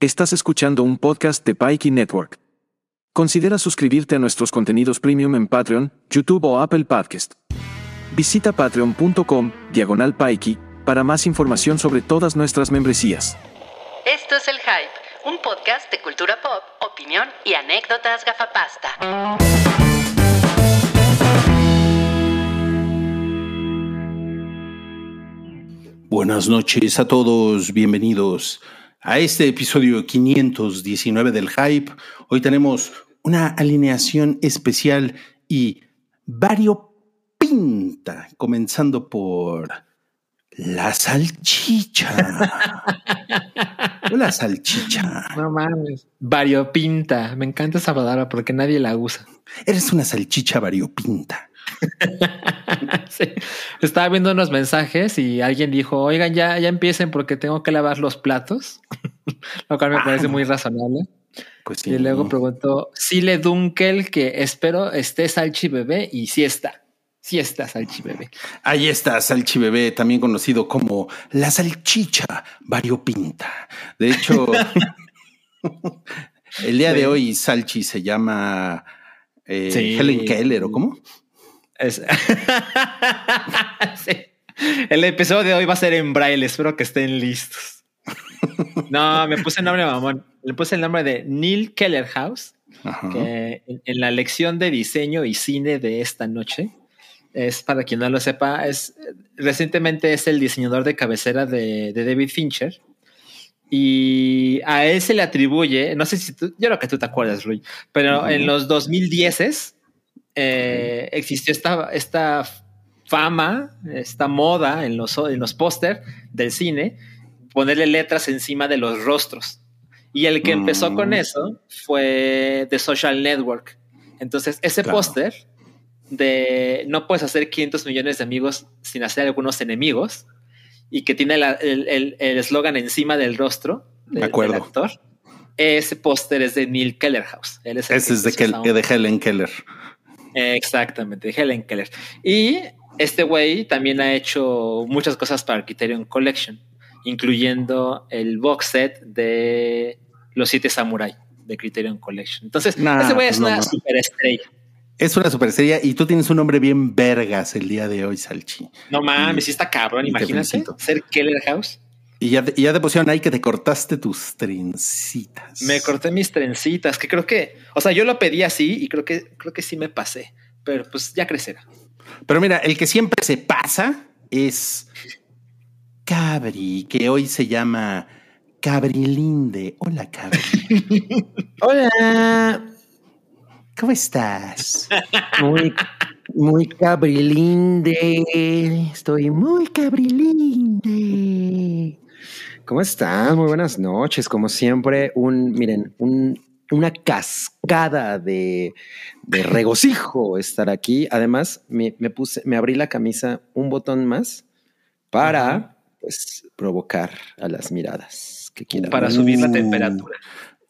Estás escuchando un podcast de Pikey Network. Considera suscribirte a nuestros contenidos premium en Patreon, YouTube o Apple Podcast. Visita patreon.com, diagonal Pikey, para más información sobre todas nuestras membresías. Esto es El Hype, un podcast de cultura pop, opinión y anécdotas gafapasta. Buenas noches a todos, bienvenidos a este episodio 519 del Hype. Hoy tenemos una alineación especial y variopinta, comenzando por la salchicha. la salchicha. No mames. Variopinta. Me encanta esa palabra porque nadie la usa. Eres una salchicha variopinta. sí. Estaba viendo unos mensajes y alguien dijo, oigan, ya, ya empiecen porque tengo que lavar los platos, lo cual me parece muy razonable. Pues sí. Y luego preguntó, Sile Dunkel, que espero esté Salchi Bebé, y sí está. Sí está Salchi Bebé. Ahí está Salchi Bebé, también conocido como la salchicha variopinta. De hecho, el día de hoy Salchi se llama eh. Helen Keller, ¿o cómo? Es- Sí. El episodio de hoy va a ser en braille. Espero que estén listos. No, me puse el nombre mamón. Le puse el nombre de Neil Kellerhouse, que en, en la lección de diseño y cine de esta noche es para quien no lo sepa, es recientemente es el diseñador de cabecera de, de David Fincher. Y a él se le atribuye, no sé si tú, yo creo que tú te acuerdas, Rui, pero en los 2010 eh, existió esta, esta fama, esta moda en los, en los póster del cine, ponerle letras encima de los rostros. Y el que empezó Mm. con eso fue The Social Network. Entonces, ese Claro. póster de no puedes hacer 500 millones de amigos sin hacer algunos enemigos y que tiene la- el el- el eslogan encima del rostro De del- acuerdo. del actor. Ese póster es de Neil Kellerhouse. Él es el Ese es de, Kel- de Helen Keller. Exactamente, Helen Keller. Y este güey también ha hecho muchas cosas para Criterion Collection, incluyendo el box set de Los Siete Samurai de Criterion Collection. Entonces, Nah, ese güey pues es no, una no. superestrella. Es una superestrella y tú tienes un nombre bien vergas el día de hoy, Salchi. No mames, Y- sí está cabrón, imagínate ser Keller House. Y ya, y ya te pusieron ahí que te cortaste tus trencitas. Me corté mis trencitas, que creo que, o sea, yo lo pedí así y creo que creo que sí me pasé, pero pues ya crecerá. Pero mira, el que siempre se pasa es Cabri, que hoy se llama Cabrilinde. Hola, Cabri. Hola, ¿Cómo estás? muy, muy cabrilinde. Estoy muy cabrilinde. ¿Cómo están? Muy buenas noches. Como siempre, un, miren, un, una cascada de, de regocijo estar aquí. Además, me, me puse, me abrí la camisa un botón más para pues provocar a las miradas que quieran. Para subir la temperatura.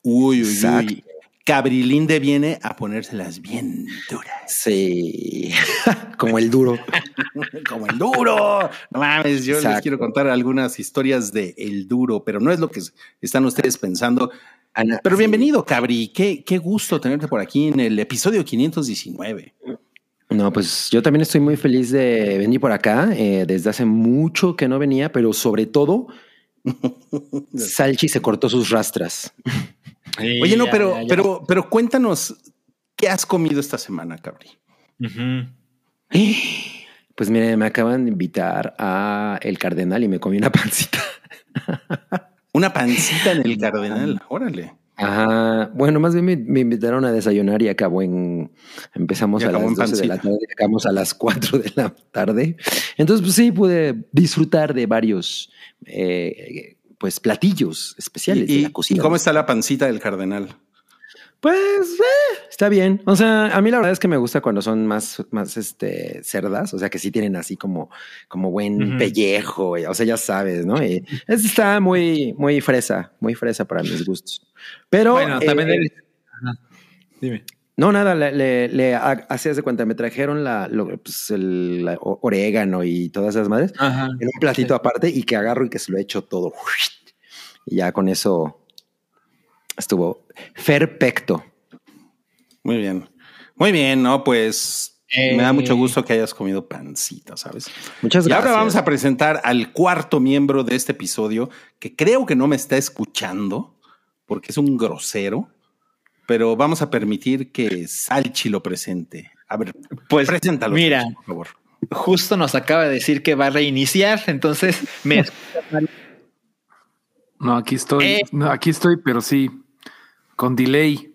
Uy, uy, Exacto. uy. Cabrilinde viene a ponérselas bien duras. Sí, como el duro. Como el duro. No mames, yo les quiero contar algunas historias de el duro, pero no es lo que están ustedes pensando. Ana, Pero bienvenido, Cabri. Qué, qué gusto tenerte por aquí en el episodio 519. No, pues yo también estoy muy feliz de venir por acá. eh, desde hace mucho que no venía, pero sobre todo, Salchi se cortó sus rastras. Oye, no, Ya, pero, ya, ya. pero, pero cuéntanos, ¿qué has comido esta semana, Cabri? Pues mire, me acaban de invitar a El Cardenal y me comí una pancita. Una pancita en el Cardenal. Órale. Ajá. Bueno, más bien me, me invitaron a desayunar y acabó en. Empezamos Y a las en 12 de la tarde, acabamos a las 4 de la tarde. Entonces, pues sí, pude disfrutar de varios eh, pues platillos especiales ¿Y, de la cocina. y cómo está la pancita del Cardenal? Pues eh, está bien. O sea, a mí la verdad es que me gusta cuando son más, más este, cerdas, o sea, que sí tienen así como, como buen pellejo, o sea, ya sabes, ¿no? Y es- está muy, muy fresa, muy fresa para mis gustos. Pero Bueno, también eh. Dime. No, nada, le, le, le ha- hacías de cuenta, me trajeron la, lo- pues, el la orégano y todas esas madres Ajá. en un platito aparte y que agarro y que se lo echo todo. Y ya con eso, Estuvo perfecto. Muy bien. Muy bien, ¿no? Pues Eh. me da mucho gusto que hayas comido pancita, ¿sabes? Muchas Y gracias. ahora vamos a presentar al cuarto miembro de este episodio, que creo que no me está escuchando, porque es un grosero, pero vamos a permitir que Salchi lo presente. A ver, Pues, preséntalo, mira. Salchi, por favor. Justo nos acaba de decir que va a reiniciar, entonces me No, aquí estoy. Eh. No, aquí estoy, pero sí, con delay.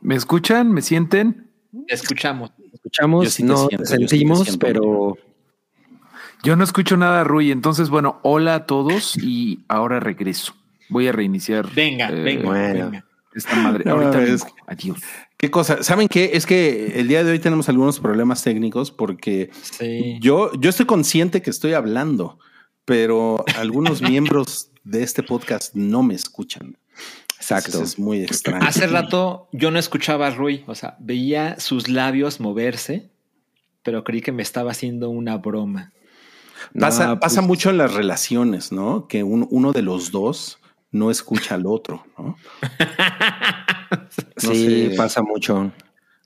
¿Me escuchan? ¿Me sienten? escuchamos. Escuchamos, sí te no siento, yo sí te sentimos, pero Yo no escucho nada, Rui. Entonces, bueno, hola a todos y ahora regreso. Voy a reiniciar. Venga, eh, venga, bueno. venga. Esta madre. No, Ahorita es-. Adiós. ¿Qué cosa? ¿Saben qué? Es que el día de hoy tenemos algunos problemas técnicos porque Sí. yo, yo estoy consciente que estoy hablando, pero algunos miembros de este podcast no me escuchan. exacto. Es muy extraño. Hace rato yo no escuchaba a Rui, o sea, veía sus labios moverse, pero creí que me estaba haciendo una broma. Pasa, No, pasa pues, mucho en las relaciones, ¿no? Que un- uno de los dos no escucha al otro, ¿no? No Sí, sé. pasa mucho. No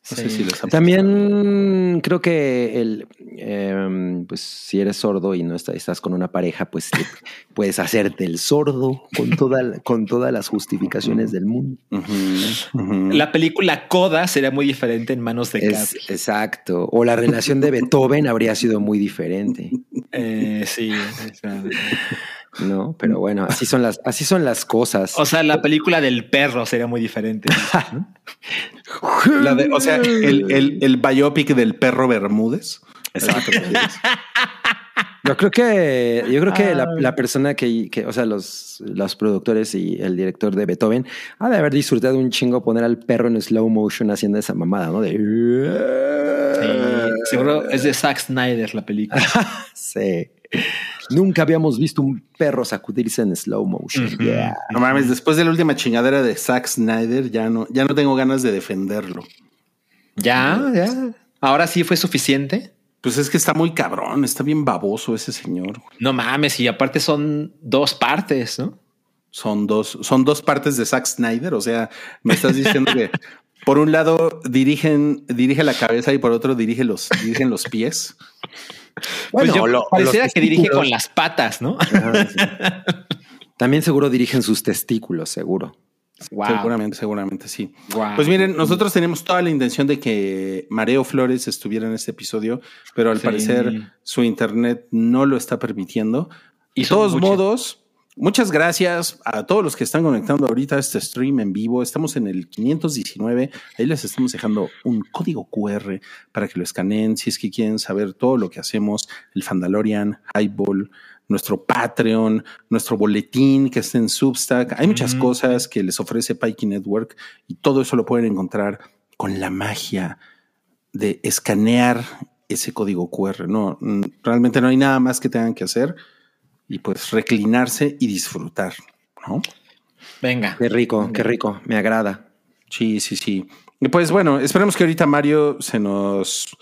sé Sí. si les ha También creo que el, em, pues si eres sordo y no está- estás con una pareja, pues te- puedes hacerte el sordo con, toda, con todas las justificaciones del mundo. La película Coda sería muy diferente en manos de Es, exacto. O la relación de Beethoven habría sido muy diferente, Eh, sí. o sea, ¿no? Pero bueno, así son las, así son las cosas. O sea, la película del perro sería muy diferente. La de- o sea, el, el, el biopic del perro Bermúdez. Exacto. Yo creo que, yo creo que la, la persona que, que, o sea, los, los productores y el director de Beethoven ha de haber disfrutado un chingo poner al perro en slow motion haciendo esa mamada, ¿no? De Sí, seguro es de Zack Snyder la película. Sí. Nunca habíamos visto un perro sacudirse en slow motion. Yeah. No mames, después de la última chingadera de Zack Snyder, ya no, ya no tengo ganas de defenderlo. Ya, ya. Ahora sí fue suficiente. Pues es que está muy cabrón, está bien baboso ese señor. No mames, y aparte son dos partes, ¿no? Son dos, son dos partes de Zack Snyder. O sea, me estás diciendo que por un lado dirigen, dirige la cabeza y por otro dirige los, dirigen los pies. Pues Bueno, yo lo- pareciera que dirige con las patas, ¿no? Ajá, sí. También seguro dirigen sus testículos, seguro. Wow. Seguramente, seguramente sí. Wow. Pues miren, nosotros tenemos toda la intención de que Mareo Flores estuviera en este episodio, pero al Sí. parecer su internet no lo está permitiendo. Y de todos modos, muchas gracias a todos los que están conectando ahorita a este stream en vivo. Estamos en el 519. Ahí les estamos dejando un código QR para que lo escaneen si es que quieren saber todo lo que hacemos, el Fandalorian, Highball, nuestro Patreon, nuestro boletín que está en Substack. Hay muchas cosas que les ofrece Pikey Network y todo eso lo pueden encontrar con la magia de escanear ese código QR. No, mm, realmente no hay nada más que tengan que hacer y pues reclinarse y disfrutar, ¿no? Venga. Qué rico, qué rico. Me agrada. Sí, sí, sí. Y pues bueno, esperemos que ahorita Mario se nos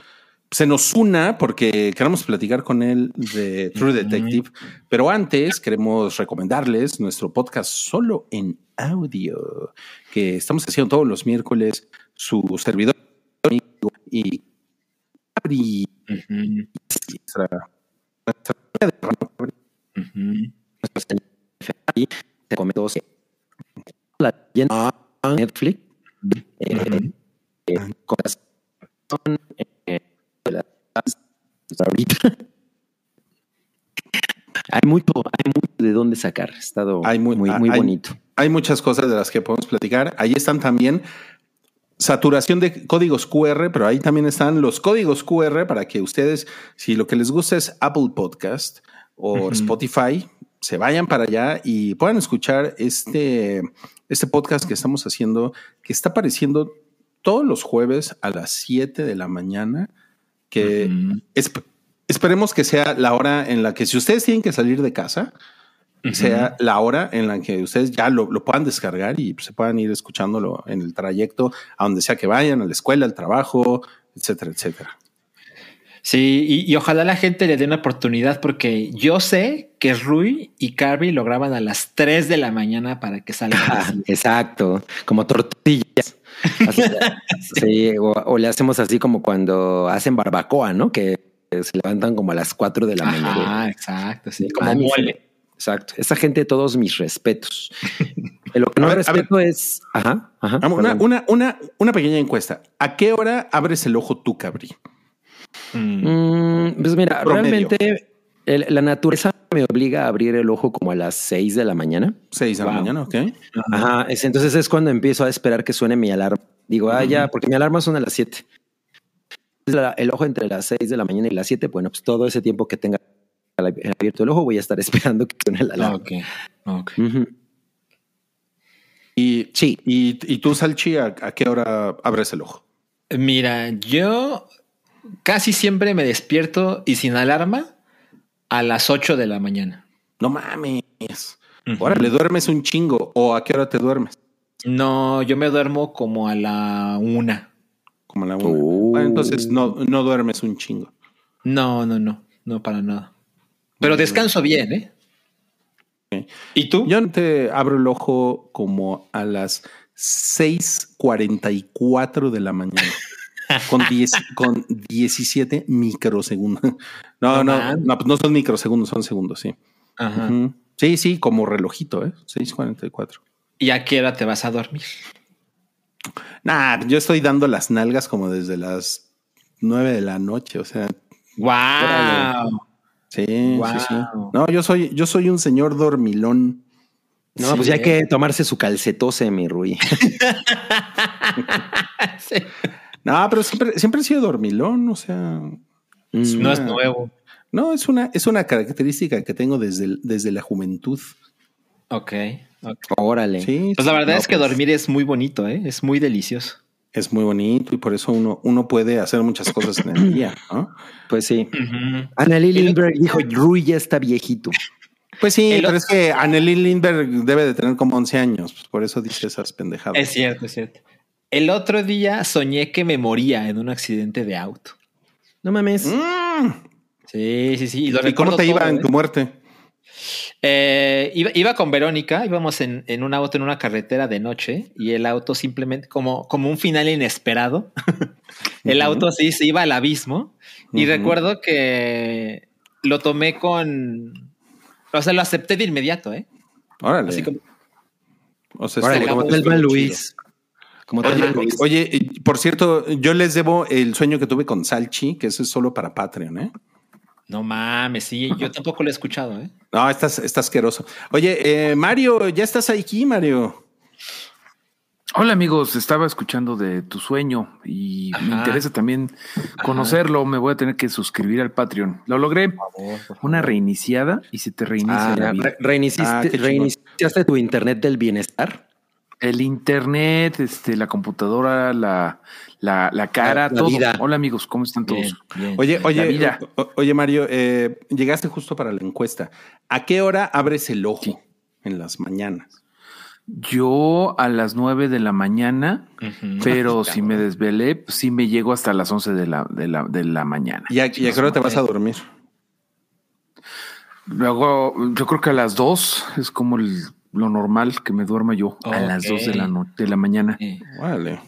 se nos una porque queremos platicar con él de True Detective, pero antes queremos recomendarles nuestro podcast solo en audio que estamos haciendo todos los miércoles su servidor y Ujú, nuestra- ujú. Ahí te comento que la leyenda de Netflix eh, eh, eh, de las- ahorita. Hay mucho, hay mucho de dónde sacar. Ha estado Hay muy, muy- muy, muy hay- bonito. Hay muchas cosas de las que podemos platicar. Ahí están también saturación de códigos QR, pero ahí también están los códigos QR para que ustedes, si lo que les gusta es Apple Podcast o. Spotify, se vayan para allá y puedan escuchar este, este podcast que estamos haciendo, que está apareciendo todos los jueves a las 7 de la mañana, que esp- esperemos que sea la hora en la que si ustedes tienen que salir de casa, sea la hora en la que ustedes ya lo, lo puedan descargar y se puedan ir escuchándolo en el trayecto a donde sea que vayan, a la escuela, al trabajo, etcétera, etcétera. Sí, y, y ojalá la gente le dé una oportunidad porque yo sé que Rui y Carby lo graban a las 3 de la mañana para que salga. Ah, exacto, como tortillas. Así, sí, o, o le hacemos así como cuando hacen barbacoa, ¿no? Que se levantan como a las 4 de la mañana. Ah, exacto, sí, como mole. Exacto. Esa gente, todos mis respetos. Lo que no ver, respeto es. Ajá, ajá. Ah, Una, una, una, una pequeña encuesta. ¿A qué hora abres el ojo tú, Cabri? Mm. Mm, pues mira, Promedio. realmente el- la naturaleza me obliga a abrir el ojo como a las 6 de la mañana. Seis de la mañana, ok. Ajá. es- entonces es cuando empiezo a esperar que suene mi alarma. Digo, ah, ya, porque mi alarma suena a las 7. La- El ojo entre las 6 de la mañana y las 7, bueno, pues todo ese tiempo que tenga abierto el ojo voy a estar esperando que suene la alarma. Ok, ok. Y, Sí. y, y tú, Salchi, ¿a, a qué hora abres el ojo? Mira, yo casi siempre me despierto y sin alarma a las 8 de la mañana. No mames. Órale, duermes un chingo. ¿O a qué hora te duermes? No, yo me duermo como a la una. Como a la una. Oh. Bueno, entonces no, no duermes un chingo. No, no, no, no para nada. Pero descanso bien, ¿eh? ¿Y tú? Yo te abro el ojo como a las 6:44 de la mañana. con, 10, con 17 microsegundos. No, No no, no, pues no son microsegundos, son segundos, sí. Ajá. Sí, sí, como relojito, ¿eh? 6:44. ¿Y a qué hora te vas a dormir? Nah, yo estoy dando las nalgas como desde las 9 de la noche, o sea, ¡Wow! sí, sí, sí. Wow. No, yo soy, yo soy un señor dormilón. No, pues ya hay que tomarse su calcetose, mi Rui. Sí. No, pero siempre, siempre he sido dormilón, o sea. No es nuevo. no, es una, es una característica que tengo desde, el- desde la juventud. Ok. ok. Órale. Sí. Pues la verdad no, es que pues, dormir es muy bonito, ¿eh? Es muy delicioso. es muy bonito y por eso uno, uno puede hacer muchas cosas en el día, ¿no? Pues sí. Ana Lili Lindbergh dijo, Rui ya está viejito. Pues sí, El pero otro- es que Anneli Lindbergh debe de tener como 11 años, pues por eso dice esas pendejadas. Es cierto, es cierto. El otro día soñé que me moría en un accidente de auto. No mames. Mm. Sí, sí, sí. Y, lo ¿Y cómo te iba todo, en ¿eh? tu muerte? Eh, iba, iba con Verónica, íbamos en, en un auto en una carretera de noche y el auto simplemente como, como un final inesperado. el auto sí se iba al abismo y recuerdo que lo tomé con... O sea, lo acepté de inmediato, ¿eh? Órale. Así como... O sea, Órale, como Luis. Como Oye, Luis. oye, por cierto, yo les debo el sueño que tuve con Salchi, que eso es solo para Patreon, ¿eh? No mames, sí, yo tampoco lo he escuchado, ¿eh? No, estás, está asqueroso. Oye, eh, Mario, ya estás aquí, Mario. Hola amigos, estaba escuchando de tu sueño y me interesa también conocerlo. Me voy a tener que suscribir al Patreon. Lo logré. Una reiniciada y se te reinicia Ah, la re- vida. reiniciaste, Ah, reiniciaste tu internet del bienestar. El internet, este, la computadora, la, la, la cara, La- la todo. vida. Hola amigos, ¿cómo están todos? Bien, bien. Oye, oye, o- oye, Mario, eh, llegaste justo para la encuesta. ¿A qué hora abres el ojo Sí. en las mañanas? Yo a las 9 de la mañana, pero si me desvelé, pues sí me llego hasta las 11 de la, de la, de la mañana. ¿Y a, y a qué hora te vas a dormir? Luego, yo creo que a las 2 es como el- lo normal que me duerma yo a las 2 de la, no- de la mañana. Sí. Órale.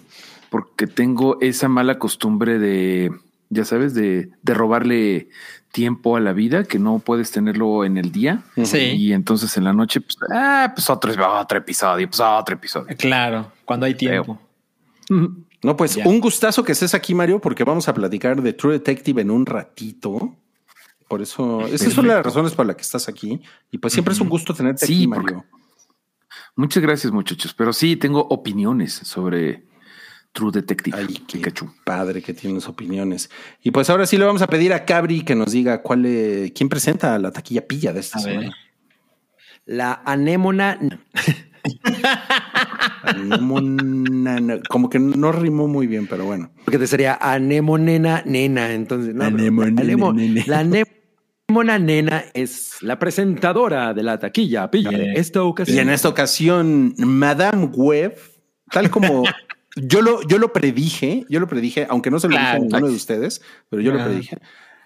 porque tengo esa mala costumbre de, ya sabes, de, de robarle tiempo a la vida, que no puedes tenerlo en el día. Sí. Y entonces en la noche, pues, ah, pues otro, otro episodio, pues otro episodio. Claro, cuando hay tiempo. No, pues Ya. un gustazo que estés aquí, Mario, porque vamos a platicar de True Detective en un ratito. Por eso, esa es una de las razones por la que estás aquí. Y pues siempre es un gusto tenerte Sí, aquí, porque- Mario. Muchas gracias, muchachos. Pero sí, tengo opiniones sobre True Detective. Ay, qué Pikachu. padre que tienes opiniones. Y pues ahora sí le vamos a pedir a Cabri que nos diga cuál, eh, quién presenta la taquilla pilla de esta A ver. semana. La anémona. Como que no rimó muy bien, pero bueno. Porque te sería anemonena nena. Entonces, no, Anemonena, anemo- nena. la anémona nena es la presentadora de la taquilla. Pilla. Bien. Esta Y ocasión. en esta ocasión, Madame Web, tal como, yo lo, yo lo predije, yo lo predije, aunque no se lo dije Claro. a ninguno de ustedes, pero yo lo Ah. predije.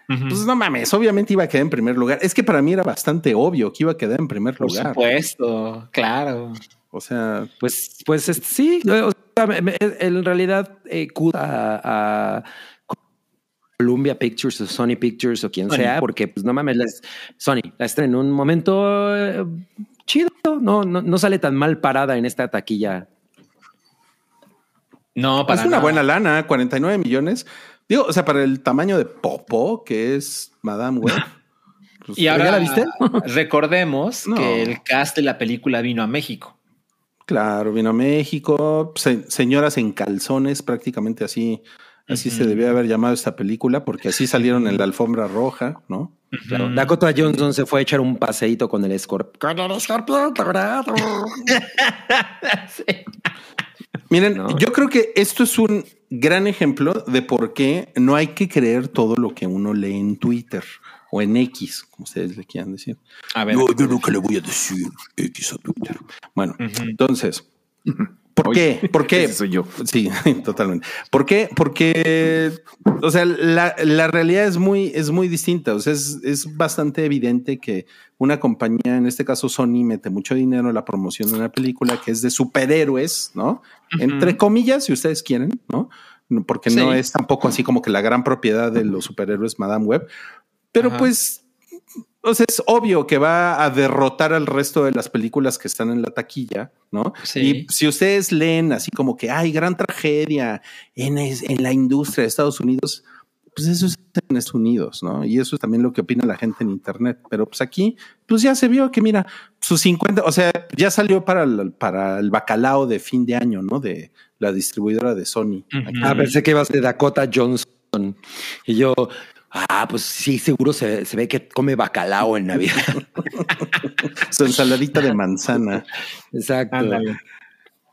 Ujú. Pues no mames, obviamente iba a quedar en primer lugar. Es que para mí era bastante obvio que iba a quedar en primer Por lugar. supuesto, claro. O sea, Pues, pues sí, o sea, en realidad eh, a Columbia Pictures o Sony Pictures o quien Sony. sea, porque pues no mames, la- Sony la estrena en un momento eh, chido, no, no, no sale tan mal parada en esta taquilla. No, para es una nada. buena lana, 49 millones. Digo, o sea, para el tamaño de Popo, que es Madame Web. pues, Y ¿Pero ahora ya la viste? recordemos No. que el cast de la película vino a México. Claro, vino a México, se- señoras en calzones, prácticamente así, así se debía haber llamado esta película, porque así salieron en la alfombra roja, ¿no? Claro, Dakota Johnson se fue a echar un paseíto con el escorpión. Con el escorpión dorado. Miren, No. yo creo que esto es un gran ejemplo de por qué no hay que creer todo lo que uno lee en Twitter o en X, como ustedes le quieran decir. A ver. No, yo nunca le voy a decir X a Twitter. Bueno, entonces, ¿por Oye, qué? ¿Por qué? soy yo. Sí, totalmente. ¿Por qué? Porque, o sea, la, la realidad es muy, es muy distinta. O sea, es, es bastante evidente que una compañía, en este caso Sony, mete mucho dinero en la promoción de una película que es de superhéroes, ¿no? Entre comillas, si ustedes quieren, ¿no? Porque no es tampoco así como que la gran propiedad de los superhéroes Madame Web. Pero Ajá. pues o sea, es obvio que va a derrotar al resto de las películas que están en la taquilla, ¿no? Sí. Y si ustedes leen así como que hay gran tragedia en, es- en la industria de Estados Unidos, pues eso es en Estados Unidos, ¿no? Y eso es también lo que opina la gente en Internet. Pero pues aquí, pues ya se vio que mira, sus 50, o sea, ya salió para el, para el bacalao de fin de año, ¿no? De la distribuidora de Sony. Ujú. Ah, pensé que ibas de Dakota Johnson. Y yo, ah, pues sí, seguro se, se ve que come bacalao en Navidad. Su ensaladita de manzana. Exacto. Ándale.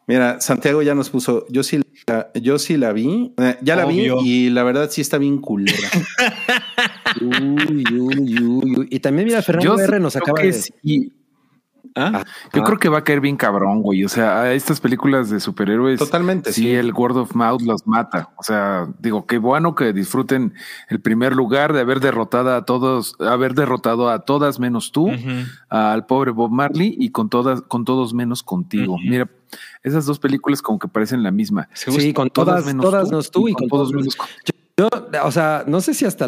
Mira, Santiago ya nos puso, yo sí la, yo sí la vi, eh, ya la Obvio. vi y la verdad sí está bien culera. Uy, uy, uy, uy. Y también, mira, Fernando Yo R nos acaba de. sí. ¿Ah? Yo Ah. creo que va a caer bien cabrón, güey. O sea, a estas películas de superhéroes. Totalmente, Sí, sí. el word of mouth los mata. O sea, digo, qué bueno que disfruten el primer lugar de haber derrotado a todos, haber derrotado a todas menos tú, al pobre Bob Marley y con todas, con todos menos contigo. Mira, esas dos películas como que parecen la misma. Sí, con todas, todas menos tú y con todos menos. con- Yo, o sea, no sé si hasta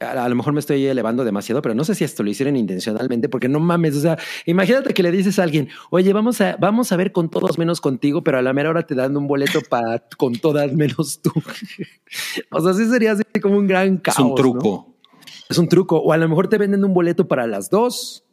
a lo mejor me estoy elevando demasiado, pero no sé si esto lo hicieron intencionalmente, porque no mames. O sea, imagínate que le dices a alguien, oye, vamos a, vamos a ver con todos menos contigo, pero a la mera hora te dan un boleto para con todas menos tú. o sea, sí sería así como un gran caos. es un ¿no? truco. Es un truco. O a lo mejor te venden un boleto para las dos.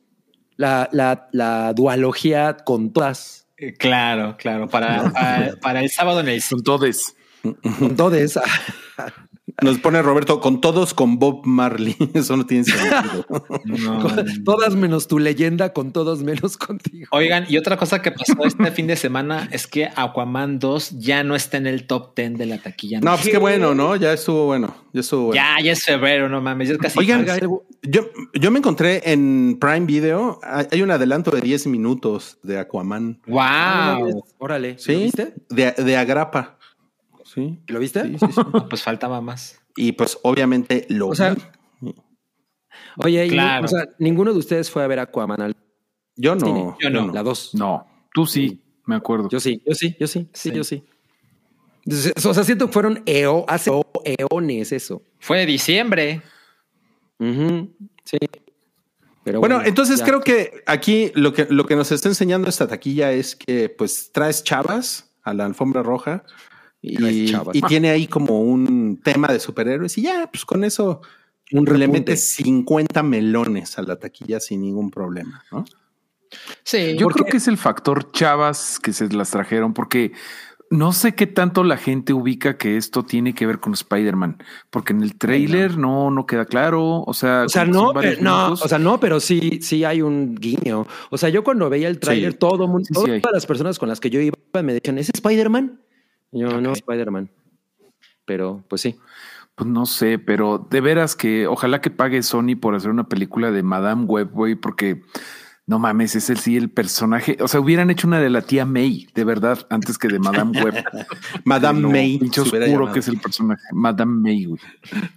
La, la, la dualogía con todas, Eh, Claro, claro. Para, para, para el sábado en el Son todes. con todes. Nos pone Roberto con todos con Bob Marley. Eso no tiene sentido. No. todas menos tu leyenda, con todos menos contigo. Oigan, y otra cosa que pasó este fin de semana es que Aquaman 2 ya no está en el top 10 de la taquilla. No, pues qué bueno, ¿no? Ya estuvo bueno. Ya estuvo bueno. Ya, ya es febrero, no mames. Ya es casi. Oigan, Oiga, yo, yo me encontré en Prime Video. Hay hay un adelanto de 10 minutos de Aquaman. wow. Órale, ¿Sí? ¿lo viste? De, de Agrapa. Sí. ¿Lo viste? Sí, sí, sí. Pues faltaba más. Y pues obviamente lo O sea, vi. Oye, y- Claro. o sea, ninguno de ustedes fue a ver Aquaman al Yo no. cine. yo no. La dos. No, tú sí, me acuerdo. Yo sí, yo sí, yo sí, sí, Sí. yo sí. Entonces, o sea, siento que fueron eo, hace eones eso. Fue de diciembre. Sí. Pero Bueno, entonces ya. creo que aquí lo que, lo que nos está enseñando esta taquilla es que pues traes chavas a la alfombra roja y, tiene ahí como un tema de superhéroes y ya, pues con eso Un le metes 50 melones a la taquilla sin ningún problema, ¿no? Sí. Yo Porque- creo que es el factor chavas que se las trajeron, porque no sé qué tanto la gente ubica que esto tiene que ver con Spider-Man, porque en el trailer no, no queda claro. O sea, O sea, no, pero, no, o sea, no, pero sí, sí hay un guiño. O sea, yo cuando veía el tráiler, Sí. todo mundo, Sí, sí todas las personas con las que yo iba me decían, ¿es Spider-Man? Yo, no, Spider-Man. Pero, pues sí. Pues no sé, pero de veras que ojalá que pague Sony por hacer una película de Madame Web, güey, porque No mames, es el sí el personaje. O sea, hubieran hecho una de la tía May, de verdad, antes que de Madame Web. Madame No, May. Pinche oscuro llamado. que es el personaje. Madame May, güey.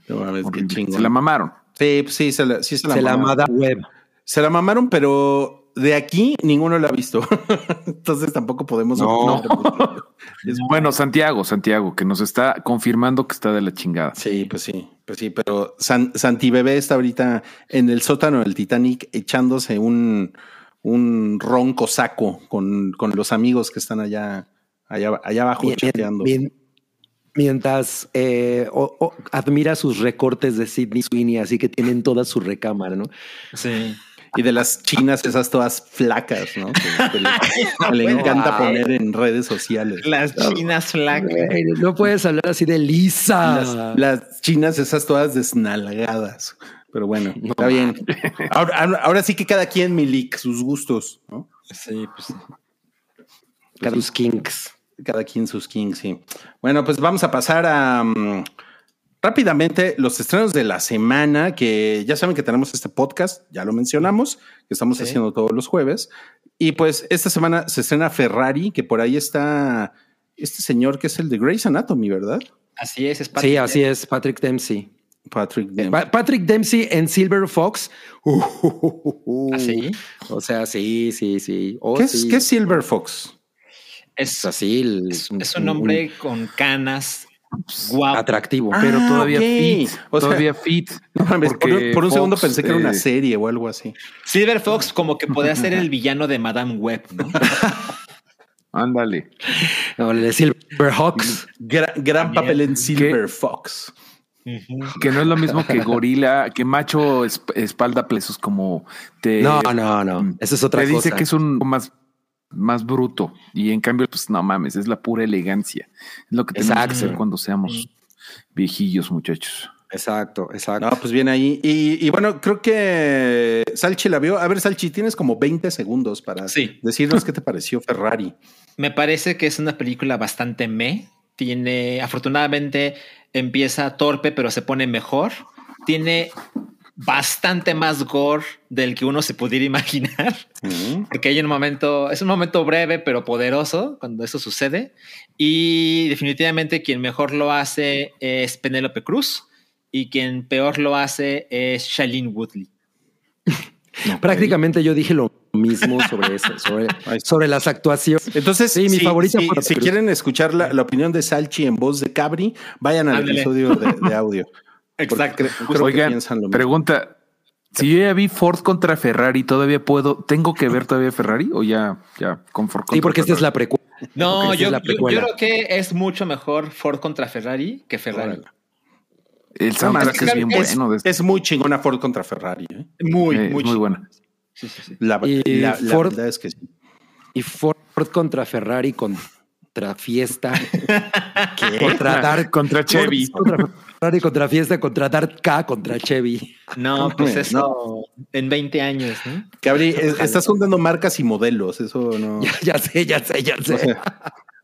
No mames, qué. Se la mamaron. Sí, pues sí, se la, sí se la Se la mamaron. Madame Web. Se la mamaron, pero de aquí ninguno la ha visto. Entonces tampoco podemos. No. Es- Bueno, Santiago, Santiago, que nos está confirmando que está de la chingada. Sí, pues sí, pues sí, pero San, Santi Bebé está ahorita en el sótano del Titanic echándose un, un ron cosaco con, con los amigos que están allá, allá, allá abajo Mien- chateando. mien- mientras eh, o- o admira sus recortes de Sidney Sweeney, así que tienen toda su recámara, ¿no? Sí. Y de las chinas, esas todas flacas, ¿no? Que, que le, que le encanta poner en redes sociales. Las chinas flacas. No puedes hablar así de Lisa. Las, las chinas, esas todas desnalgadas. Pero bueno, está bien. Ahora, sí que cada quien milik sus gustos, ¿no? Sí, pues sí. Cada sus kinks. Cada quien sus kings, sí. Bueno, pues vamos a pasar a mm, rápidamente los estrenos de la semana, que ya saben que tenemos este podcast, ya lo mencionamos, que estamos Sí. haciendo todos los jueves. Y pues esta semana se estrena Ferrari, que por ahí está este señor que es el de Grey's Anatomy, ¿verdad? Así es, es parte Sí, así es, Patrick Dempsey. Patrick. Eh, Dempsey. Pa- Patrick Dempsey en Silver Fox. ¿Ah, sí? O sea, sí, sí, sí. Oh, ¿Qué, es, sí. qué es Silver Fox? Es, Es así. el- es, es un hombre con canas, atractivo. Ah, Pero todavía fit. O sea, todavía fit. No por, Porque por un segundo pensé que era una serie o algo así. Silver Fox como que podría ser el villano de Madame Web, ¿no? Ándale. No, Silver Hawks. Gran, papel en Silver Fox. Que no es lo mismo que gorila, que macho esp- espalda plesos como te. No, no, no. Esa es otra te cosa. dice que es un más, más bruto. Y en cambio, pues no mames, es la pura elegancia. Es lo que tenemos Exacto. que hacer cuando seamos viejillos, muchachos. Exacto, exacto. No, pues bien ahí. Y, y bueno, creo que Salchi la vio. A ver, Salchi, tienes como 20 segundos para Sí. decirnos qué te pareció Ferrari. Me parece que es una película bastante me. Tiene, afortunadamente, empieza torpe, pero se pone mejor. Tiene bastante más gore del que uno se pudiera imaginar. Mm. Porque hay un momento, es un momento breve pero poderoso cuando eso sucede. Y definitivamente quien mejor lo hace es Penélope Cruz y quien peor lo hace es Shailene Woodley. Prácticamente yo dije lo mismo sobre eso, sobre, sobre las actuaciones. Entonces, Sí, mi si, favorita si- fue- si quieren escuchar la, la opinión de Salchi en voz de Cabri, vayan al Ándale. episodio de, de audio. Que Oigan, piensan lo mismo. pregunta. Si yo ya vi Ford contra Ferrari, ¿todavía puedo? ¿Tengo que ver todavía Ferrari o ya, ya con Ford contra Sí, porque esta es la precuela. No, yo, es la yo- yo precuela. creo que es mucho mejor Ford contra Ferrari que Ferrari. Órale. El soundtrack es bien es, bueno. de este- es muy chingona Ford contra Ferrari. ¿eh? Muy, eh, muy, muy buena. Sí, sí, sí. La, Y la- la Ford- verdad es que sí. Y Ford contra Ferrari contra Fiesta. Contra Dark. Contra Chevy. Ford contra Ferrari contra Fiesta, contra Dark K, contra Chevy. No, pues No. eso en 20 años, ¿no? Cabri, es- estás juntando marcas y modelos. Eso no. Ya, ya sé, ya sé, ya O sé. sea,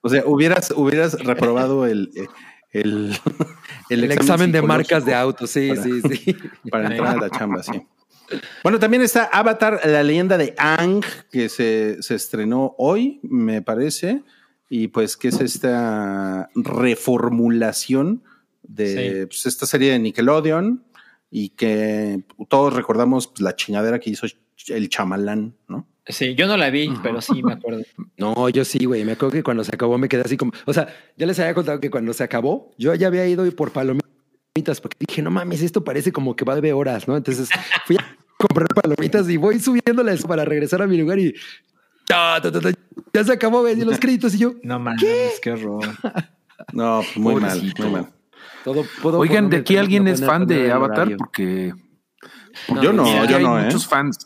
o sea, hubieras, hubieras reprobado el, el, El, examen de marcas de autos, sí, para- sí, sí. Para entrar a la chamba, sí. Bueno, también está Avatar, la leyenda de Ang, que se, se estrenó hoy, me parece, y pues que es esta reformulación de Sí. pues, esta serie de Nickelodeon y que todos recordamos pues, la chingadera que hizo el chamalán, ¿no? Sí, yo no la vi, pero sí me acuerdo. No, yo sí, güey. Me acuerdo que cuando se acabó me quedé así como. O sea, ya les había contado que cuando se acabó, yo ya había ido por palomitas porque dije, no mames, esto parece como que va de horas, ¿no? Entonces fui a comprar palomitas y voy subiéndolas para regresar a mi lugar y. ta, ta, ta, ta, ya se acabó, güey, y los créditos y yo. No mames, qué, horror. No, pues, muy mal, muy mal. Todo, Oigan, ¿de aquí alguien no es fan de Avatar? horario. Porque yo no, mira, yo hay no, ¿eh? muchos fans.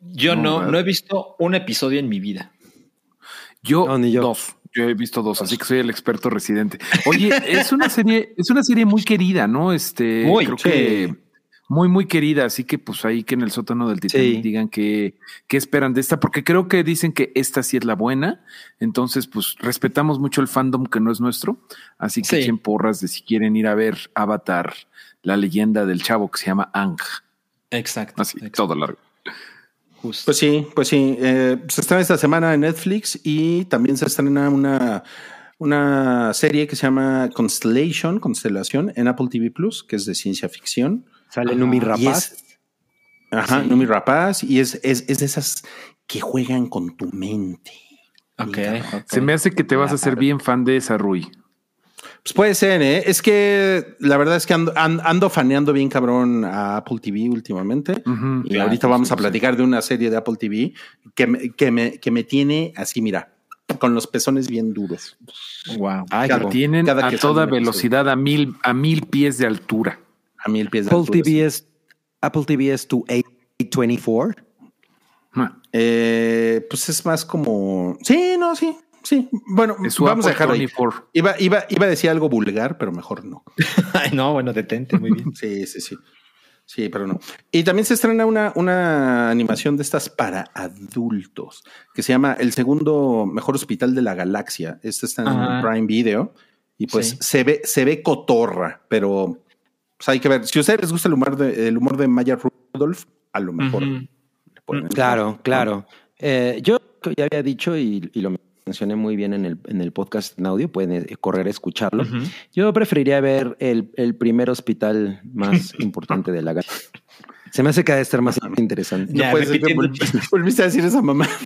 Yo No, no, no he visto un episodio en mi vida. Yo, No, ni yo. dos. Yo he visto dos, así que soy el experto residente. Oye, es una serie, es una serie muy querida, ¿no? Este, Muy, creo sí. que muy, muy querida. Así que, pues ahí que en el sótano del Titanic Sí. digan que, qué esperan de esta, porque creo que dicen que esta sí es la buena. Entonces, pues respetamos mucho el fandom que no es nuestro. Así que Sí. echen porras de si quieren ir a ver Avatar, la leyenda del chavo que se llama Ang. Exacto. Así, exacto. todo largo. Justo. Pues sí, pues sí. Eh, se estrena esta semana en Netflix y también se estrena una, una serie que se llama Constellation, Constelación, en Apple TV Plus, que es de ciencia ficción. Sale Numi Rapaz. es- Ajá, Sí. Numi Rapaz, y es, es, es de esas que juegan con tu mente. Ok, ok. Se me hace que te vas a hacer bien fan de esa Rui. Pues puede ser, ¿eh? Es que la verdad es que ando, an- ando faneando bien cabrón a Apple TV últimamente. Y Claro, ahorita vamos sí, a platicar de una serie de Apple TV que me, que me, que me tiene así, mira, con los pezones bien duros. Wow. Ay, Cada- Tienen cada a que toda velocidad a mil, a mil pies de altura. A mí el pie de Apple altura, sí. TV es Apple TV es tu A24. Ah, Eh, pues es más como. Sí, no, sí, sí. Bueno, vamos a dejarlo ahí. 24. Iba, iba, iba a decir algo vulgar, pero mejor no. Ay, no, bueno, detente, muy bien. Sí, sí, sí. Sí, pero no. Y también se estrena una, una animación de estas para adultos que se llama El segundo mejor hospital de la galaxia. Este está en Ajá. Prime Video y pues Sí. se ve, se ve cotorra, pero pues, hay que ver. Si a ustedes les gusta el humor de, el humor de Maya Rudolph, a lo mejor le entrar. Claro, claro. Eh, yo ya había dicho y, y lo mencioné muy bien en el, en el podcast en audio, pueden eh, correr a escucharlo. Yo preferiría ver el, el primer hospital más importante de la galaxia. Se me hace que ha de estar más interesante. Ya, No puede ser que repitiendo el vol- volviste a decir esa mamá.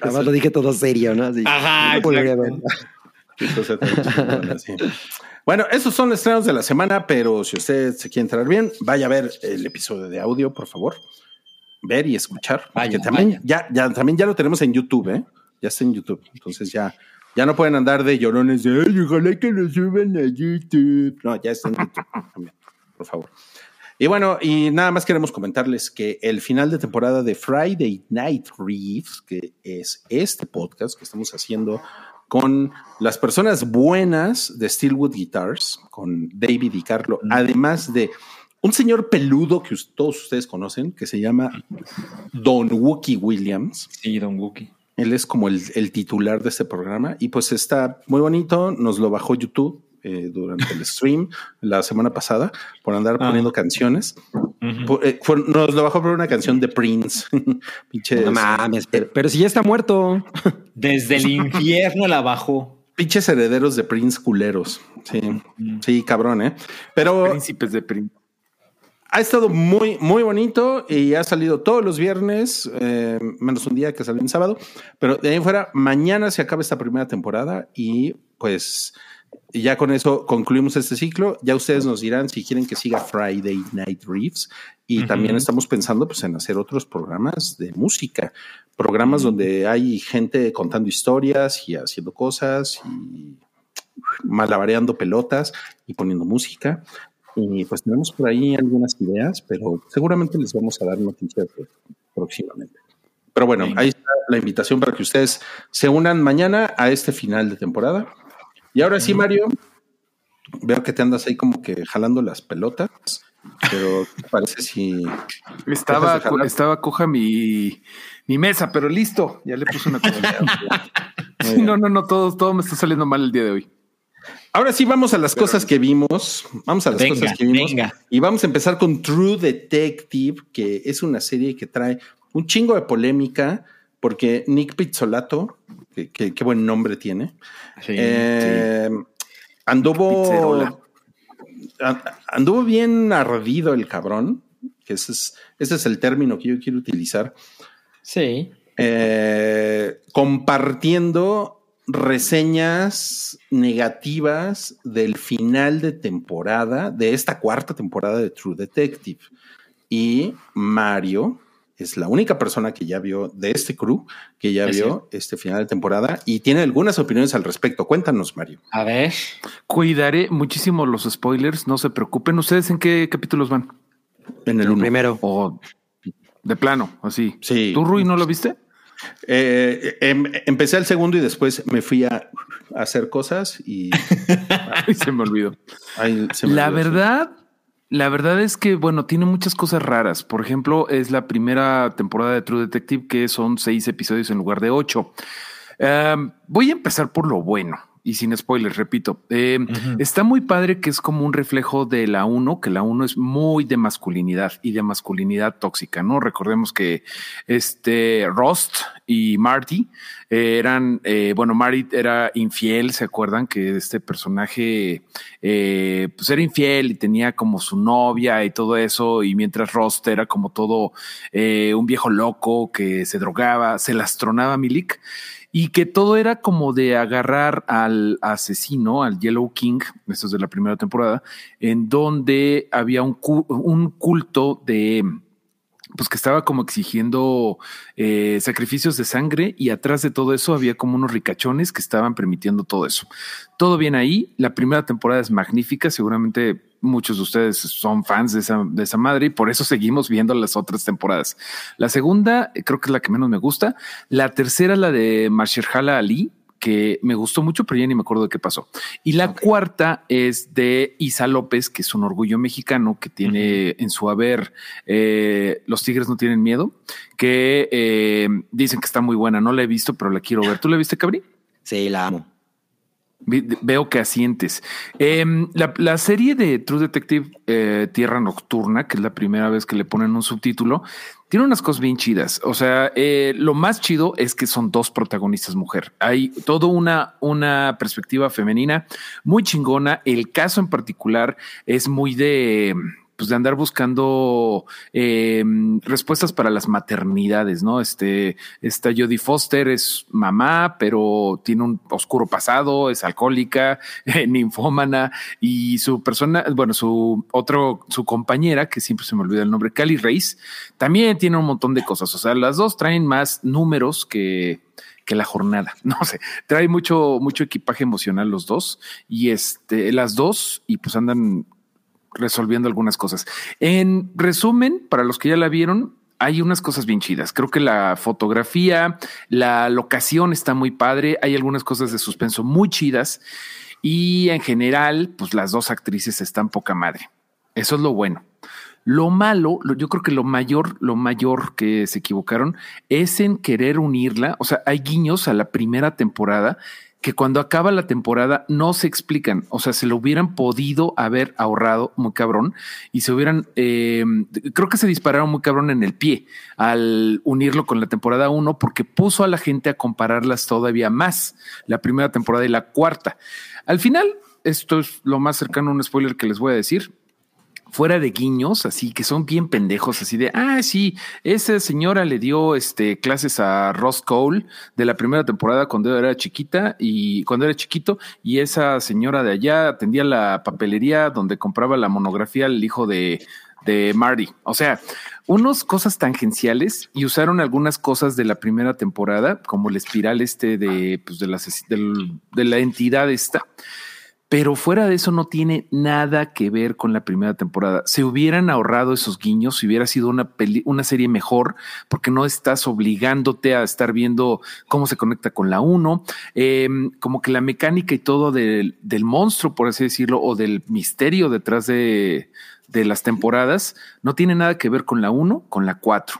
Además lo dije todo serio, ¿no? Así, Ajá, no volvería a exacto. ver. Qué cosa tan chingona, sí. Bueno, esos son los estrenos de la semana, pero si usted se quiere entrar bien, vaya a ver el episodio de audio, por favor. Ver y escuchar. Vaya, también vaya. ya, ya, también ya lo tenemos en YouTube, ¿eh? Ya está en YouTube. Entonces ya, ya no pueden andar de llorones de Ay, ojalá que lo suban a YouTube. No, ya está en YouTube también, por favor. Y bueno, y nada más queremos comentarles que el final de temporada de Friday Night Reeves, que es este podcast que estamos haciendo con las personas buenas de Steelwood Guitars, con David y Carlo, además de un señor peludo que todos ustedes conocen, que se llama Don Wookie Williams. Sí, Don Wookie. Él es como el, el titular de este programa y pues está muy bonito. Nos lo bajó YouTube eh, durante el stream la semana pasada por andar Ah. poniendo canciones. Por- eh, fue- nos lo bajó por una canción de Prince. Pinches, No mames, pero, pero si ya está muerto. Desde el infierno la bajó. pinches herederos de Prince culeros. Sí, sí, cabrón, ¿eh? Pero Príncipes de Príncipe. ha estado muy, muy bonito y ha salido todos los viernes, eh, menos un día que salió en sábado. Pero de ahí fuera, mañana se acaba esta primera temporada y pues ya con eso concluimos este ciclo. Ya ustedes nos dirán si quieren que siga Friday Night Reeves. Y también estamos pensando pues, en hacer otros programas de música, programas donde hay gente contando historias y haciendo cosas y malabareando pelotas y poniendo música. Y pues tenemos por ahí algunas ideas, pero seguramente les vamos a dar noticias próximamente. Pero bueno, ahí está la invitación para que ustedes se unan mañana a este final de temporada. Y ahora sí, Mario, veo que te andas ahí como que jalando las pelotas, pero ¿qué parece si Estaba, estaba coja mi, mi mesa, pero listo. Ya le puse una cosa. Sí, no, no, no, todo, todo me está saliendo mal el día de hoy. Ahora sí, vamos a las cosas que vimos. Vamos a las Venga, cosas que vimos. venga. Y vamos a empezar con True Detective, que es una serie que trae un chingo de polémica, porque Nick Pizzolato, qué buen nombre tiene, Sí, eh, anduvo, Pizzerola. anduvo bien ardido el cabrón, que ese es, ese es el término que yo quiero utilizar, sí. eh, compartiendo reseñas negativas del final de temporada, de esta cuarta temporada de True Detective. Y Mario es la única persona que ya vio de este crew, que ya Es vio este final de temporada y tiene algunas opiniones al respecto. Cuéntanos, Mario. A ver. Cuidaré muchísimo los spoilers, no se preocupen. ¿Ustedes en qué capítulos van? En el El uno. primero. O de plano, así. Sí. ¿Tú, Rui, no lo viste? Eh, em- empecé el segundo y después me fui a, a hacer cosas y Ay, se me olvidó. ahí se me La olvidó. verdad, la verdad es que, bueno, tiene muchas cosas raras. Por ejemplo, es la primera temporada de True Detective que son seis episodios en lugar de ocho. Um, voy a empezar por lo bueno, y sin spoilers, repito. Eh, está muy padre que es como un reflejo de la 1, que la 1 es muy de masculinidad y de masculinidad tóxica, ¿no? Recordemos que este Rust y Marty eh, eran, eh, bueno, Marty era infiel, ¿se acuerdan? Que este personaje pues era infiel y tenía como su novia y todo eso, y mientras Rust era como todo un viejo loco que se drogaba, se lastronaba a Milik y que todo era como de agarrar al asesino, al Yellow King, esto es de la primera temporada, en donde había un, un culto de pues que estaba como exigiendo eh, sacrificios de sangre y atrás de todo eso había como unos ricachones que estaban permitiendo todo eso. Todo bien ahí. La primera temporada es magnífica. Seguramente muchos de ustedes son fans de esa, de esa madre y por eso seguimos viendo las otras temporadas. La segunda creo que es la que menos me gusta. La tercera, la de Marshala Ali, que me gustó mucho, pero ya ni me acuerdo de qué pasó. Y la cuarta es de Isa López, que es un orgullo mexicano que tiene en su haber eh, Los Tigres no tienen miedo, que eh, dicen que está muy buena. No la he visto, pero la quiero ver. ¿Tú la viste, Cabri? Sí, la amo. Veo que asientes. Em, la, serie de True Detective eh, Tierra Nocturna, que es la primera vez que le ponen un subtítulo, tiene unas cosas bien chidas. O sea, eh, lo más chido es que son dos protagonistas mujer. Hay toda una, una perspectiva femenina muy chingona. El caso en particular es muy de pues de andar buscando eh, respuestas para las maternidades, ¿no? Este, esta Jodie Foster es mamá, pero tiene un oscuro pasado, es alcohólica, ninfómana, y su persona, bueno, su otro, su compañera, que siempre se me olvida el nombre, Cali Reis, también tiene un montón de cosas. O sea, las dos traen más números que, que la jornada. No sé, trae mucho, mucho equipaje emocional los dos y este, las dos, y pues andan resolviendo algunas cosas. En resumen, para los que ya la vieron, hay unas cosas bien chidas. Creo que la fotografía, la locación está muy padre. Hay algunas cosas de suspenso muy chidas. Y en general, pues las dos actrices están poca madre. Eso es lo bueno. Lo malo, yo creo que lo mayor, lo mayor que se equivocaron es en querer unirla. O sea, hay guiños a la primera temporada que cuando acaba la temporada no se explican. O sea, se lo hubieran podido haber ahorrado muy cabrón y se hubieran, eh, creo que se dispararon muy cabrón en el pie al unirlo con la temporada uno porque puso a la gente a compararlas todavía más, la primera temporada y la cuarta. Al final, esto es lo más cercano a un spoiler que les voy a decir fuera de guiños, así que son bien pendejos, así de, ah, sí, esa señora le dio este, clases a Ross Cole de la primera temporada cuando era chiquita y cuando era chiquito, y esa señora de allá atendía la papelería donde compraba la monografía al hijo de, de Marty. O sea, unos cosas tangenciales y usaron algunas cosas de la primera temporada, como el espiral este de, pues, de, la, de la entidad esta pero fuera de eso no tiene nada que ver con la primera temporada. Se hubieran ahorrado esos guiños si hubiera sido una, serie mejor, porque no estás obligándote a estar viendo cómo se conecta con la 1, em, como que la mecánica y todo del, del, monstruo, por así decirlo, o del misterio detrás de, de las temporadas, no tiene nada que ver con la 1, con la 4.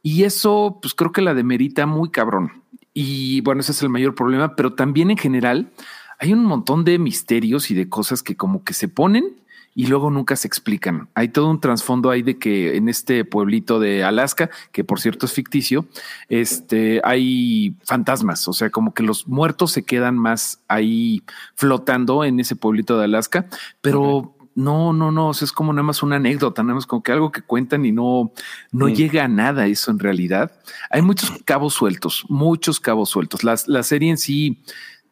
Y eso, pues creo que la demerita muy cabrón. Y bueno, ese es el mayor problema, pero también en general hay un montón de misterios y de cosas que como que se ponen y luego nunca se explican. Hay todo un trasfondo ahí de que en este pueblito de Alaska, que por cierto es ficticio, este hay fantasmas, o sea, como que los muertos se quedan más ahí flotando en ese pueblito de Alaska, pero no, no, no, es como nada más una anécdota, nada más como que algo que cuentan y no, no mm. llega a nada eso en realidad. Hay muchos cabos sueltos, muchos cabos sueltos. La, la serie en sí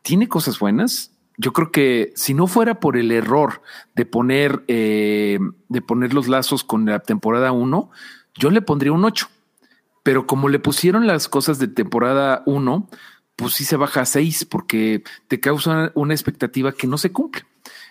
tiene cosas buenas. Yo creo que si no fuera por el error de poner, eh, de poner los lazos con la temporada 1, yo le pondría un 8. Pero como le pusieron las cosas de temporada 1, pues sí se baja a 6 porque te causa una expectativa que no se cumple.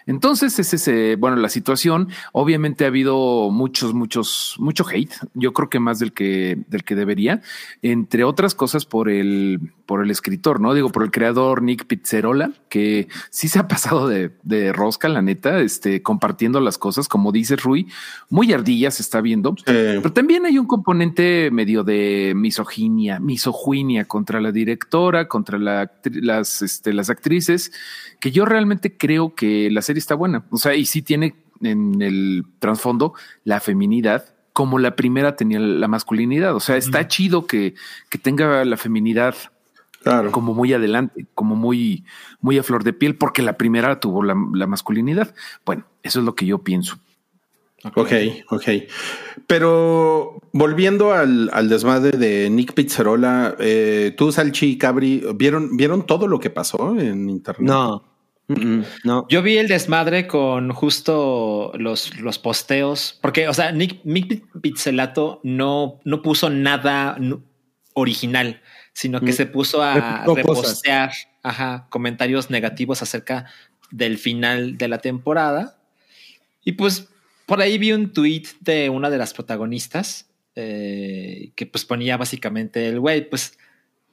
Entonces, es ese, bueno, la situación. Obviamente ha habido muchos, muchos, mucho hate. Yo creo que más del que, del que debería, entre otras cosas por el, por el escritor, no digo por el creador Nick Pizzerola, que sí se ha pasado de, de rosca, la neta, este, compartiendo las cosas, como dice Rui, muy ardilla se está viendo, pero también hay un componente medio de misoginia, misoginia contra la directora, contra la, las, este, las actrices, que yo realmente creo que la serie está buena. O sea, y sí tiene en el trasfondo la feminidad como la primera tenía la masculinidad. O sea, está chido que, que tenga la feminidad Claro. como muy adelante, como muy, muy a flor de piel, porque la primera tuvo la, la masculinidad. Bueno, eso es lo que yo pienso. Ok, ok. Pero volviendo al, al desmadre de Nick Pizzarola, eh, tú, Salchi y Cabri, ¿vieron, ¿vieron todo lo que pasó en internet? No. Mm, mm, no. Yo vi el desmadre con justo los, los posteos, porque, o sea, Nick, Nick Pizzelato no, no puso nada original, sino que Mm. se puso a Replicó repostear ajá, comentarios negativos acerca del final de la temporada. Y pues por ahí vi un tweet de una de las protagonistas eh, que pues ponía básicamente el güey, pues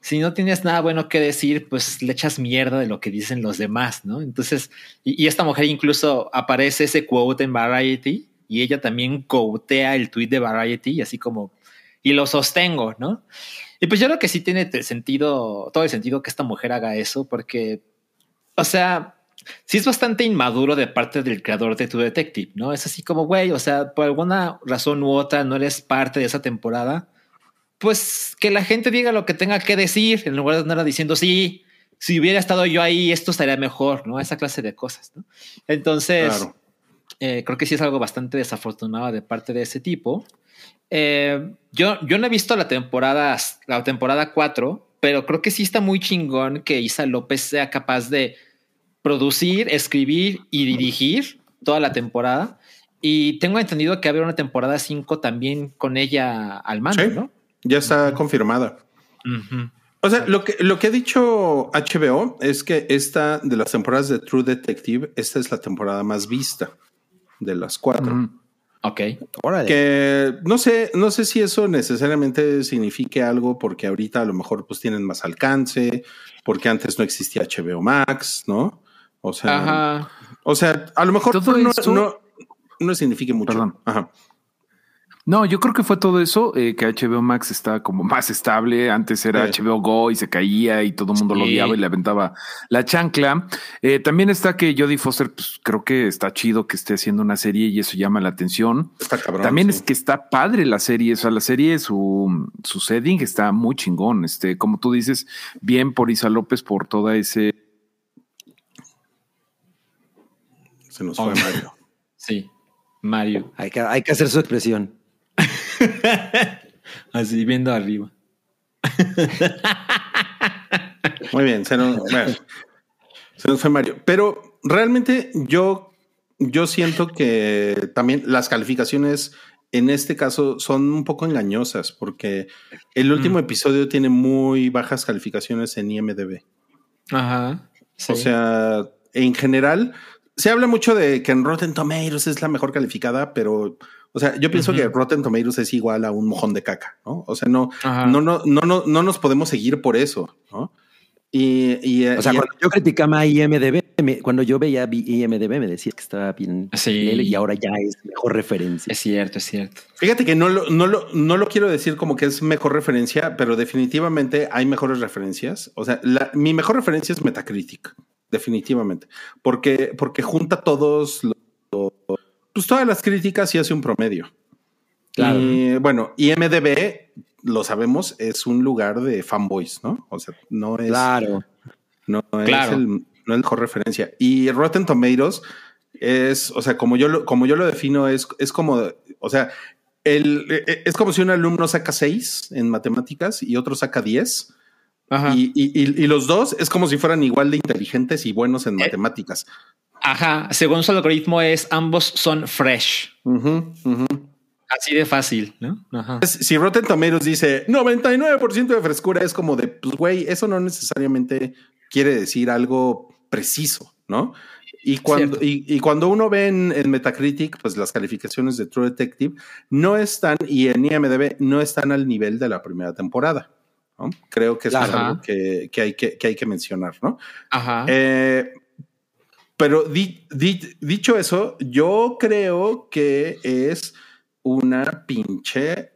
si no tienes nada bueno que decir, pues le echas mierda de lo que dicen los demás, ¿no? Entonces, y, y esta mujer incluso aparece ese quote en Variety y ella también quotea el tweet de Variety así como, y lo sostengo, ¿no? Y pues yo creo que sí tiene sentido, todo el sentido que esta mujer haga eso, porque, o sea, sí es bastante inmaduro de parte del creador de True Detective, ¿no? Es así como, güey, o sea, por alguna razón u otra no eres parte de esa temporada, pues que la gente diga lo que tenga que decir, en lugar de andar diciendo, sí, si hubiera estado yo ahí, esto estaría mejor, ¿no? Esa clase de cosas, ¿no? Entonces, Claro. eh, creo que sí es algo bastante desafortunado de parte de ese tipo. Eh, yo, yo no he visto la temporada, la temporada 4, pero creo que sí está muy chingón que Isa López sea capaz de producir, escribir y dirigir toda la temporada. Y tengo entendido que habrá una temporada 5 también con ella al mando, Sí. ¿no? Ya está confirmada. O sea, lo que, lo que ha dicho HBO es que esta de las temporadas de True Detective, esta es la temporada más vista de las cuatro. Ok. Órale. Que no sé, no sé si eso necesariamente signifique algo porque ahorita a lo mejor pues tienen más alcance, porque antes no existía HBO Max, ¿no? O sea, Ajá. o sea, a lo mejor no, no, no signifique mucho. Perdón. Ajá. No, yo creo que fue todo eso, eh, que HBO Max está como más estable. Antes era Sí. HBO Go y se caía y todo el mundo lo odiaba y le aventaba la chancla. Eh, también está que Jodie Foster, pues creo que está chido que esté haciendo una serie y eso llama la atención. Está cabrón. También sí. es que está padre la serie, o sea, la serie, su, su setting está muy chingón. Este, como tú dices, bien por Isa López por toda ese. se nos fue Oh. Mario. Sí. Mario. Hay que, hay que hacer su expresión. Así viendo arriba. Muy bien, se nos, bueno, se nos fue Mario. Pero realmente yo, yo siento que también las calificaciones en este caso son un poco engañosas porque el último Mm. episodio tiene muy bajas calificaciones en IMDB. Ajá. Sí. O sea, en general, se habla mucho de que en Rotten Tomatoes es la mejor calificada, pero, o sea, yo pienso que Rotten Tomatoes es igual a un mojón de caca, ¿no? O sea, no, no, no, no, no, no nos podemos seguir por eso, ¿no? Y, y, O sea, y- cuando yo criticaba a IMDB, me- cuando yo veía IMDB me decía que estaba bien Sí. y ahora ya es mejor referencia. Es cierto, es cierto. fíjate que no lo, no, lo, no lo quiero decir como que es mejor referencia, pero definitivamente hay mejores referencias. O sea, la- mi mejor referencia es Metacritic, definitivamente, porque, porque junta todos los, pues todas las críticas y hace un promedio. Claro. Y bueno, IMDB, lo sabemos, es un lugar de fanboys, ¿no? O sea, no es, Claro. no es, el, no es mejor referencia. Y Rotten Tomatoes es, o sea, como yo lo, como yo lo defino, es, es como, o sea, el, e- es como si un alumno saca seis en matemáticas y otro saca 10. Ajá. Y, y- y- y los dos es como si fueran igual de inteligentes y buenos en Eh. matemáticas. Ajá. Según su algoritmo es ambos son fresh. Ujú, ujú. Así de fácil, ¿no? Ajá. Si Rotten Tomatoes dice 99% de frescura, es como de, pues, güey, eso no necesariamente quiere decir algo preciso, ¿no? Y cuando, y, y cuando uno ve en, en Metacritic, pues las calificaciones de True Detective no están, y en IMDB no están al nivel de la primera temporada. ¿no? Creo que eso es algo que, que hay que, que hay que mencionar, ¿no? Ajá. Eh, pero di- di- dicho eso, yo creo que es una pinche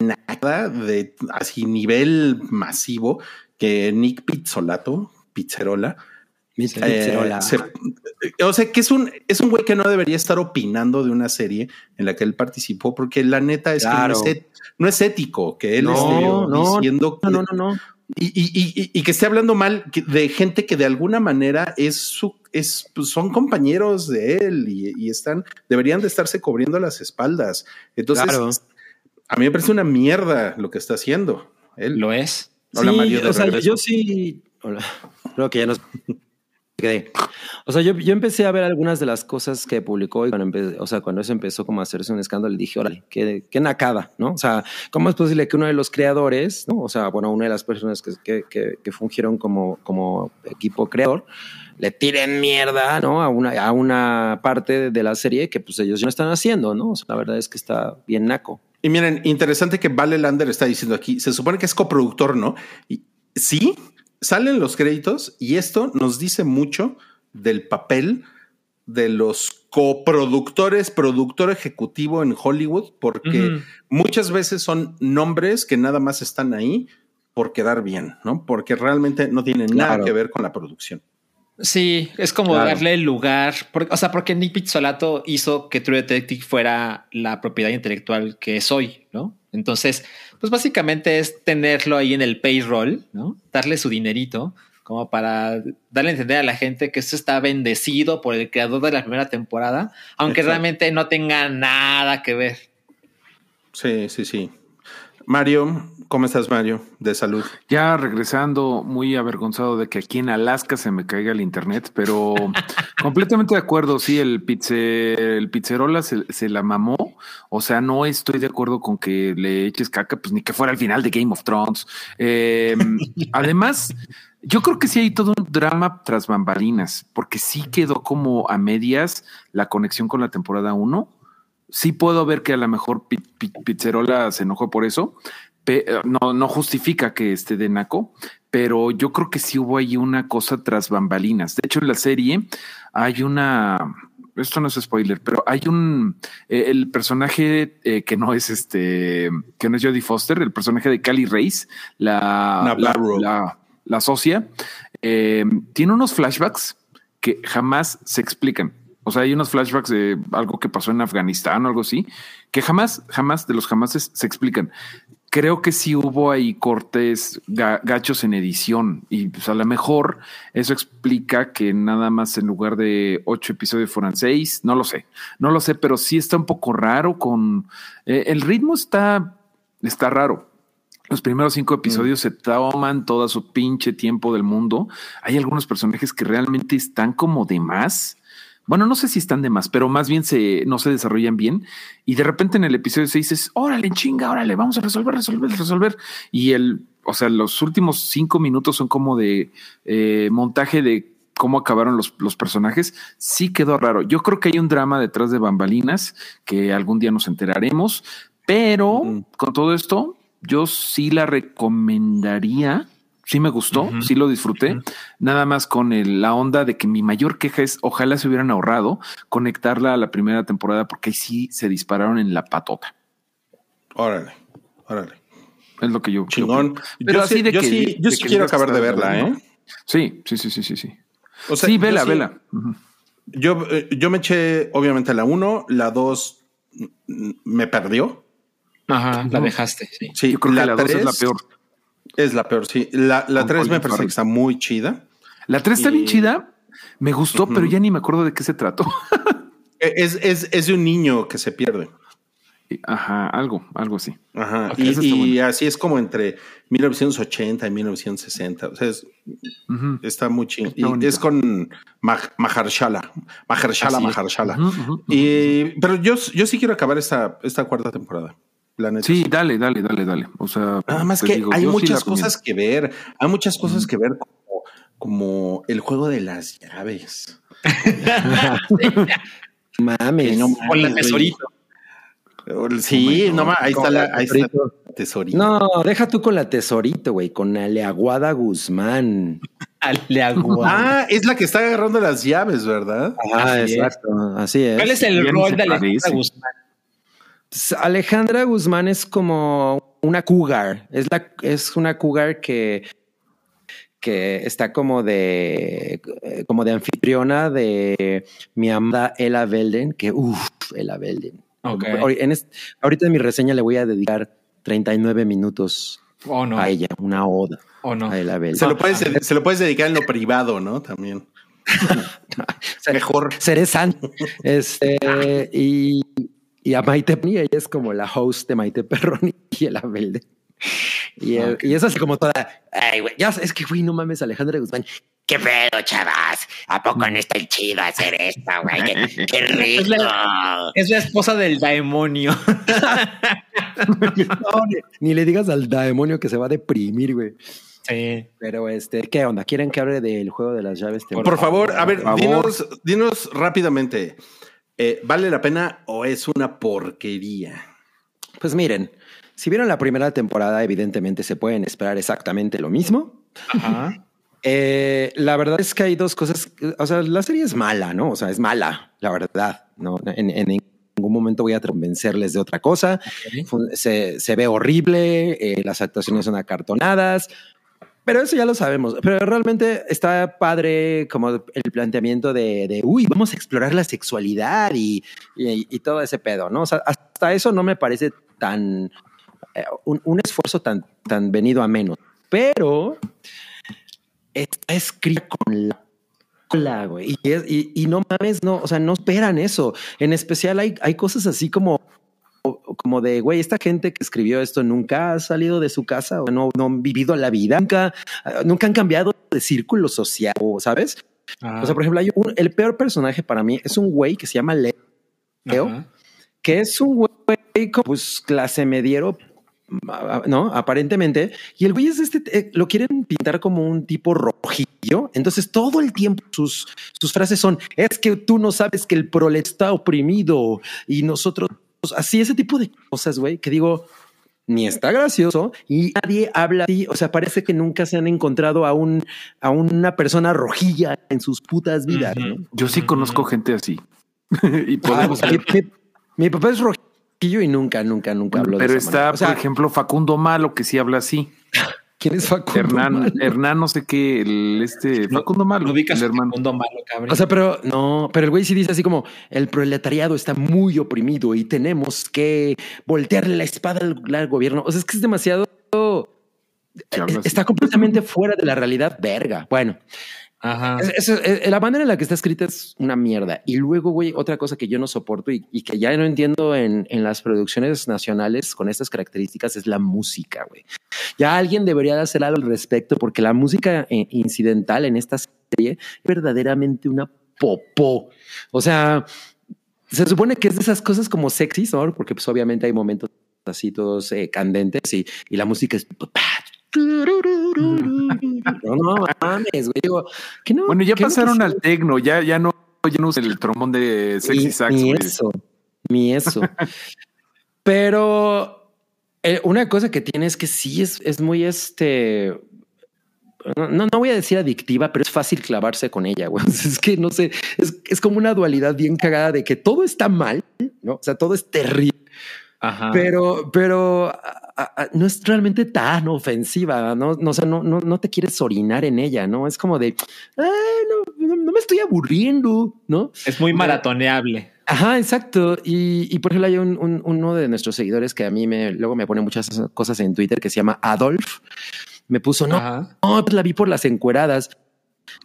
nada de así nivel masivo que Nick Pizzolato, Pizzerola, eh, se- o sea, que es un, es un güey que no debería estar opinando de una serie en la que él participó, porque la neta es Claro. que no es, et- no es ético que él No, esté no, diciendo No, no, no, no. y, y- y- y que esté hablando mal de gente que de alguna manera es su, es, pues, son compañeros de él y, y están, deberían de estarse cubriendo las espaldas. Entonces, Claro. a mí me parece una mierda lo que está haciendo. Él. Lo es. Hola, Sí, Mario, de o sea, yo sí. Hola. Creo que ya nos quedé. O sea, yo, yo empecé a ver algunas de las cosas que publicó y cuando empe- o sea, cuando eso empezó como a hacerse un escándalo, le dije, órale, qué, qué nacada, ¿no? O sea, ¿cómo es posible que uno de los creadores, ¿no? O sea, bueno, una de las personas que, que, que, que fungieron como, como equipo creador, le tiren mierda, ¿no? A una, a una parte de la serie que pues ellos ya no están haciendo, ¿no? O sea, la verdad es que está bien naco. Y miren, interesante que Vale Lander está diciendo aquí, se supone que es coproductor, ¿no? Y sí, salen los créditos y esto nos dice mucho del papel de los coproductores, productor ejecutivo en Hollywood, porque muchas veces son nombres que nada más están ahí por quedar bien, ¿no? Porque realmente no tienen nada que ver con la producción. Sí, es como Claro. darle el lugar, porque, o sea, porque Nick Pizzolato hizo que True Detective fuera la propiedad intelectual que es hoy, ¿no? Entonces, pues básicamente es tenerlo ahí en el payroll, ¿no? Darle su dinerito como para darle a entender a la gente que esto está bendecido por el creador de la primera temporada, aunque Exacto. realmente no tenga nada que ver. Sí, sí, sí. Mario, ¿cómo estás, Mario? De salud. Ya regresando, muy avergonzado de que aquí en Alaska se me caiga el internet, pero completamente de acuerdo. Sí, el, pizze, el pizzerola se, se la mamó. O sea, no estoy de acuerdo con que le eches caca, pues ni que fuera el final de Game of Thrones. Eh, además, yo creo que sí hay todo un drama tras bambalinas, porque sí quedó como a medias la conexión con la temporada 1. Sí puedo ver que a lo mejor Pi- Pi- Pizzerola se enojó por eso, eh, no, no justifica que esté de naco, pero yo creo que sí hubo ahí una cosa tras bambalinas. De hecho, en la serie hay una. Esto no es spoiler, pero hay un eh, el personaje eh, que no es este que no es Jodie Foster, el personaje de Cali Race, la, la, Navarro. la, la socia, eh, tiene unos flashbacks que jamás se explican. O sea, hay unos flashbacks de algo que pasó en Afganistán o algo así, que jamás, jamás de los jamases se explican. Creo que sí hubo ahí cortes ga- gachos en edición y pues a lo mejor eso explica que nada más en lugar de ocho episodios fueran seis, no lo sé, no lo sé, pero sí está un poco raro con eh, el ritmo está, está raro. Los primeros cinco episodios se toman todo su pinche tiempo del mundo. Hay algunos personajes que realmente están como de más. Bueno, no sé si están de más, pero más bien se, no se desarrollan bien. Y de repente en el episodio 6 dices, órale, chinga, órale, vamos a resolver, resolver, resolver. Y el, o sea, los últimos cinco minutos son como de eh, montaje de cómo acabaron los, los personajes. Sí quedó raro. Yo creo que hay un drama detrás de bambalinas que algún día nos enteraremos, pero con todo esto, yo sí la recomendaría. Sí me gustó, sí lo disfruté. Nada más con el- la onda de que mi mayor queja es ojalá se hubieran ahorrado conectarla a la primera temporada porque ahí sí se dispararon en la patota. Órale, órale. Es lo que yo Chingón. yo- Pero yo así sí, de yo que- sí, de yo sí que quiero acabar de verla. ¿eh? Sí, sí, sí, sí, sí, sí. O sea, sí, yo vela, sí- vela. Yo, eh, yo me eché, obviamente, la 1, la 2 me perdió. Ajá, la No. dejaste. Sí. Sí, Yo creo que la dos es la peor. Es la peor, sí. La, la Con 3 me parece que está muy chida. La 3 está Y- bien chida. Me gustó, pero ya ni me acuerdo de qué se trató. Eh, Es, es, es de un niño que se pierde. Ajá, algo, algo así. Ajá. Y eso está y bueno. así es como entre 1980 y 1960. O sea, es- está muy chido. Está Y bonito. es con Mah- Mahershala. Mahershala, Así es. Mahershala. Ujú, ujú, ujú. Y, pero yo, yo sí quiero acabar esta, esta cuarta temporada. La. Sí, dale, dale, dale, dale. O sea, Nada más que digo, hay sí muchas la cosas que ver. Hay muchas cosas que ver como, como el juego de las llaves. Mames. No Con la mames, tesorito. Sí, no mames, ahí está la, ahí está Tesorito. el tesorito. No, deja tú con la tesorito, güey, con Aleaguada Guzmán. Le agua. Ah, es la que está agarrando las llaves, ¿verdad? Ah, Así es. exacto. Así es. ¿Cuál es el rol de parece. Guzmán? Alejandra Guzmán es como una cougar. Es, la, es una cougar que, que está como de, como de anfitriona de mi amada Ella Belden, que uff, Ella Belden. Ok. Ahori- en est- ahorita en mi reseña le voy a dedicar 39 minutos ¿O no? a ella, una oda ¿O no? a Ella Belden. Se lo, puedes, se lo puedes dedicar en lo privado, ¿no? También. Mejor. Seré santo. Este, y, y a Maite Perroni, ella es como la host de Maite Perroni y el Abelde. Y, el- y es así como toda, ay, güey, ya es que, güey, no mames, Alejandra Guzmán. ¿Qué pedo, chavas? ¿A poco no está el chido hacer esto, güey? ¡Qué, qué rico! Es la esposa del demonio. No, ni, ni le digas al demonio que se va a deprimir, güey. Sí. Pero, este, ¿qué onda? ¿Quieren que hable del juego de las llaves? Por favor, a ver, favor. dinos, dinos rápidamente. Eh, ¿Vale la pena o es una porquería? Pues miren, si vieron la primera temporada, evidentemente se pueden esperar exactamente lo mismo. Ajá. Eh, la verdad es que hay dos cosas. O sea, la serie es mala, ¿no? O sea, es mala, la verdad. No, en, en ningún momento voy a convencerles de otra cosa. Fu- Se, se ve horrible, eh, las actuaciones son acartonadas, pero eso ya lo sabemos. Pero realmente está padre como el planteamiento de, de, uy, vamos a explorar la sexualidad y, y, todo ese pedo, ¿no? O sea, hasta eso no me parece tan eh, un, un esfuerzo tan, tan venido a menos. Pero está escrita con la cola, güey. Y, y, y no mames, no, o sea, no esperan eso. En especial hay, hay cosas así como, como de, güey, esta gente que escribió esto nunca ha salido de su casa o no, no han vivido la vida, nunca, ah, nunca han cambiado de círculo social, ¿sabes? Ajá. O sea, por ejemplo, hay un- el peor personaje para mí es un güey que se llama Leo, Ajá. que es un güey como, pues clase mediero, ¿no? Aparentemente. Y el güey es este, eh, lo quieren pintar como un tipo rojillo. Entonces todo el tiempo sus, sus frases son, es que tú no sabes que el prole está oprimido y nosotros, así ese tipo de cosas, güey, que digo, ni está gracioso y nadie habla así. O sea, parece que nunca se han encontrado a un, a una persona rojilla en sus putas vidas. ¿no? Yo sí conozco gente así. y Ah, podemos pues, mi, mi- mi papá es rojillo y nunca, nunca, nunca habló Pero de esa está, manera. O sea, por ejemplo, Facundo Malo, que sí habla así. ¿Quién es Facundo? Hernán, Malo? Hernán, no sé qué, el este No- Facundo Malo, No ubicas el hermano. mundo malo, cabrón. O sea, pero no, pero el güey sí dice así como el proletariado está muy oprimido y tenemos que voltearle la espada al, al gobierno. O sea, es que es demasiado. Está completamente fuera de la realidad, verga. Bueno, Ajá. es- es- es- la manera en la que está escrita es una mierda. Y luego, güey, otra cosa que yo no soporto y, y que ya no entiendo en, en las producciones nacionales con estas características es la música, güey. Ya alguien debería de hacer algo al respecto porque la música eh, incidental en esta serie es verdaderamente una popó. O sea, se supone que es de esas cosas como sexy, ¿no? Porque pues obviamente hay momentos así todos eh, candentes y, y la música es... No, no mames, güey. Digo, que no. Bueno, ya no pasaron quisiera- al tecno, ya, ya no, ya no el trombón de sexy sax, ni güey. eso, ni eso. Pero eh, una cosa que tiene es que sí es, es muy este. No, no no voy a decir adictiva, pero es fácil clavarse con ella, güey. Es que no sé, es, es como una dualidad bien cagada de que todo está mal, ¿no? O sea, todo es terrible, Ajá. pero, pero a- a- a- no es realmente tan ofensiva, ¿no? no o sea, no, no, no te quieres orinar en ella, ¿no? Es como de, "Ay, no, no, no me estoy aburriendo, ¿no? es muy maratoneable. Ajá, exacto. Y, y por ejemplo, hay un, un- uno de nuestros seguidores que a mí me luego me pone muchas cosas en Twitter que se llama Adolf. Me puso, no, Ajá. no, pues la vi por las encueradas.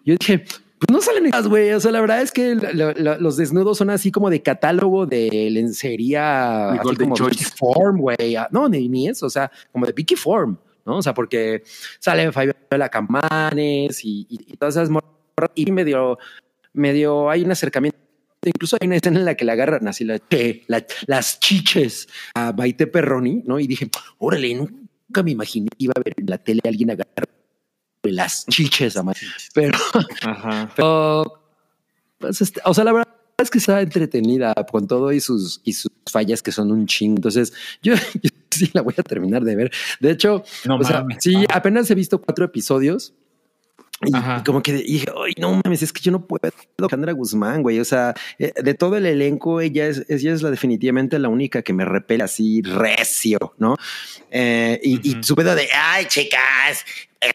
Yo dije, pues no salen esas, güey. O sea, la verdad es que los desnudos son así como de catálogo de lencería, De así como Choice. Form, güey. Ah, No, ni, ni eso. O sea, como de Vicky Form, ¿no? O sea, porque sale Fabiola Camanes y, y- y todas esas morras. Y medio, medio hay un acercamiento. Incluso hay una escena en la que le agarran así la, las chiches a Maite Perroni, ¿no? Y dije, órale, nunca me imaginé que iba a ver en la tele a alguien agarrar las chiches. Pero, Ajá. pero, pues, este, o sea, la verdad es que está entretenida con todo y sus, y sus fallas que son un ching. Entonces, yo, yo sí la voy a terminar de ver. De hecho, No o sea, sí, apenas he visto cuatro episodios. Y Ajá. como que dije, ay, no mames, es que yo no puedo. Alejandra Guzmán, güey. O sea, eh, de todo el elenco, ella es, ella es la definitivamente la única que me repele así recio, ¿no? Eh, y, y Ujú. su pedo de, Ay, chicas,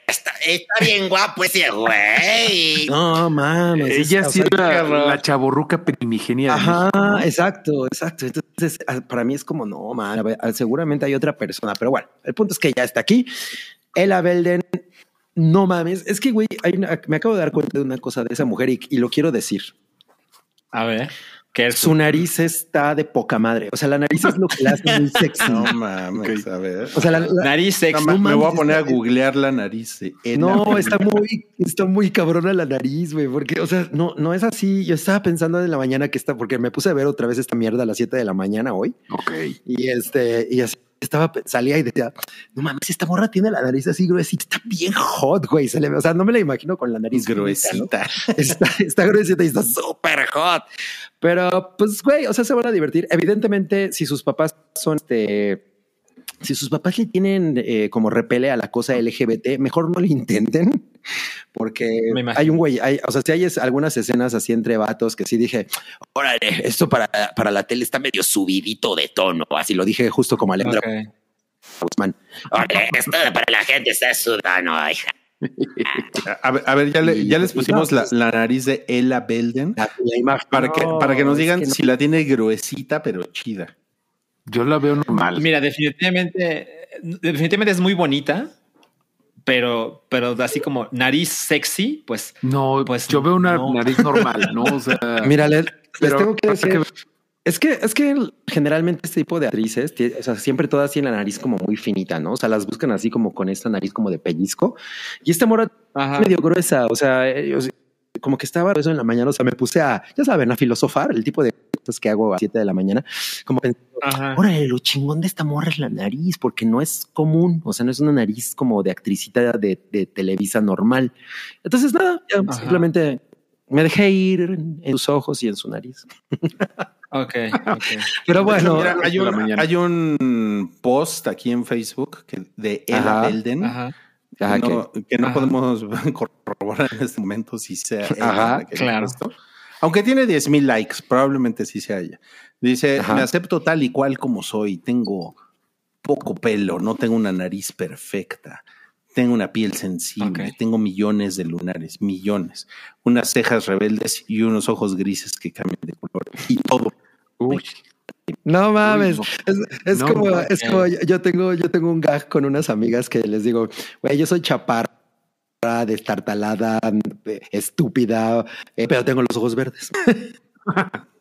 está, está bien guapo ese güey. no mames. es- Ella sí es la, la chaborruca primigenia. Ajá, exacto, exacto. Entonces, para mí es como, no, man, seguramente hay otra persona, pero bueno, el punto es que ya está aquí. Ella Belden, no mames, es que, güey, hay una- me acabo de dar cuenta de una cosa de esa mujer y, y lo quiero decir. A ver. ¿Qué es Su nariz está de poca madre. O sea, la nariz es lo que la hace muy sexy. No mames, a ver. O sea, la, la- Nariz sexy. no me voy a poner a googlear la nariz. No, está muy, está muy cabrona la nariz, güey, porque, o sea, no, no es así. Yo estaba pensando en la mañana que está, porque me puse a ver otra vez esta mierda a las 7 de la mañana hoy. Ok. Y este, y así estaba, salía y decía, no mames, esta morra tiene la nariz así gruesita, está bien hot, güey. Se le ve, o sea, no me la imagino con la nariz ¿no? gruesita. Está, está gruesita y está súper hot. Pero, pues, güey, o sea, se van a divertir. Evidentemente, si sus papás son este. Si sus papás le tienen eh, como repele a la cosa LGBT, mejor no le intenten, porque hay un güey, hay, o sea, si hay es- algunas escenas así entre vatos que sí dije, Órale, esto para, para la tele está medio subidito de tono. así lo dije justo como Alejandra Ok. Guzmán. Órale, esto para la gente está sudando, hija. A ver, a ver, ya, le- Y- ya les pusimos la, pues- la nariz de Ella Belden La, la imagen. para que, para que nos es digan que no. si la tiene gruesita, pero chida. Yo la veo normal. Mira, definitivamente, definitivamente es muy bonita, pero, pero así como nariz sexy, pues no, Pues yo veo una no. nariz normal, ¿no? O sea, Mira, les, les tengo que que decir. ver. Es que, es que generalmente este tipo de actrices, o sea, siempre todas tienen la nariz como muy finita, ¿no? O sea, las buscan así como con esta nariz como de pellizco. Y esta mora Ajá. medio gruesa, o sea, eh, yo- como que estaba eso en la mañana, o sea, me puse a, ya saben, a filosofar, el tipo de que hago a 7 de la mañana, como pensando, Ajá. órale, lo chingón de esta morra es la nariz, porque no es común, o sea, no es una nariz como de actricita de, de Televisa normal. Entonces, nada, ya simplemente me dejé ir en, en sus ojos y en su nariz. Ok, ok. Pero bueno, Mira, hay, un, hay un post aquí en Facebook que- de Ella Ajá. Belden Ajá. ajá, no- que no podemos corroborar en este momento si sea Ajá, claro. esto. Aunque tiene 10 mil likes, probablemente sí sea ella. Dice, Ajá. me acepto tal y cual como soy, tengo poco pelo, no tengo una nariz perfecta, tengo una piel sensible, tengo millones de lunares, millones, unas cejas rebeldes y unos ojos grises que cambian de color y todo. Uy, No mames. no. Es, es No, como, no, es como yo, yo tengo, yo tengo un gag con unas amigas que les digo, güey, yo soy chaparra, destartalada, estúpida, eh, pero tengo los ojos verdes.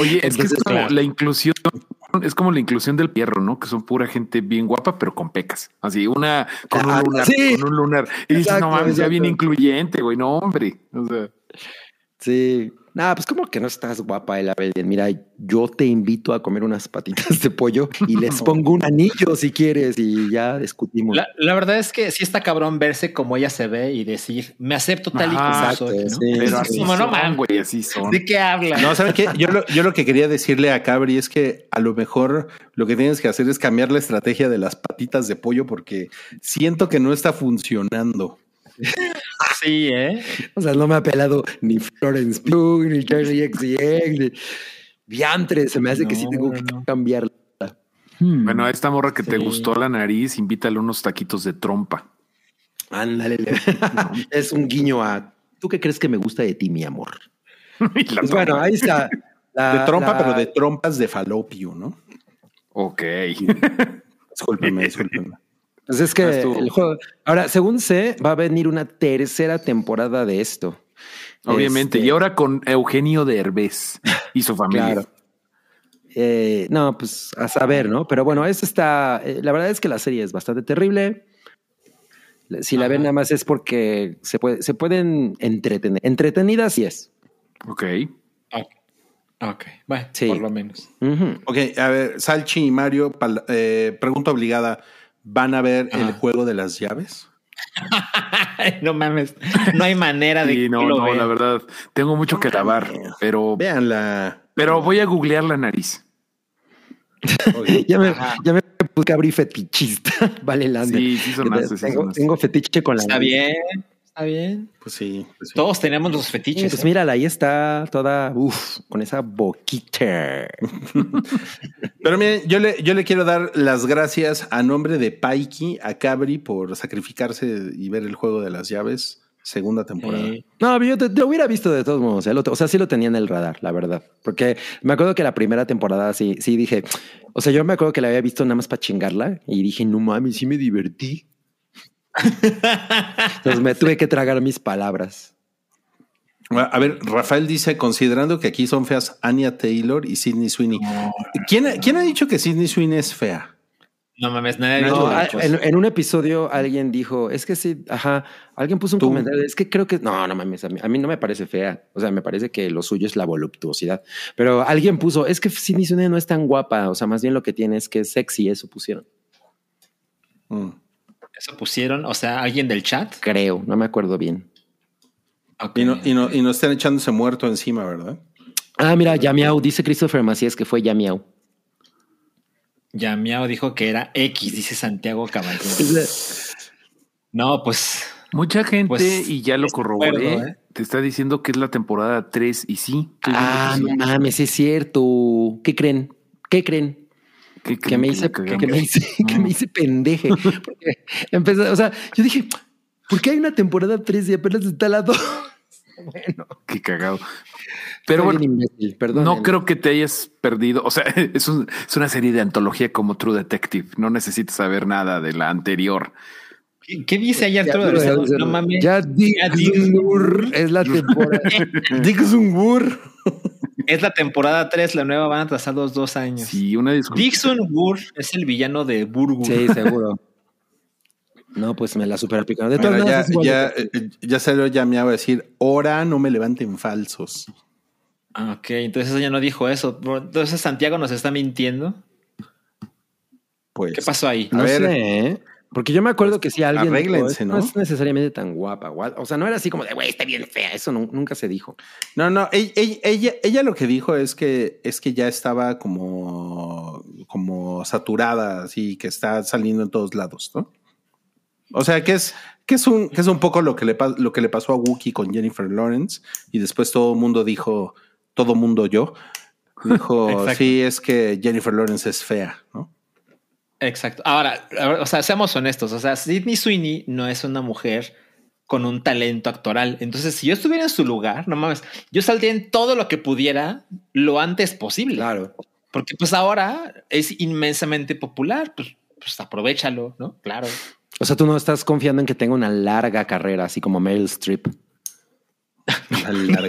Oye, es que es como claro. la inclusión, es como la inclusión del pierro, ¿no? Que son pura gente bien guapa, pero con pecas. Así, una con Ah, un lunar, sí. con un lunar. Y dices, Exacto, no mames, ya bien incluyente, güey, no, hombre. O sea, Sí. Nada, pues como que no estás guapa, Ella Belden. Mira, yo te invito a comer unas patitas de pollo y les pongo un anillo si quieres y ya discutimos. La, la verdad es que sí está cabrón verse como ella se ve y decir, me acepto tal y como soy. ¿no? sí, pero sí, así sí. Como no mames. güey, así son. ¿De qué habla? No, ¿saben qué? Yo lo, yo lo que quería decirle a Cabri es que a lo mejor lo que tienes que hacer es cambiar la estrategia de las patitas de pollo porque siento que no está funcionando. Sí, ¿eh? O sea, no me ha pelado ni Florence Pugh, ni Charlie XCX, ni diantre. Se me hace que sí No, tengo que no. cambiarla. Bueno, a esta morra que te gustó la nariz, invítale unos taquitos de trompa. Ándale. le- es un guiño a. ¿Tú qué crees que me gusta de ti, mi amor? Pues bueno, ahí está. La- De trompa, la- pero de trompas de falopio, ¿no? Ok. Discúlpeme, discúlpeme. Pues es que Ah, el juego. Ahora, según sé, va a venir una tercera temporada de esto. Obviamente. Este, Y ahora con Eugenio Derbez y su familia. Claro. Eh, no, pues a saber, ¿no? Pero bueno, esto está. eh, la verdad es que la serie es bastante terrible. Si la ven nada más es porque se, puede, se pueden entretener. Entretenida sí es. Ok. Ok, Ok, bueno, Sí. por lo menos. Ok, a ver, Salchi y Mario, pal- eh, pregunta obligada, ¿van a ver el Ajá. juego de las llaves? no mames. No hay manera de Sí, que no, lo no, la verdad, tengo mucho que lavar, pero, Veanla. pero voy a googlear la nariz. Ya me, ya me puse abrir fetichista. vale, Lander. Sí, sí sí tengo, tengo fetiche con la Está nariz. bien, está bien. Pues sí. pues sí. Todos tenemos los fetiches. Pues ¿eh? mírala, ahí está toda, uff, con esa boquita. Pero miren, yo le, yo le quiero dar las gracias a nombre de Paiki, a Cabri, por sacrificarse y ver el juego de las llaves, segunda temporada. Sí. No, yo te, te hubiera visto de todos modos. ¿eh? Lo- O sea, sí lo tenía en el radar, la verdad. Porque me acuerdo que la primera temporada sí, sí dije. O sea, yo me acuerdo que la había visto nada más para chingarla y dije, no mames, sí me divertí. Entonces me tuve que tragar mis palabras. A ver, Rafael dice, considerando que aquí son feas Anya Taylor y Sidney Sweeney. ¿Quién, ha- quién ha dicho que Sidney Sweeney es fea? No mames, nadie ha dicho en, en un episodio alguien dijo, es que sí, ajá, alguien puso un Tú. comentario, es que creo que, no, no mames, a mí, a mí no me parece fea, o sea, me parece que lo suyo es la voluptuosidad, pero alguien puso, es que Sidney Sweeney no es tan guapa, o sea, más bien lo que tiene es que es sexy, eso pusieron, Mm. Eso pusieron, o sea, alguien del chat. creo, no me acuerdo bien. Y, no, y, no, y no están echándose muerto encima, ¿verdad? Ah, mira, Yamiau, dice Christopher Macías que fue Yamiau. Ya Miao dijo que era X, dice Santiago Caballero. No, pues Mucha gente, Pues, y ya lo corroboré, acuerdo, ¿eh? te está diciendo que es la temporada 3 y sí. Ah, mames, es cierto. ¿Qué creen? ¿Qué creen? ¿Qué Que me hice, que me hice, que me hice pendeje. Porque empecé, o sea, yo dije, ¿por qué hay una temporada 3 y apenas está la 2? Bueno, Qué cagado. Pero bueno, imbécil, perdón. no creo que te hayas perdido. O sea, es, un- es una serie de antología como True Detective. No necesitas saber nada de la anterior. ¿qué, dice Arturo del Estado? No mames. Ya di- Ya di- es la temporada. Dixon Es la temporada 3, la nueva van a atrasar los dos años. Sí, una disculpa. Dixon Wood es el villano de Burgur. Sí, seguro. No, pues me la super aplicaron. De todas ya, ya, eh, ya salió ya me hago decir, ahora no me levanten falsos. Ah, Ok, entonces ella no dijo eso. Entonces Santiago nos está mintiendo. Pues, ¿Qué pasó ahí? A no ver. sé, ¿eh? Porque yo me acuerdo que si alguien. arréglense, "Es- ¿no?" es necesariamente tan guapa. gua- O sea, no era así como de, güey, está bien fea. Eso nu- nunca se dijo. No, no, ella, ella, lo que dijo es que es que ya estaba como, como saturada, así que está saliendo en todos lados, ¿no? O sea, que es, que es un, que es un poco lo que le lo que le pasó a Wookiee con Jennifer Lawrence, y después todo el mundo dijo, todo mundo yo, dijo, sí, es que Jennifer Lawrence es fea, ¿no? Exacto. Ahora, o sea, seamos honestos. O sea, Sidney Sweeney no es una mujer con un talento actoral. Entonces, si yo estuviera en su lugar, no mames, yo saldría en todo lo que pudiera lo antes posible. Claro. Porque pues ahora es inmensamente popular. Pues, pues aprovechalo, ¿no? Claro. O sea, tú no estás confiando en que tenga una larga carrera, así como Meryl Streep.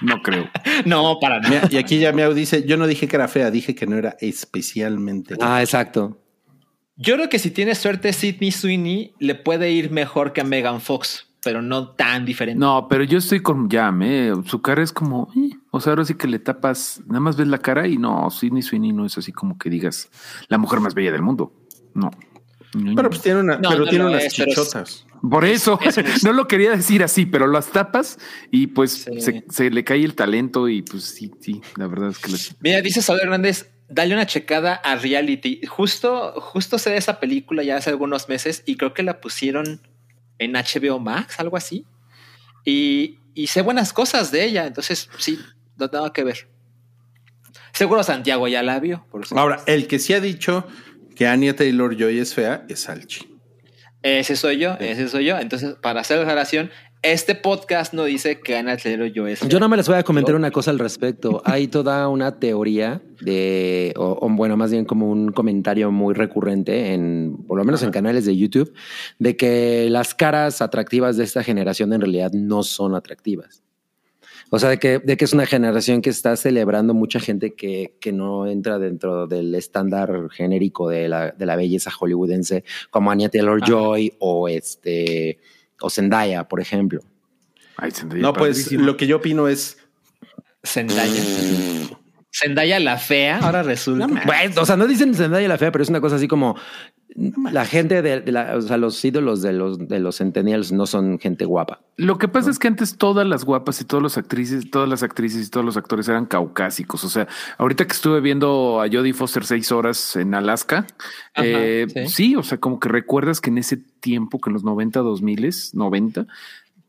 No creo. No, para nada. Y aquí ya me dice, yo no dije que era fea, dije que no era especialmente. Ah, exacto. Yo creo que si tiene suerte, Sidney Sweeney le puede ir mejor que a Megan Fox, pero no tan diferente. No, pero yo estoy con Jam, ¿eh? Su cara es como, eh, o sea, ahora sí que le tapas, nada más ves la cara y no, Sidney Sweeney no es así como que digas la mujer más bella del mundo. No. Pero pues tiene una, No, pero no tiene unas es, pero es- chichotas. Por eso, Es- es- no lo quería decir así, pero las tapas y pues Sí. se, se le cae el talento y pues sí, sí, la verdad es que la- Mira, dice Saúl Hernández, dale una checada a Reality. Justo, justo sé de esa película ya hace algunos meses y creo que la pusieron en HBO Max, algo así. Y, y sé buenas cosas de ella, entonces sí, lo tengo que ver. Seguro Santiago ya la vio. Por. Ahora, el que sí ha dicho que Anya Taylor Joy es fea es Salchi. Ese soy yo, ese soy yo. Entonces, para hacer la aclaración, este podcast no dice que Ana Taylor yo es. Yo no me les voy a comentar una cosa al respecto. Hay toda una teoría de, o, o bueno, más bien como un comentario muy recurrente en, por lo menos en canales de YouTube, de que las caras atractivas de esta generación en realidad no son atractivas. O sea, de que, de que es una generación que está celebrando mucha gente que, que no entra dentro del estándar genérico de la, de la belleza hollywoodense, como Anya Taylor Joy o este o Zendaya, por ejemplo. Ay, Zendaya, No, pues lo que yo opino es Zendaya. Zendaya la fea, ahora resulta. Bueno, o sea, no dicen Zendaya la fea, pero es una cosa así como la gente de, de la, o sea, los ídolos de los de los centennials no son gente guapa. Lo que pasa es que antes todas las guapas y todas las actrices, todas las actrices y todos los actores eran caucásicos. O sea, ahorita que estuve viendo a Jodie Foster seis horas en Alaska, Ajá, eh, sí. sí. o sea, como que recuerdas que en ese tiempo, que en los 90, 2000, 90,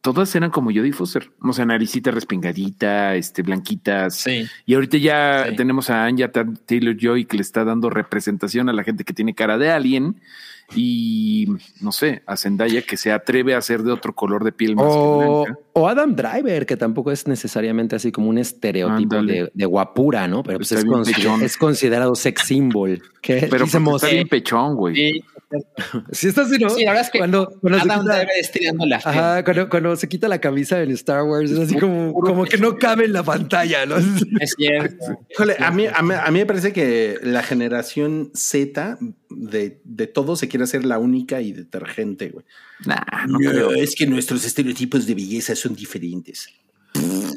todas eran como Jodie Foster. O sea, naricita respingadita, este, blanquitas. Sí. Y ahorita ya Sí. tenemos a Anya Taylor Joy que le está dando representación a la gente que tiene cara de alien. Y no sé, a Zendaya que se atreve a ser de otro color de piel más O, que blanca. o Adam Driver, que tampoco es necesariamente así como un estereotipo de, de guapura, ¿no? Pero pues es, bien consider- pechón. es considerado sex symbol. ¿Qué? Pero está bien pechón, güey. Sí, Sí, está así, ¿no? sí, la verdad es que cuando, cuando se Adam quita, estirando la fe. ajá, cuando, cuando se quita la camisa en Star Wars, es así como, como que no cabe en la pantalla, ¿no? Es cierto. Híjole, a mí, a, mí, a mí me parece que la generación Z de, de todo se quiere hacer la única y detergente, güey. Nah, no creo. es que nuestros estereotipos de belleza son diferentes.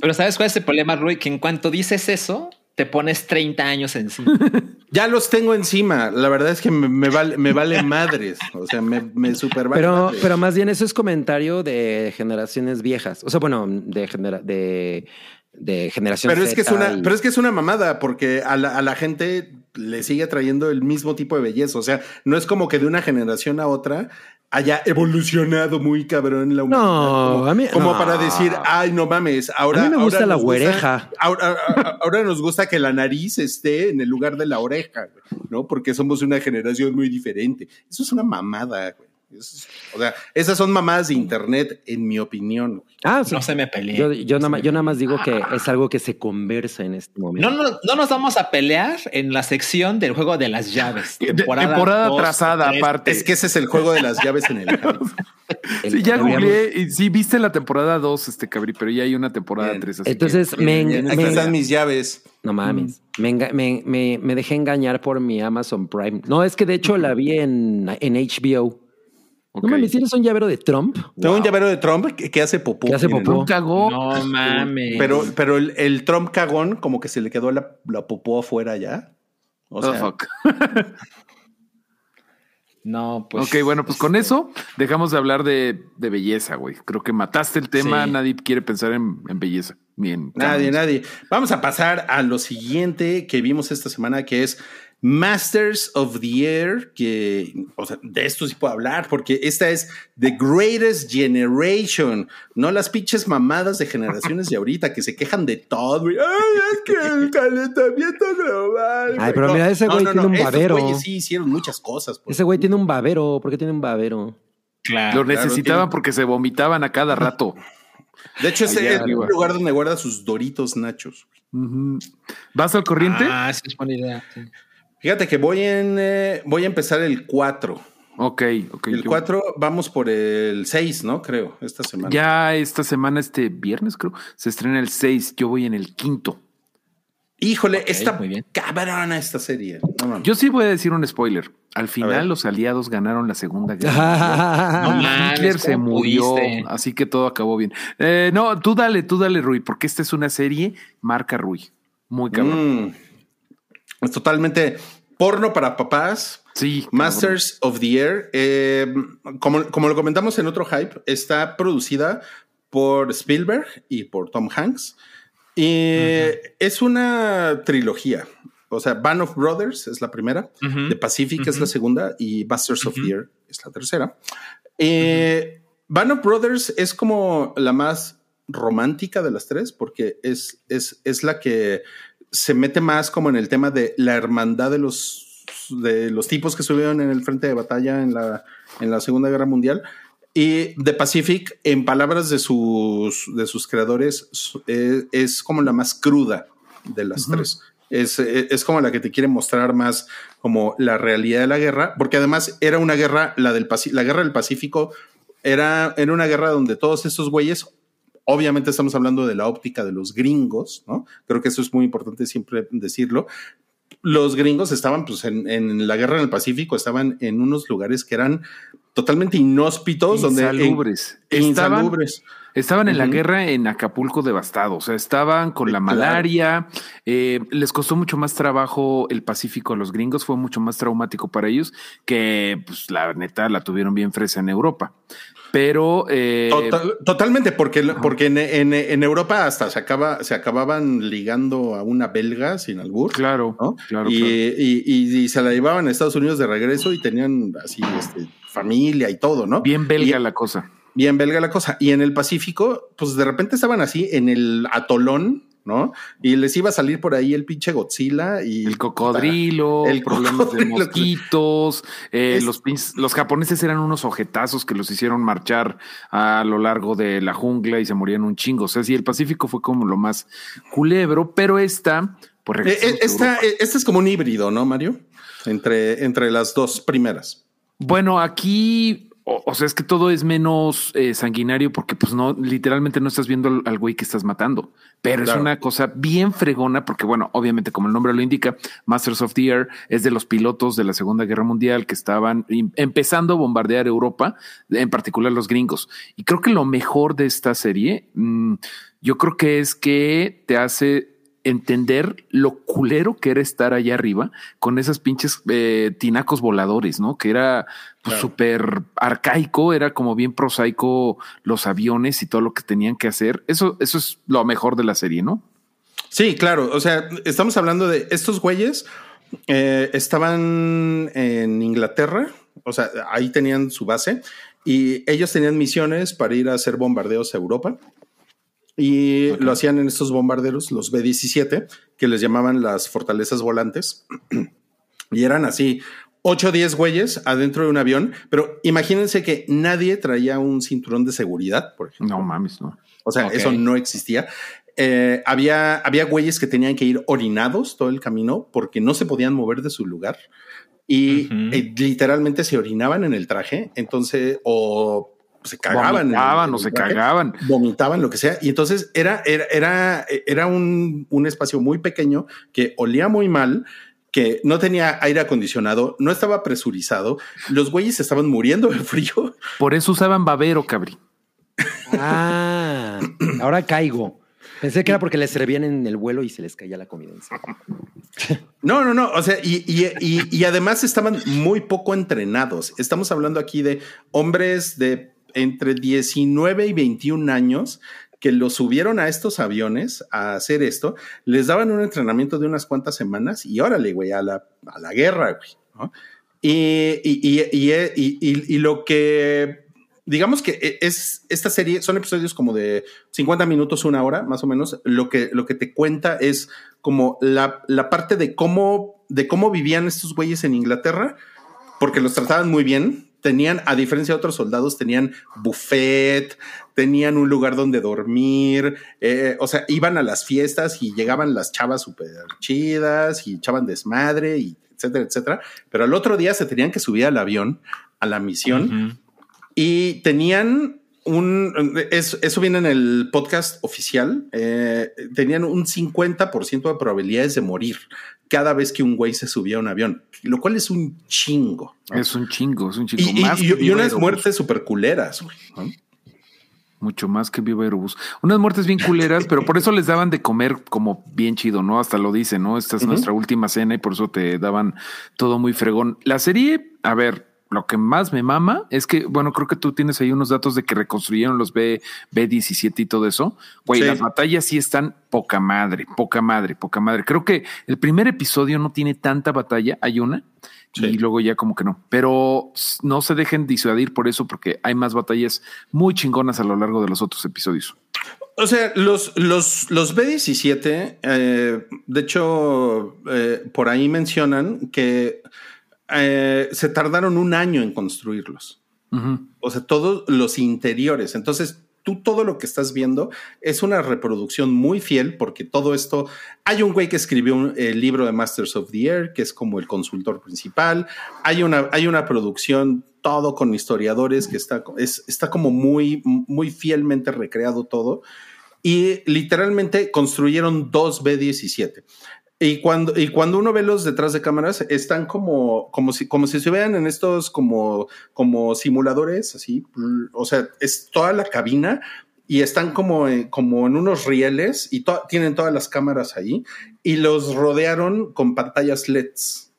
Pero ¿sabes cuál es el problema, Rui? Que en cuanto dices eso, te pones 30 años encima. Ya los tengo encima. La verdad es que me, me vale, me vale madres. O sea, me, me super vale Pero, madres. pero más bien eso es comentario de generaciones viejas. O sea, bueno, de, genera, de, de generación Pero es que es una, y- pero es que es una mamada porque a la, a la gente le sigue trayendo el mismo tipo de belleza. O sea, no es como que de una generación a otra haya evolucionado muy cabrón la humanidad. No, como, a mí- como no. para decir, ay, no mames, ahora. A mí me gusta la nos güereja. ahora, ahora- nos gusta que la nariz esté en el lugar de la oreja, ¿no? Porque somos una generación muy diferente. Eso es una mamada, güey. Es- o sea, esas son mamadas de internet, en mi opinión. Ah, sí. No se me pelee. Yo, yo, nada, más- yo nada más digo que es algo que se conversa en este momento. No, no, no nos vamos a pelear en la sección del juego de las llaves. De- temporada dos, trazada, tres. aparte. Es que ese es el juego de las llaves en el. El- Sí, ya googleé y sí viste la temporada 2, este cabri, pero ya hay una temporada Bien. 3. Entonces, me, Bien, aquí me- están mis llaves. no mames, me, enga- me, me, me dejé engañar por mi Amazon Prime. No, es que de hecho la vi en, en HBO. No mames, ¿tienes un llavero de Trump? Tengo un llavero de Trump que, que hace popó. Que hace popó. ¿no? cagó. No mames. Pero, pero el, el Trump cagón, como que se le quedó la, la popó afuera ya. O Oh, sea, fuck. No, pues. ok, bueno, pues con este, eso dejamos de hablar de, de belleza, güey. Creo que mataste el tema, Sí. nadie quiere pensar en, en belleza. Bien. Nadie, nadie. Vamos a pasar a lo siguiente que vimos esta semana, que es Masters of the Air, que, o sea, de esto sí puedo hablar, porque esta es The Greatest Generation, no las pinches mamadas de generaciones de ahorita que se quejan de todo. Ay, es que el calentamiento global. Ay, pero No, mira, ese güey no, tiene no, un estos babero. güeyes sí hicieron muchas cosas. Ese güey tiene un babero. ¿Por qué tiene un babero? Claro. Lo necesitaban porque se vomitaban a cada rato. De hecho, es Allá el lugar donde guarda sus doritos nachos. ¿Vas al corriente? Ah, esa es buena idea. sí. Fíjate que voy en eh, voy a empezar el 4. Ok, ok. El yo- 4, vamos por el 6, ¿no? Creo, esta semana. Ya esta semana, este viernes, creo, se estrena el 6. Yo voy en el quinto. Híjole, Ok, está muy bien. cabrona esta serie. No. Yo sí voy a decir un spoiler. Al final, los aliados ganaron la Segunda Guerra. No Hitler se ¿cómo murió, pudiste? así que todo acabó bien. Eh, no, tú dale, tú dale, Rui, porque esta es una serie marca Rui. Muy cabrón. Mm. Es totalmente porno para papás. Sí. Masters of the Air. Eh, como, como lo comentamos en otro hype, está producida por Spielberg y por Tom Hanks. Y es una trilogía. O sea, Band of Brothers es la primera. The Pacific es la segunda y Masters of the Air es la tercera. Eh, Band of Brothers es como la más romántica de las tres porque es, es, es la que se mete más como en el tema de la hermandad de los, de los tipos que estuvieron en el frente de batalla en la, en la Segunda Guerra Mundial. Y The Pacific, en palabras de sus, de sus creadores, eh, es como la más cruda de las tres. Es, eh, es como la que te quiere mostrar más como la realidad de la guerra, porque además era una guerra, la, del la guerra del Pacífico, era, era una guerra donde todos estos güeyes, obviamente estamos hablando de la óptica de los gringos, ¿no? Creo que eso es muy importante siempre decirlo. Los gringos estaban, pues, en, en la guerra en el Pacífico, estaban en unos lugares que eran totalmente inhóspitos, donde Insalubres. en- Estaban- insalubres. Estaban en la guerra en Acapulco devastado, o sea, estaban con la claro. malaria, eh, les costó mucho más trabajo el Pacífico a los gringos, fue mucho más traumático para ellos que, pues, la neta, la tuvieron bien fresa en Europa. Pero eh, Total- totalmente, porque, porque en, en- en Europa hasta se, acaba, se acababan ligando a una belga sin albur. claro, ¿no? claro, y, claro. y- y- y se la llevaban a Estados Unidos de regreso y tenían así este, familia y todo, ¿no? bien belga la cosa. bien belga la cosa. Y en el Pacífico, pues de repente estaban así en el atolón, ¿no? Y les iba a salir por ahí el pinche Godzilla y El cocodrilo, El problemas de mosquitos, eh, Es- los, los japoneses eran unos ojetazos que los hicieron marchar a lo largo de la jungla y se morían un chingo. O sea, sí, el Pacífico fue como lo más culebro, pero esta, pues Eh, eh, esta, es como un híbrido, ¿no, Mario? Entre, entre las dos primeras. Bueno, aquí, o, o sea, es que todo es menos eh, sanguinario porque pues no, literalmente no estás viendo al, al güey que estás matando, pero Claro. es una cosa bien fregona porque bueno, obviamente como el nombre lo indica, Masters of the Air es de los pilotos de la Segunda Guerra Mundial que estaban empezando a bombardear Europa, en particular los gringos. Y creo que lo mejor de esta serie, mm, yo creo que es que te hace entender lo culero que era estar allá arriba con esas pinches eh, tinacos voladores, ¿no? Que era pues, Claro. súper arcaico, era como bien prosaico los aviones y todo lo que tenían que hacer. Eso, eso es lo mejor de la serie, ¿no? Sí, claro. O sea, estamos hablando de estos güeyes eh, estaban en Inglaterra, o sea, ahí tenían su base y ellos tenían misiones para ir a hacer bombardeos a Europa. Y lo hacían en estos bombarderos, los B-17, que les llamaban las fortalezas volantes. y eran así, 8 o 10 güeyes adentro de un avión, pero imagínense que nadie traía un cinturón de seguridad, por ejemplo. No mames, no. O sea, eso no existía. Eh, había, había güeyes que tenían que ir orinados todo el camino porque no se podían mover de su lugar y eh, literalmente se orinaban en el traje, entonces, o se cagaban. el- Vomitaban o se cagaban. Vomitaban, lo que sea. Y entonces era, era, era, era un, un espacio muy pequeño que olía muy mal que no tenía aire acondicionado, no estaba presurizado, los güeyes estaban muriendo de frío. Por eso usaban babero, cabri. Ah, ahora caigo. Pensé que era porque les servían en el vuelo y se les caía la comida encima. No, no, no. O sea, y, y, y, y además estaban muy poco entrenados. Estamos hablando aquí de hombres de entre 19 y 21 años que los subieron a estos aviones a hacer esto, les daban un entrenamiento de unas cuantas semanas y órale, güey, a la, a la guerra, güey. Y, y, y, y, lo que, digamos que es esta serie, son episodios como de 50 minutos, una hora, más o menos. Lo que, lo que te cuenta es como la, la parte de cómo, de cómo vivían estos güeyes en Inglaterra, porque los trataban muy bien. Tenían, a diferencia de otros soldados, tenían buffet, tenían un lugar donde dormir, eh, o sea, iban a las fiestas y llegaban las chavas súper chidas y echaban desmadre y etcétera, etcétera. Pero al otro día se tenían que subir al avión a la misión y tenían un, es- eso viene en el podcast oficial, eh, tenían un 50% de probabilidades de morir cada vez que un güey se subía a un avión, lo cual es un chingo. ¿no? Es un chingo, es un chingo. y, más y- unas muertes súper culeras. güey, ¿no? Mucho más que Viva Aerobús. Unas muertes bien culeras, pero por eso les daban de comer como bien chido, ¿no? Hasta lo dice, ¿no? Esta es nuestra última cena y por eso te daban todo muy fregón. La serie, a ver, lo que más me mama es que, bueno, creo que tú tienes ahí unos datos de que reconstruyeron los B, B17 y todo eso. Güey, Sí. las batallas sí están poca madre, poca madre, poca madre. Creo que el primer episodio no tiene tanta batalla, hay una. Sí. Y luego ya como que no. Pero no se dejen disuadir por eso, porque hay más batallas muy chingonas a lo largo de los otros episodios. O sea, los, los, los B-17, eh, de hecho, eh, por ahí mencionan que eh, se tardaron un año en construirlos. O sea, todos los interiores. Entonces, tú todo lo que estás viendo es una reproducción muy fiel porque todo esto, hay un güey que escribió un- el libro de Masters of the Air, que es como el consultor principal. Hay una, hay una producción todo con historiadores que está, es, está como muy, muy fielmente recreado todo. Y literalmente construyeron dos B-17. Y cuando, y cuando uno ve los detrás de cámaras, están como, como si, como si se vean en estos como, como simuladores, así. O sea, es toda la cabina y están como, en- como en unos rieles y to- tienen todas las cámaras ahí y los rodearon con pantallas LEDs.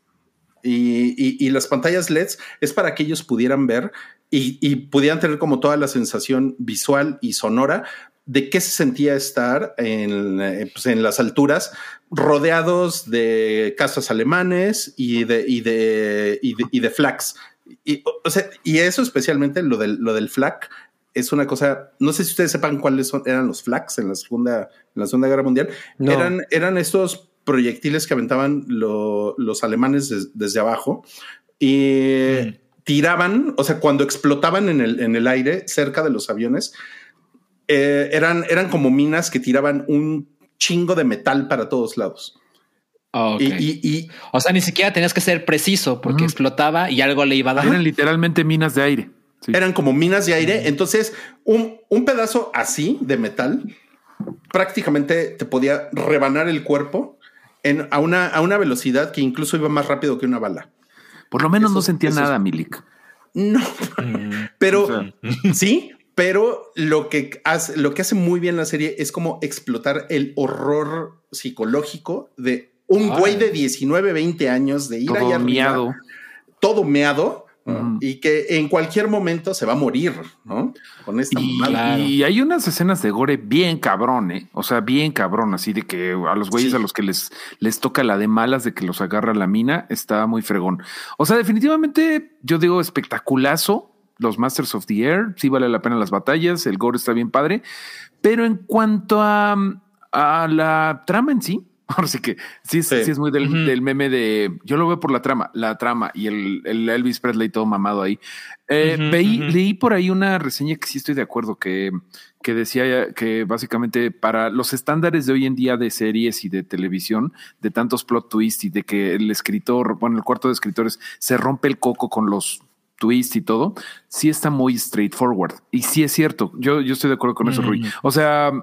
Y, y- y las pantallas LEDs es para que ellos pudieran ver y, y pudieran tener como toda la sensación visual y sonora de qué se sentía estar en, eh, pues, en las alturas rodeados de casas alemanes y de, y de, y de, y de flags. Y, o- sea, y eso especialmente lo del, lo del flag es una cosa, no sé si ustedes sepan cuáles son, eran los flags en la segunda, en la segunda guerra mundial. No. Eran, eran estos proyectiles que aventaban lo- los alemanes des- desde abajo y tiraban, o sea, cuando explotaban en el, en el aire cerca de los aviones, eh, eran, eran como minas que tiraban un chingo de metal para todos lados. Ok. Y, y- y- o sea, ni siquiera tenías que ser preciso porque explotaba y algo le iba a dar. Eran literalmente minas de aire. Sí. eran como minas de aire. Entonces, un, un pedazo así de metal prácticamente te podía rebanar el cuerpo en, a, una, a una velocidad que incluso iba más rápido que una bala. Por lo menos Eso- no sentía eso nada, Milik. No, pero O sea. sí, pero lo que hace, lo que hace muy bien la serie es como explotar el horror psicológico de un Ay. güey de 19, 20 años de ir Todo allá arriba, miado. todo meado y que en cualquier momento se va a morir, ¿no? Con esta Y. Claro. y hay unas escenas de gore bien cabrón, ¿eh? O sea, bien cabrón, así de que a los güeyes Sí. a los que les, les toca la de malas de que los agarra la mina, está muy fregón. O sea, definitivamente, yo digo espectaculazo. Los Masters of the Air, sí vale la pena las batallas, el gore está bien padre. Pero en cuanto a, a la trama en sí, ahora sí que sí, es- Sí. sí es muy del, meme de yo lo veo por la trama, la trama y el, el Elvis Presley todo mamado ahí. Eh, veí-. Leí por ahí una reseña que sí estoy de acuerdo, que, que decía que básicamente para los estándares de hoy en día de series y de televisión, de tantos plot twists y de que el escritor, bueno, el cuarto de escritores se rompe el coco con los twists y todo, sí está muy straightforward. Y sí es cierto, yo, yo estoy de acuerdo con eso, Rui. O sea,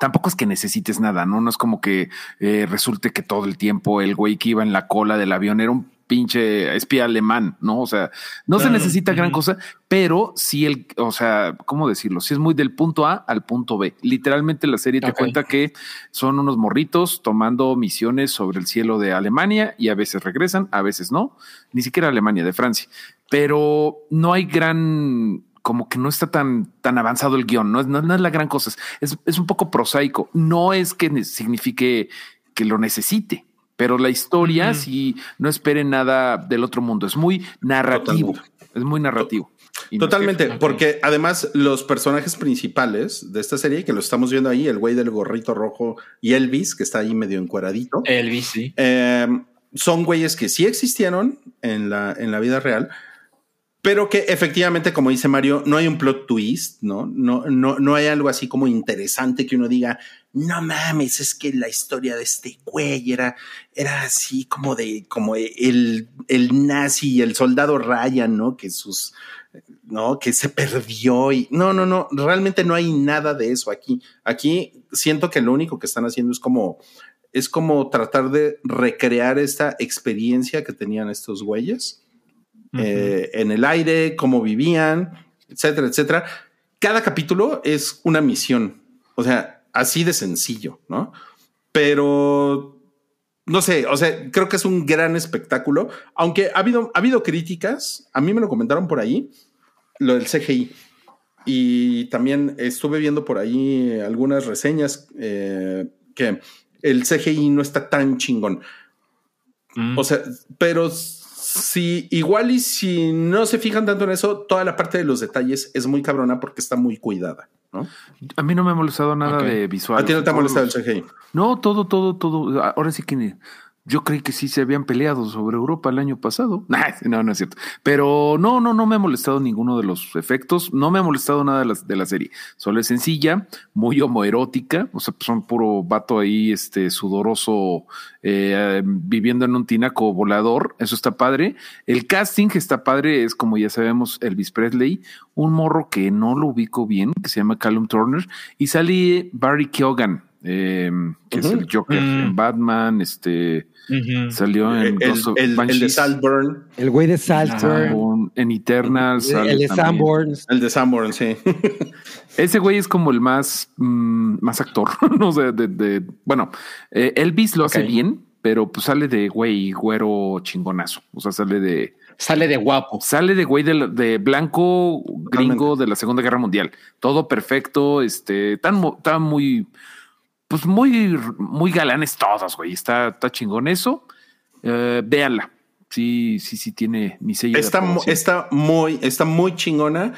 tampoco es que necesites nada, ¿no? No es como que eh, resulte que todo el tiempo el güey que iba en la cola del avión era un pinche espía alemán, ¿no? O sea, no se necesita gran cosa, pero sí el, o sea, ¿cómo decirlo? Sí es muy del punto A al punto B. Literalmente la serie te cuenta que son unos morritos tomando misiones sobre el cielo de Alemania y a veces regresan, a veces no, ni siquiera Alemania, de Francia. Pero no hay gran como que no está tan, tan avanzado el guion, no es, no, no es la gran cosa, es, es un poco prosaico, no es que signifique que lo necesite, pero la historia Ujú. sí no esperen nada del otro mundo, es muy narrativo, Totalmente. es muy narrativo. No Totalmente, porque además los personajes principales de esta serie, que lo estamos viendo ahí, el güey del gorrito rojo y Elvis, que está ahí medio encueradito, Elvis, sí. eh, son güeyes que sí existieron en la, en la vida real, pero que efectivamente, como dice Mario, no hay un plot twist, ¿no? No, no, no hay algo así como interesante que uno diga, no mames, es que la historia de este güey era, era así como de, como el, el nazi y el soldado Ryan, ¿no? Que sus, ¿no? Que se perdió y no, no, no, realmente no hay nada de eso aquí. Aquí siento que lo único que están haciendo es como, es como tratar de recrear esta experiencia que tenían estos güeyes eh, en el aire, cómo vivían, etcétera, etcétera. Cada capítulo es una misión, o sea, así de sencillo, ¿no? Pero no sé, o sea, creo que es un gran espectáculo, aunque ha habido, ha habido críticas, a mí me lo comentaron por ahí, lo del CGI. Y también estuve viendo por ahí algunas reseñas eh, que el CGI no está tan chingón. Mm. O sea, pero si igual y si no se fijan tanto en eso, toda la parte de los detalles es muy cabrona porque está muy cuidada, ¿no? A mí no me ha molestado nada de visual. A ti no te ha molestado el CGI. No, todo, todo, todo. Ahora sí que yo creí que sí se habían peleado sobre Europa el año pasado. No, no es cierto. Pero no, no, no me ha molestado ninguno de los efectos. No me ha molestado nada de la, de la serie. Solo es sencilla, muy homoerótica. O sea, pues son puro vato ahí, este sudoroso, eh, viviendo en un tinaco volador. Eso está padre. El casting está padre. Es como ya sabemos, Elvis Presley, un morro que no lo ubico bien, que se llama Callum Turner, y sale Barry Keoghan eh, que es el Joker Mm. en Batman, este salió en El, Ghost of el- el de Saltburn, El güey de Saltburn. en Eternals. El, sale el de. Sanborns. el de Sanborn, sí. Ese güey es como el más, mm, más actor, no sé, de, de- bueno, eh, Elvis lo hace bien, pero pues sale de güey güero chingonazo, o sea, sale de, Sale de guapo. sale de güey de, la- de blanco gringo de la Segunda Guerra Mundial, todo perfecto, este, tan, tan muy, pues muy, muy galanes todos, güey, está, está chingón eso, eh, véanla, sí, sí, sí tiene mi sello. Está, está muy, está muy chingona,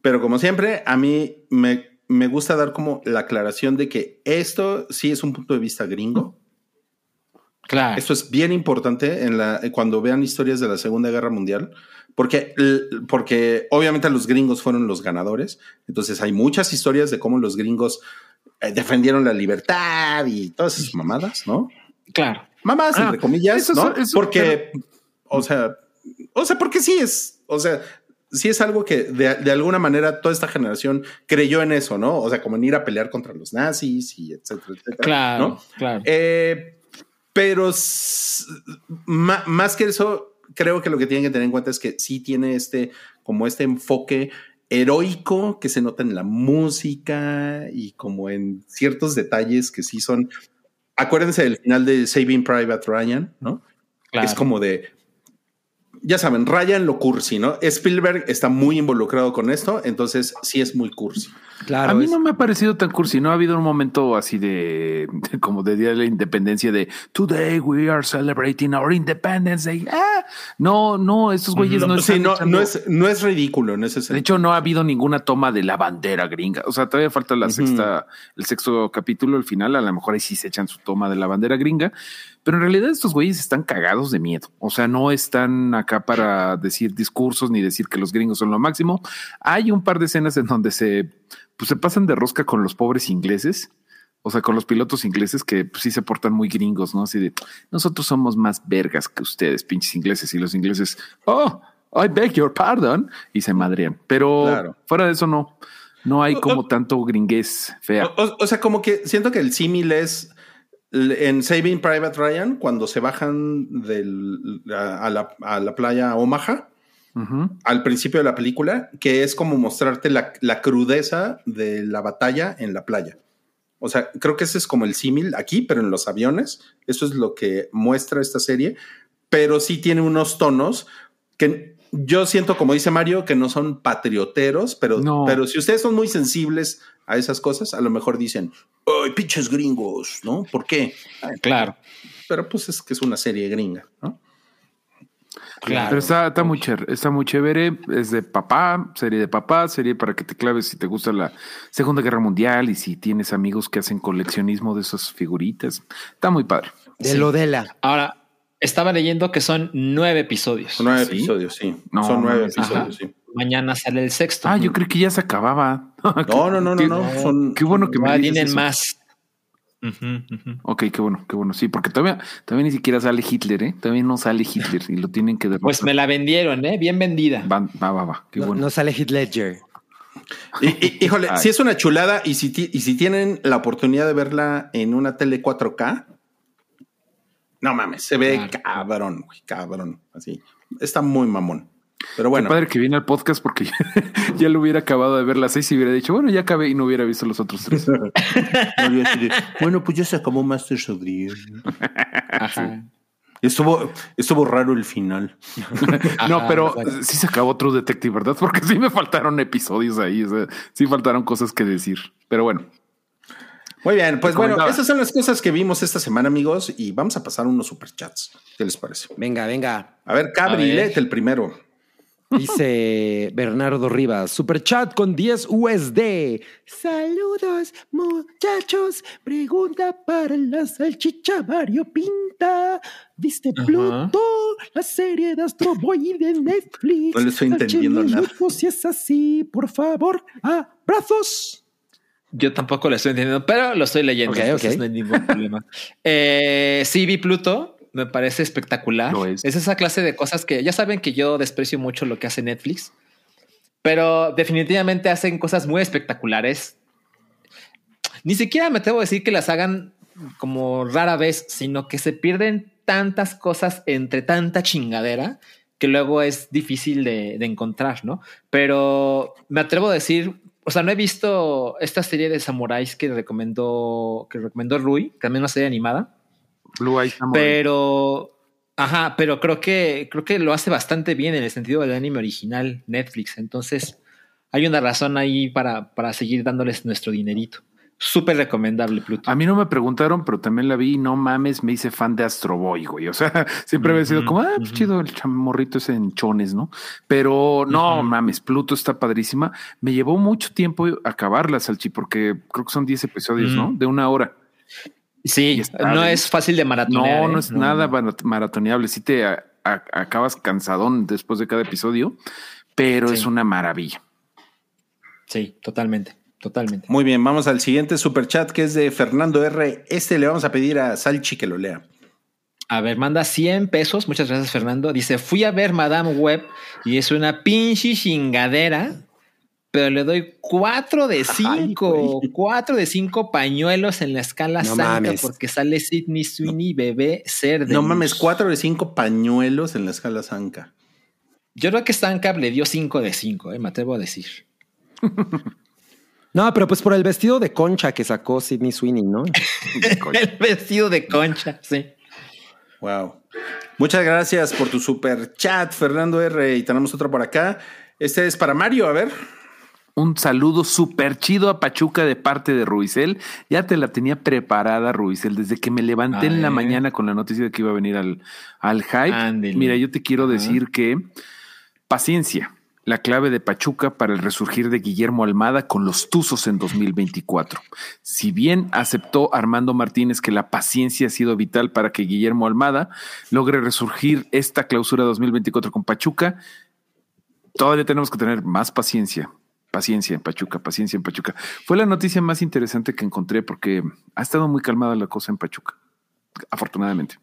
pero como siempre, a mí me, me gusta dar como la aclaración de que esto sí es un punto de vista gringo. Claro. Esto es bien importante en la, cuando vean historias de la Segunda Guerra Mundial, porque, porque obviamente los gringos fueron los ganadores. Entonces hay muchas historias de cómo los gringos defendieron la libertad y todas esas mamadas, ¿no? Claro. Mamás, Ah, entre comillas, eso es- ¿no? eso- porque, o sea, o sea, porque sí es, o sea, sí es algo que de, de alguna manera toda esta generación creyó en eso, ¿no? O sea, como en ir a pelear contra los nazis y etcétera, etcétera. Claro. ¿no? Claro. Eh, pero más que eso, creo que lo que tienen que tener en cuenta es que sí tiene este, como este enfoque heroico que se nota en la música y como en ciertos detalles que sí son. Acuérdense del final de Saving Private Ryan, ¿no? claro. Es como de. Ya saben, Ryan lo cursi, ¿no? Spielberg está muy involucrado con esto, entonces sí es muy cursi. Claro. a mí es- no me ha parecido tan cursi. No ha habido un momento así de, de como de Día de la Independencia de Today we are celebrating our Independence Day. Ah, no, no, estos güeyes no, No, sí, no, echando- no, es, no es ridículo en ese De sentido. hecho, no ha habido ninguna toma de la bandera gringa. O sea, todavía falta la sexta, el sexto capítulo, el final. A lo mejor ahí sí se echan su toma de la bandera gringa. Pero en realidad estos güeyes están cagados de miedo. O sea, no están acá para decir discursos ni decir que los gringos son lo máximo. Hay un par de escenas en donde se, pues, se pasan de rosca con los pobres ingleses. O sea, con los pilotos ingleses que pues, sí se portan muy gringos, ¿no? Así de nosotros somos más vergas que ustedes, pinches ingleses. Y los ingleses, oh, I beg your pardon. Y se madrean. Pero Claro. fuera de eso, no. No hay como o- tanto gringués fea. O, o- o sea, como que siento que el símil es en Saving Private Ryan, cuando se bajan del, a, la, a la playa Omaha, Ujú. al principio de la película, que es como mostrarte la, la crudeza de la batalla en la playa. O sea, creo que ese es como el símil aquí, pero en los aviones. Eso es lo que muestra esta serie, pero sí tiene unos tonos que yo siento, como dice Mario, que no son patrioteros, pero, No. pero si ustedes son muy sensibles a esas cosas, a lo mejor dicen, ¡ay, pinches gringos! ¿No? ¿Por qué? Ay, Claro. Pero pues es que es una serie gringa, ¿no? Claro. Pero está, está muy chévere, está muy chévere. Es de papá, serie de papá, serie para que te claves si te gusta la Segunda Guerra Mundial y si tienes amigos que hacen coleccionismo de esas figuritas. Está muy padre. de Sí. lo de la. Ahora, estaba leyendo que son nueve episodios. Son nueve ¿Sí? episodios, sí. No, son nueve episodios, ajá. sí. Mañana sale el sexto. Ah, yo creí que ya se acababa. No, no, no, no, no. Son, Qué bueno que me Ah, tienen eso. más. Ok, qué bueno, qué bueno. Sí, porque todavía, todavía ni siquiera sale Hitler, ¿eh? Todavía no sale Hitler y lo tienen que Pues me la vendieron, ¿eh? Bien vendida. Va, va, va, va. Qué No, bueno. no sale y- híjole, Ay. si es una chulada y si, y si tienen la oportunidad de verla en una tele 4K, no mames, se ve Claro. cabrón, güey, cabrón. Así. Está muy mamón. Pero Qué bueno, padre que viene al podcast porque ya lo hubiera acabado de ver las seis y hubiera dicho, bueno, ya acabé y no hubiera visto los otros tres. bueno, pues ya se acabó Masters of. Ajá. Estuvo, estuvo raro el final. no, pero sí se acabó otro Detective, ¿verdad? Porque sí me faltaron episodios ahí. O sea, sí faltaron cosas que decir. Pero bueno, Muy bien, pues bueno, esas son las cosas que vimos esta semana, amigos, y vamos a pasar unos superchats. ¿Qué les parece? Venga, venga. A ver, Cabri, A ver. léete el primero. Dice Bernardo Rivas, super chat con 10 USD. Saludos, muchachos. Pregunta para la salchicha Mario Pinta. ¿Viste. Pluto? La serie de Astro Boy de Netflix. No le estoy entendiendo nada. Si es así, por favor. Abrazos. Yo tampoco lo estoy entendiendo, pero lo estoy leyendo. Ok, entonces ok. No hay ningún problema. Eh, sí, vi Pluto. Me parece espectacular. Es. esa clase de cosas que ya saben que yo desprecio mucho lo que hace Netflix, pero definitivamente hacen cosas muy espectaculares. ni siquiera me atrevo a decir que las hagan como rara vez, sino que se pierden tantas cosas entre tanta chingadera que luego es difícil de, de encontrar, ¿no? Pero me atrevo a decir, o sea, no he visto esta serie de samuráis que recomendó, que recomendó Rui, que también es una serie animada, Blue Eye Samurai. pero, ajá, pero creo que, creo que lo hace bastante bien en el sentido del anime original Netflix. Entonces, hay una razón ahí para, para seguir dándoles nuestro dinerito. Súper recomendable, Pluto. A mí no me preguntaron, pero también la vi y no mames, me hice fan de Astro Boy, güey. O sea, siempre había sido como, ah, pues chido el chamorrito ese en chones, ¿no? Pero no mames, Pluto está padrísima. Me llevó mucho tiempo acabarla, Salchi, porque creo que son 10 episodios, Mm. ¿no? De una hora. Sí, no bien. es fácil de maratonear. No, no ¿eh? es nada marat- maratoneable. Sí te a- a- acabas cansadón después de cada episodio, pero Sí. es una maravilla. Sí, totalmente, totalmente. Muy bien, vamos al siguiente super chat que es de Fernando R. Este le vamos a pedir a Salchi que lo lea. A ver, manda 100 pesos. Muchas gracias, Fernando. Dice, fui a ver Madame Web y es una pinche chingadera, pero le doy 4 de 5. 4 de 5 pañuelos en la escala No santa mames. porque sale Sidney Sweeney, bebé, ser de No mames, cuatro de cinco pañuelos en la escala Sanka. Yo creo que Stancap le dio 5 de 5, eh, me atrevo a decir. No, pero pues por el vestido de concha que sacó Sidney Sweeney, ¿no? El vestido de concha, sí. Wow. Muchas gracias por tu super chat, Fernando R. Y tenemos otro por acá. Este es para Mario, a ver. Un saludo súper chido a Pachuca de parte de Ruizel. Ya te la tenía preparada, Ruizel, desde que me levanté en la ver. mañana con la noticia de que iba a venir al, al hype. Mira, yo te quiero decir que paciencia, la clave de Pachuca para el resurgir de Guillermo Almada con los Tuzos en 2024. Si bien aceptó Armando Martínez que la paciencia ha sido vital para que Guillermo Almada logre resurgir esta clausura 2024 con Pachuca, todavía tenemos que tener más paciencia. Paciencia en Pachuca, paciencia en Pachuca. Fue la noticia más interesante que encontré porque ha estado muy calmada la cosa en Pachuca, afortunadamente.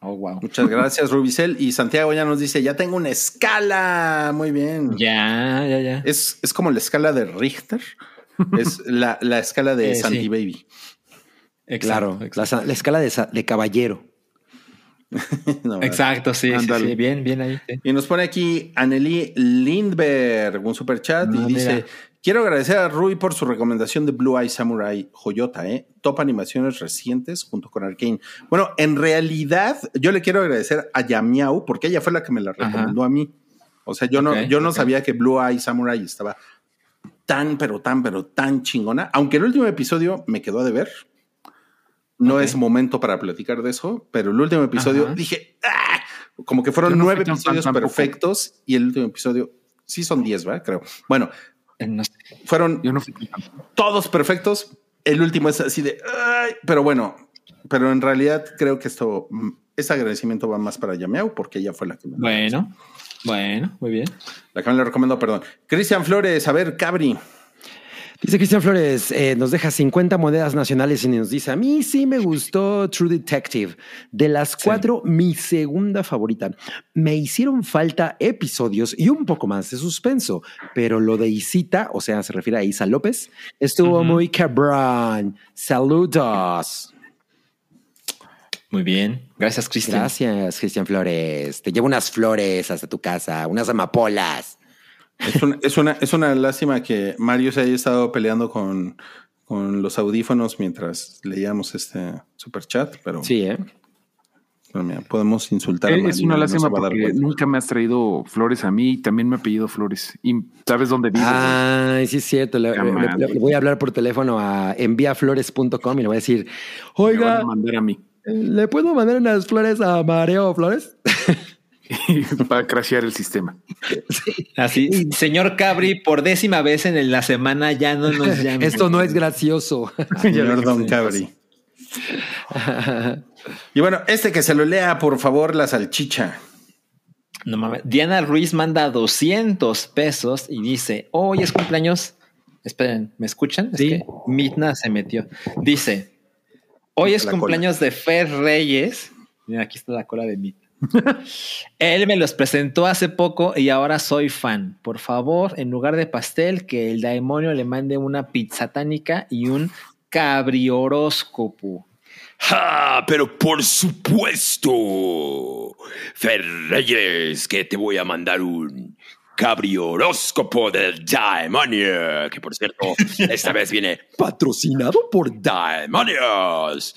Oh, wow. Muchas gracias, Rubicel. Y Santiago ya nos dice, ya tengo una escala. Muy bien. Ya, ya, ya. Es, es como la escala de Richter. es la, la escala de Eh, sí. Santi Baby. Claro, Exacto, la, sa- la escala de, de caballero. No. Exacto, sí, sí, sí, bien, bien ahí. sí. Y nos pone aquí Anneli Lindberg, un super chat, Ah, y dice: mira. Quiero agradecer a Rui por su recomendación de Blue Eye Samurai Joyota, ¿eh? Top animaciones recientes junto con Arkane. Bueno, en realidad, yo le quiero agradecer a Yamiau porque ella fue la que me la recomendó a mí. O sea, yo no, yo no sabía que Blue Eye Samurai estaba tan, pero tan, pero tan chingona. Aunque el último episodio me quedó a deber. No es momento para platicar de eso, pero el último episodio Ajá. dije, ¡ah! como que fueron no nueve tan episodios perfectos y el último episodio, sí son diez, ¿verdad? Creo. Bueno, Eh, no sé. fueron Yo no fui todos perfectos. El último es así de, ¡ay! pero bueno, pero en realidad creo que esto, mm, este agradecimiento va más para Yameau porque ella fue la que me, Bueno, bueno, muy bien. la que me lo recomendó, perdón. Cristian Flores, a ver, Cabri. Dice Cristian Flores, eh, nos deja 50 monedas nacionales y nos dice, a mí sí me gustó True Detective. De las cuatro, mi segunda favorita. Me hicieron falta episodios y un poco más de suspenso, pero lo de Isita, o sea, se refiere a Isa López, estuvo muy cabrón. Saludos. Muy bien. Gracias, Cristian. Gracias, Cristian Flores. Te llevo unas flores hasta tu casa, unas amapolas. Es una, es una, es una lástima que Mario se haya estado peleando con, con los audífonos mientras leíamos este super chat, pero, Sí, ¿eh? pero mira, podemos insultar a Eh, Mario. Es una lástima a porque nunca me has traído flores a mí y también me he pedido flores. ¿Y sabes dónde vives? Ay, sí es cierto. Le, Puta le- madre. le- le voy a hablar por teléfono a enviaflores.com y le voy a decir, oiga, a mandar a mí ¿le puedo mandar unas flores a Mareo Flores? para crashear el sistema. Así, señor Cabri, por décima vez en la semana ya no nos llame. Esto no es gracioso. Señor Don Cabri. Y bueno, este que se lo lea, por favor, la salchicha. No mames. Diana Ruiz manda 200 pesos y dice, hoy es cumpleaños. Esperen, ¿me escuchan? Es Sí. que Mitna se metió. Dice, hoy es La cumpleaños de Fer Reyes. Mira, aquí está la cola de Mitna. Él me los presentó hace poco y ahora soy fan. Por favor, en lugar de pastel, que el demonio le mande una pizza tánica y un cabrioróscopo. ¡Ja! Pero por supuesto, Ferreyes, que te voy a mandar un cabrioróscopo del Daemonia, que por cierto, esta vez viene patrocinado por Daemonios,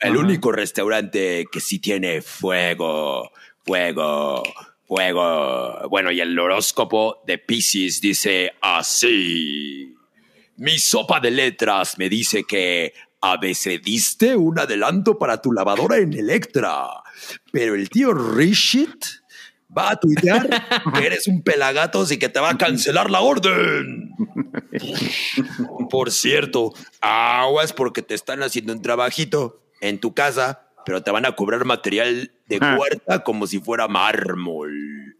el único restaurante que sí tiene fuego, fuego, fuego. Bueno, y el horóscopo de Pisces dice así. Mi sopa de letras me dice que a veces diste un adelanto para tu lavadora en Electra, pero el tío Rishit va a tuitear que eres un pelagatos y que te va a cancelar la orden. Por cierto, aguas porque te están haciendo un trabajito en tu casa, pero te van a cobrar material de Ah. cuarta como si fuera mármol.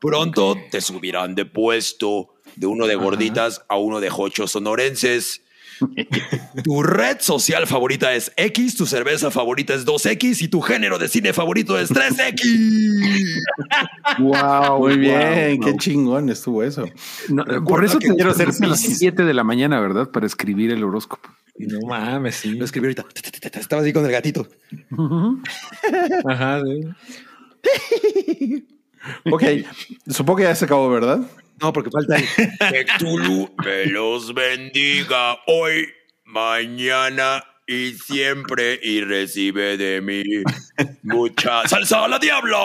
Pronto te subirán de puesto de uno de gorditas a uno de jochos sonorenses. Tu red social favorita es X, tu cerveza favorita es 2X y tu género de cine favorito es 3X. Wow, Muy bien, qué chingón estuvo eso. por eso que te ser ser a las Piscis. 7 de la mañana, ¿verdad? Para escribir el horóscopo. No mames, sí. Lo escribí ahorita. Estaba así con el gatito. Ajá, sí. Ok, supongo que ya se acabó, ¿verdad? No, porque falta el- Que Tulu me los bendiga hoy, mañana y siempre y recibe de mí mucha salsa a la diabla.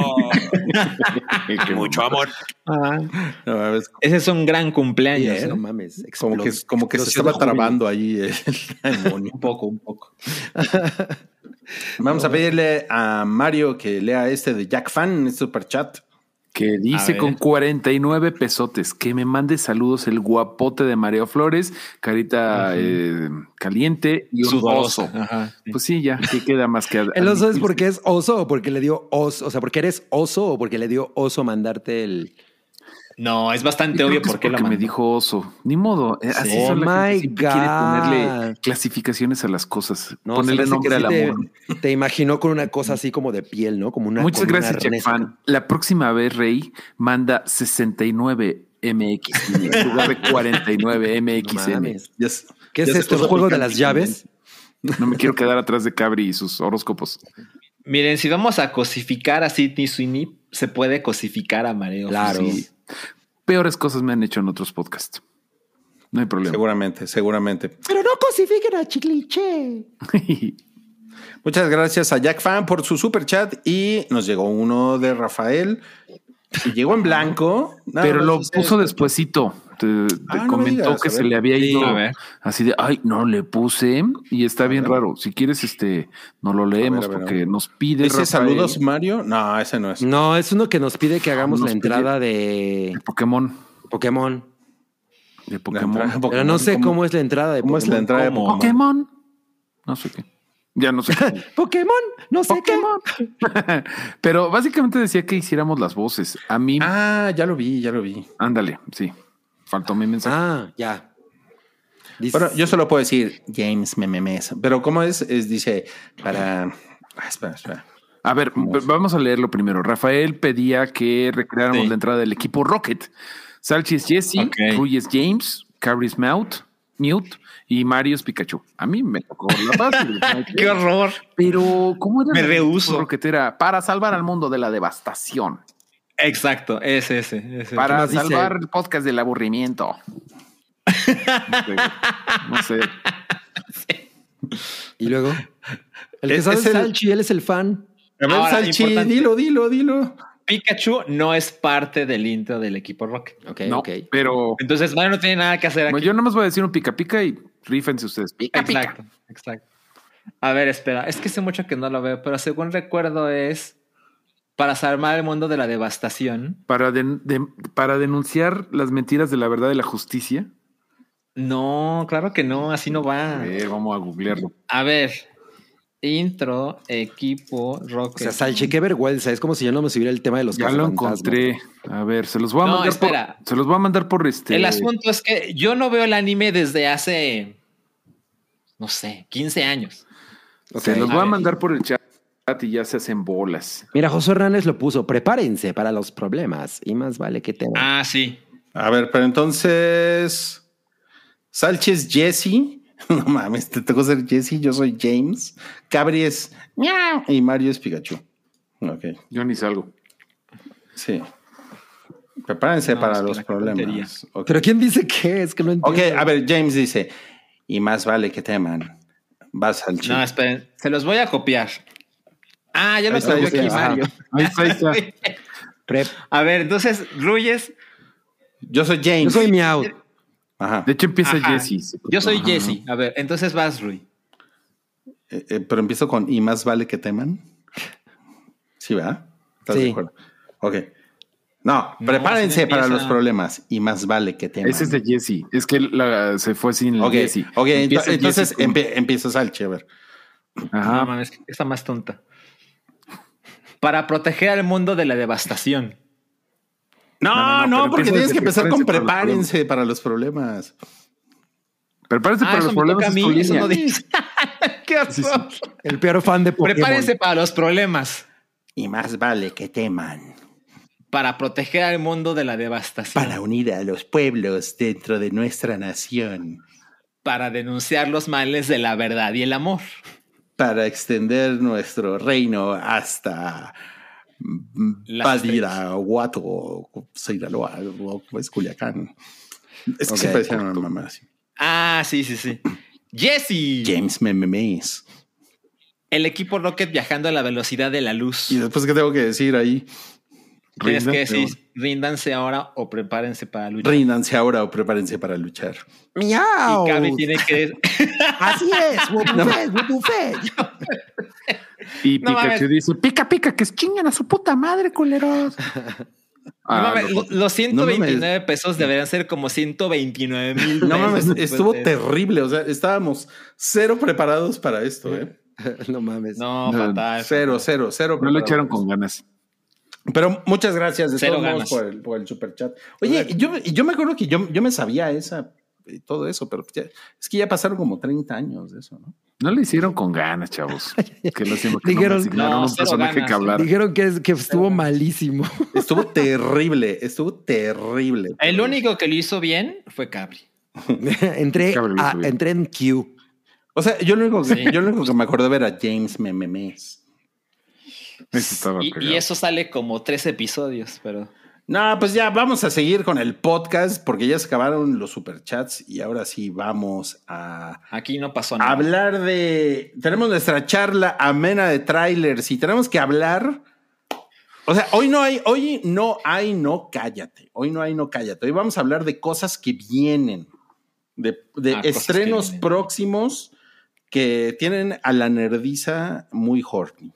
Mucho amor. Ah, No, ese es un gran cumpleaños. ¿eh? no mames. como que, como que se estaba trabando ahí el demonio. Un poco, un poco. Vamos a pedirle a Mario que lea este de Jack Fan, este super chat. Que dice con 49 pesotes que me mande saludos el guapote de Mario Flores, carita eh, caliente y un Sudoroso. oso. Ajá, sí. Pues sí, ya, que queda más que ¿El oso es porque es oso o porque le dio oso? O sea, porque eres oso o porque le dio oso mandarte el. No, es bastante obvio por qué lo porque me dijo oso. Ni modo. eh, Así Oh son la gente, my siempre quiere ponerle God. clasificares a las cosas. No, ponerle nombre al sí te- amor. Te, imaginó con una cosa así como de piel, ¿no? Como una. Muchas gracias, Jack. Fan. La próxima vez, Rey, manda 69 MX en lugar de 49 No MXN. s- ¿Qué es esto? ¿El juego de las llaves? No me quiero quedar atrás de Cabri y sus horóscopos. Miren, si vamos a cosificar a Sidney Sweeney, se puede cosificar a Mareo. Claro. Sí. Peores cosas me han hecho en otros podcasts. No hay problema. Seguramente, seguramente. Pero no cosifiquen a Chicliche. Muchas gracias a Jack Fan por su super chat y nos llegó uno de Rafael. Y llegó en blanco. Nada Pero lo puso despuesito. Te, te Ah, no comentó digas, que se le había Sí, ido a ver. así de, ay, no le puse y está bien raro. Si quieres, este, no lo leemos a ver, a porque nos pide Dice Rafael, saludos, Mario. No, ese no es. No, es uno que nos pide que hagamos Nos la entrada de Pokémon, Pokémon. de Pokémon. Pero no sé cómo, es la entrada de ¿Cómo es la Pokémon. entrada de. Pokémon? Pokémon. No sé qué. Ya no sé. qué. Pokémon, no sé Pokémon. Pero básicamente decía que hiciéramos las voces. A mí, Ah, ya lo vi, ya lo vi. ándale, sí. Faltó mi mensaje. Ah, ya. Dice- Bueno, yo solo puedo decir James Mememes. Pero ¿cómo es? Es dice para. Ah, espera, espera. A ver, vamos a leerlo primero. Rafael pedía que recreáramos Sí. la entrada del equipo Rocket. Salchi es Jesse, Ok. Ruy es James, Carrie es Mute, y Mario es Pikachu. A mí me tocó la fácil. ¡Qué horror! Pero, ¿cómo era? Me equipo Rocket era para salvar al mundo de la devastación. Exacto, es ese. ese. Para dice? salvar el podcast del aburrimiento. No sé. No sé. Y luego. El que Es- sabe es es el- Salchi, él es el fan. A ver, Ahora, Salchi, importante. dilo, dilo, dilo. Pikachu no es parte del intro del equipo Rocket. Ok, No, ok. pero Entonces Mario no tiene nada que hacer bueno, aquí. yo nomás voy a decir un pica pica y rífense ustedes. Pica pica. Exacto, exacto. A ver, espera, es que hace mucho que no lo veo, pero según recuerdo es para salvar el mundo de la devastación. Para, de- para denunciar las mentiras de la verdad y la justicia. No, claro que no, así no va. A ver, vamos a googlearlo. A ver, intro, equipo, O Rocket. sea, Salchi, qué vergüenza. Es como si yo no me subiera el tema de los Ya lo encontré. A ver, se los voy a No, mandar espera. por. Se los voy a mandar por este. El asunto es que yo no veo el anime desde hace, no sé, 15 años. Se Ok. los A voy a mandar por el chat y ya se hacen bolas. Mira, José Hernández lo puso. Prepárense para los problemas. Y más vale que te. Ah, sí. A ver, pero entonces. Salchi es Jesse, No mames, te tocó ser Jesse, yo soy James. Cabri es miau y Mario es Pikachu. Ok, Yo ni salgo. sí. Prepárense No, para que los problemas. Ok. Pero ¿quién dice qué? Es que no Ok, entiendo. a ver, James dice, y más vale que teman. Vas al chico. No, esperen, se los voy a copiar. Ah, ya lo ahí aquí. Mario. Ahí está, ahí está. Prep. A ver, entonces, Ruyes, Yo soy James. Yo soy miau. Ajá. De hecho, empieza Ajá. Jesse. yo soy Ajá. Jesse. A ver, entonces vas, Rui. Eh, eh, pero empiezo con y más vale que teman. Sí, ¿verdad? ¿Estás Sí. de acuerdo? Ok. No, No, prepárense para los problemas y más vale que teman. Ese es de Jesse. Es que la- se fue sin el Ok, Jesse. ok, Empieza entonces Jesse con- empie- empieza Salchi, a ver. No Ajá. mames, está más tonta. Para proteger al mundo de la devastación. No, No, no, no, no, pero porque tienes que empezar con prepárense prepárense para los problemas. Prepárate Ah, para los problemas. toca a es tu mí, eso no dice. ¡Qué Sí! El peor fan de Pokémon. Prepárense para los problemas. Y más vale que teman. Para proteger al mundo de la devastación. Para unir a los pueblos dentro de nuestra nación. para denunciar los males de la verdad y el amor. Para extender nuestro reino hasta Badiraguato, Sinaloa, es Culiacán. Es que parecían a una mamá así. Ah, sí, sí, sí. Jesse. James Mememes. El equipo Rocket viajando a la velocidad de la luz. Y después, ¿qué tengo que decir ahí? Tienes que Ríndanse, decir, ríndanse ahora o prepárense para luchar. Ríndanse ahora o prepárense para luchar. ¡Miau! Y Cavi tiene que... Así es, Wobufet, Wobufet. Y No Pikachu dice: Pica, pica, que chingan a su puta madre, culeros. No Ah, mames, no, lo- los 129 mames. pesos deberían ser como 129 mil No mames, pesos. estuvo Pues, terrible. O sea, estábamos cero preparados para esto, ¿eh? no mames. No, No, fatal. Cero, cero, cero. no preparados. echaron con ganas. Pero muchas gracias de Cero todos modos por el, por el super chat. Oye, yo, yo me acuerdo que yo, yo me sabía esa, todo eso, pero ya- es que ya pasaron como 30 años de eso, ¿no? No le hicieron con ganas, chavos. Que lo siento que Dijeron- no No, un personaje ganas. que hablar. Dijeron que, es- que estuvo malísimo. Estuvo terrible, estuvo terrible. El único que lo hizo bien fue Capri. entré, a- entré en Q. O sea, yo lo único que, Sí. yo lo único que me acuerdo ver a James Mememes. Y, eso sale como tres episodios, pero... No, pues ya vamos a seguir con el podcast porque ya se acabaron los superchats y ahora sí vamos a Aquí no pasó nada. hablar de. Tenemos nuestra charla amena de trailers y tenemos que hablar. O sea, hoy no hay, hoy no hay, no cállate. Hoy no hay, no cállate. Hoy vamos a hablar de cosas que vienen, de, de Ah, que estrenos vienen. próximos que tienen a la nerdiza muy horny.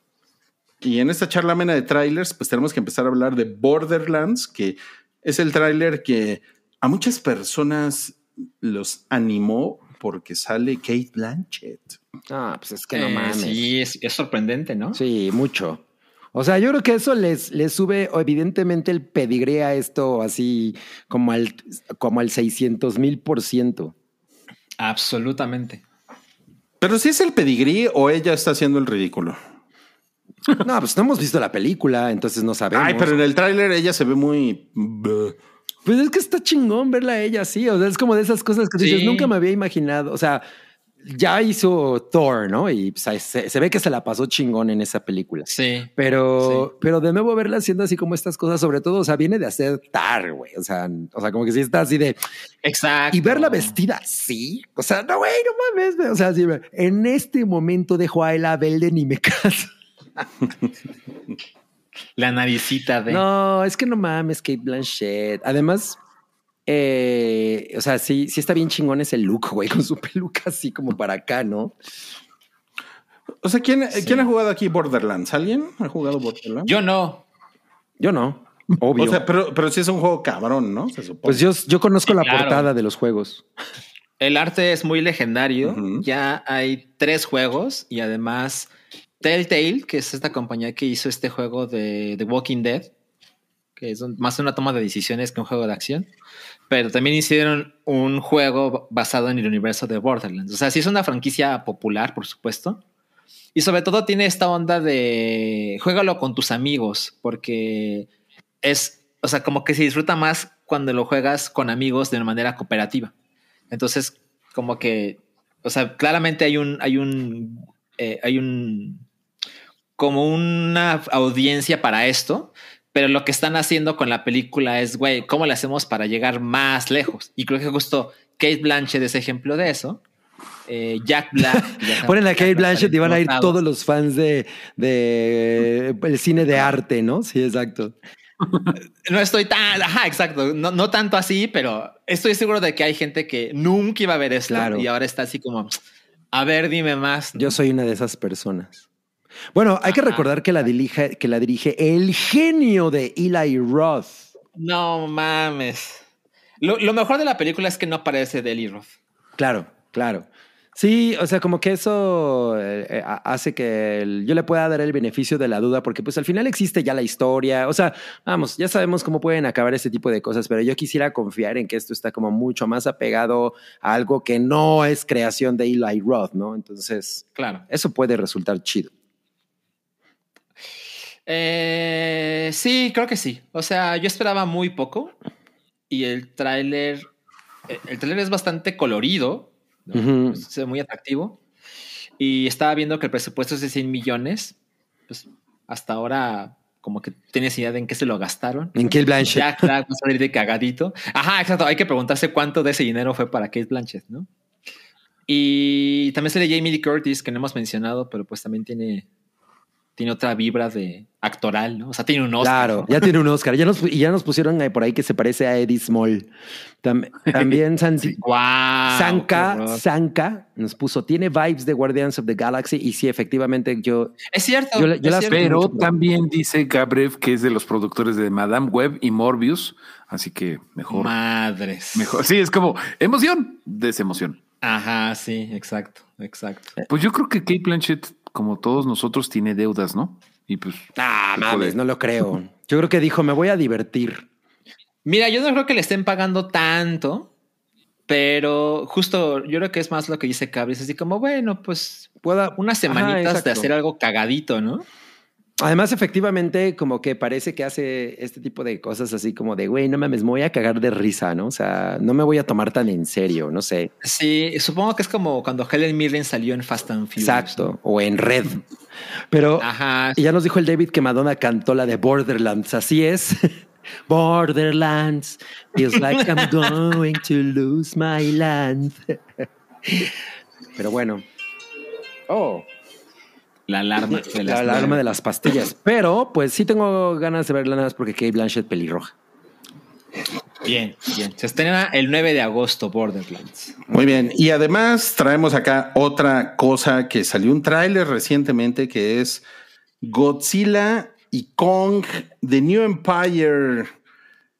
Y en esta charla amena de trailers, pues tenemos que empezar a hablar de Borderlands, que es el tráiler que a muchas personas los animó porque sale Kate Blanchett. Ah, pues es que no Eh, mames. Sí, es, es sorprendente, ¿no? Sí, mucho. O sea, yo creo que eso les, les sube evidentemente el pedigrí a esto así como al, como al 600 mil por ciento. Absolutamente. Pero si es el pedigrí o ella está haciendo el ridículo. No, pues no hemos visto la película, entonces no sabemos. Ay, pero en el tráiler ella se ve muy. Pues es que está chingón verla a ella así. O sea, es como de esas cosas que dices, nunca me había imaginado. O sea, ya hizo Thor, ¿no? Y pues, se, se ve que se la pasó chingón en esa película. Sí. Pero, pero de nuevo verla haciendo así como estas cosas, sobre todo, o sea, viene de hacer Tar, güey. O sea, o sea, como que sí está así de Exacto. y verla vestida así. O sea, no, güey, no mames. O sea, sí, en este momento dejo a Ella Belden y me caso. La naricita de. No, es que no mames, Kate Blanchett. Además, eh, o sea, sí, sí está bien chingón ese look, güey, con su peluca así como para acá, ¿no? O sea, ¿quién, ¿quién ha jugado aquí Borderlands? ¿Alguien ha jugado Borderlands? Yo no. Yo no, obvio. O sea, pero, pero sí es un juego cabrón, ¿no? Se supone. pues yo, yo conozco Sí, la claro. portada de los juegos. El arte es muy legendario. Ya hay tres juegos y además Telltale, que es esta compañía que hizo este juego de The Walking Dead, que es más una toma de decisiones que un juego de acción. Pero también hicieron un juego basado en el universo de Borderlands. O sea, sí es una franquicia popular, por supuesto. Y sobre todo tiene esta onda de juégalo con tus amigos, porque es, o sea, como que se disfruta más cuando lo juegas con amigos de una manera cooperativa. Entonces, como que o sea, claramente hay un, hay un, eh, hay un, como una audiencia para esto, pero lo que están haciendo con la película es, güey, ¿cómo le hacemos para llegar más lejos? Y creo que justo Kate Blanchett es ejemplo de eso. Eh, Jack Black. Ponen a Kate Blanchett y van a ir todos los fans de, de el cine de arte, ¿no? Sí, exacto. No estoy tan, ajá, exacto, no, no tanto así, pero estoy seguro de que hay gente que nunca iba a ver esto Claro. y ahora está así como, a ver, dime más. Yo soy una de esas personas. Bueno, hay que recordar que la dirige, que la dirige el genio de Eli Roth. No mames. Lo, lo mejor de la película es que no aparece Deli Roth. Claro, claro. Sí, o sea, como que eso eh, eh, hace que el- yo le pueda dar el beneficio de la duda, porque pues al final existe ya la historia. O sea, vamos, ya sabemos cómo pueden acabar ese tipo de cosas, pero yo quisiera confiar en que esto está como mucho más apegado a algo que no es creación de Eli Roth, ¿no? Entonces, Claro. eso puede resultar chido. Eh, sí, creo que sí. O sea, yo esperaba muy poco y el tráiler, eh, el tráiler es bastante colorido. Es- muy atractivo y estaba viendo que el presupuesto es de 100 millones. Pues hasta ahora como que tienes idea de en qué se lo gastaron. En Kate Blanchett. Jack Black va a salir de cagadito. Ajá, exacto. Hay que preguntarse cuánto de ese dinero fue para Kate Blanchett, ¿no? Y también sale Jamie Lee Curtis, que no hemos mencionado, pero pues también tiene, tiene otra vibra de actoral, ¿no? O sea, tiene un Oscar. Claro, ya tiene un Oscar. Ya nos, y ya nos pusieron ahí por ahí que se parece a Eddie Small. Tam- también Santi, Guau, qué Sanka. Sanka nos puso, tiene vibes de Guardians of the Galaxy y sí, efectivamente yo... Es cierto. Yo yo es las- cierto. Pero mucho. también dice Gabrev que es de los productores de Madame Web y Morbius, así que mejor. Madres. Mejor. Sí, es como emoción, desemoción. Ajá, sí, exacto, exacto. Pues yo creo que Kate Blanchett, como todos nosotros, tiene deudas, ¿no? Y pues. Ah, tipo mames, de- no lo creo. Yo creo que dijo, me voy a divertir. Mira, yo no creo que le estén pagando tanto, pero justo yo creo que es más lo que dice Cabri. Es así como, bueno, pues Pueda, unas Ajá, semanitas de hacer algo cagadito, ¿no? Además, efectivamente, como que parece que hace este tipo de cosas así como de, güey, no mames, me voy a cagar de risa, ¿no? O sea, no me voy a tomar tan en serio, no sé. Sí, supongo que es como cuando Helen Mirren salió en Fast and Furious. Exacto. O en red. Pero Ajá. y ya nos dijo el David que Madonna cantó la de Borderlands. Así es. Borderlands feels like I'm going to lose my land. Pero bueno. Oh, La alarma de la las alarma nueve. de las pastillas. Pero pues sí tengo ganas de verla nada más porque Kate Blanchett pelirroja. Bien, bien. Se estrena el 9 de agosto Borderlands. Muy bien. Y además traemos acá otra cosa que salió un tráiler recientemente que es Godzilla y Kong The New Empire.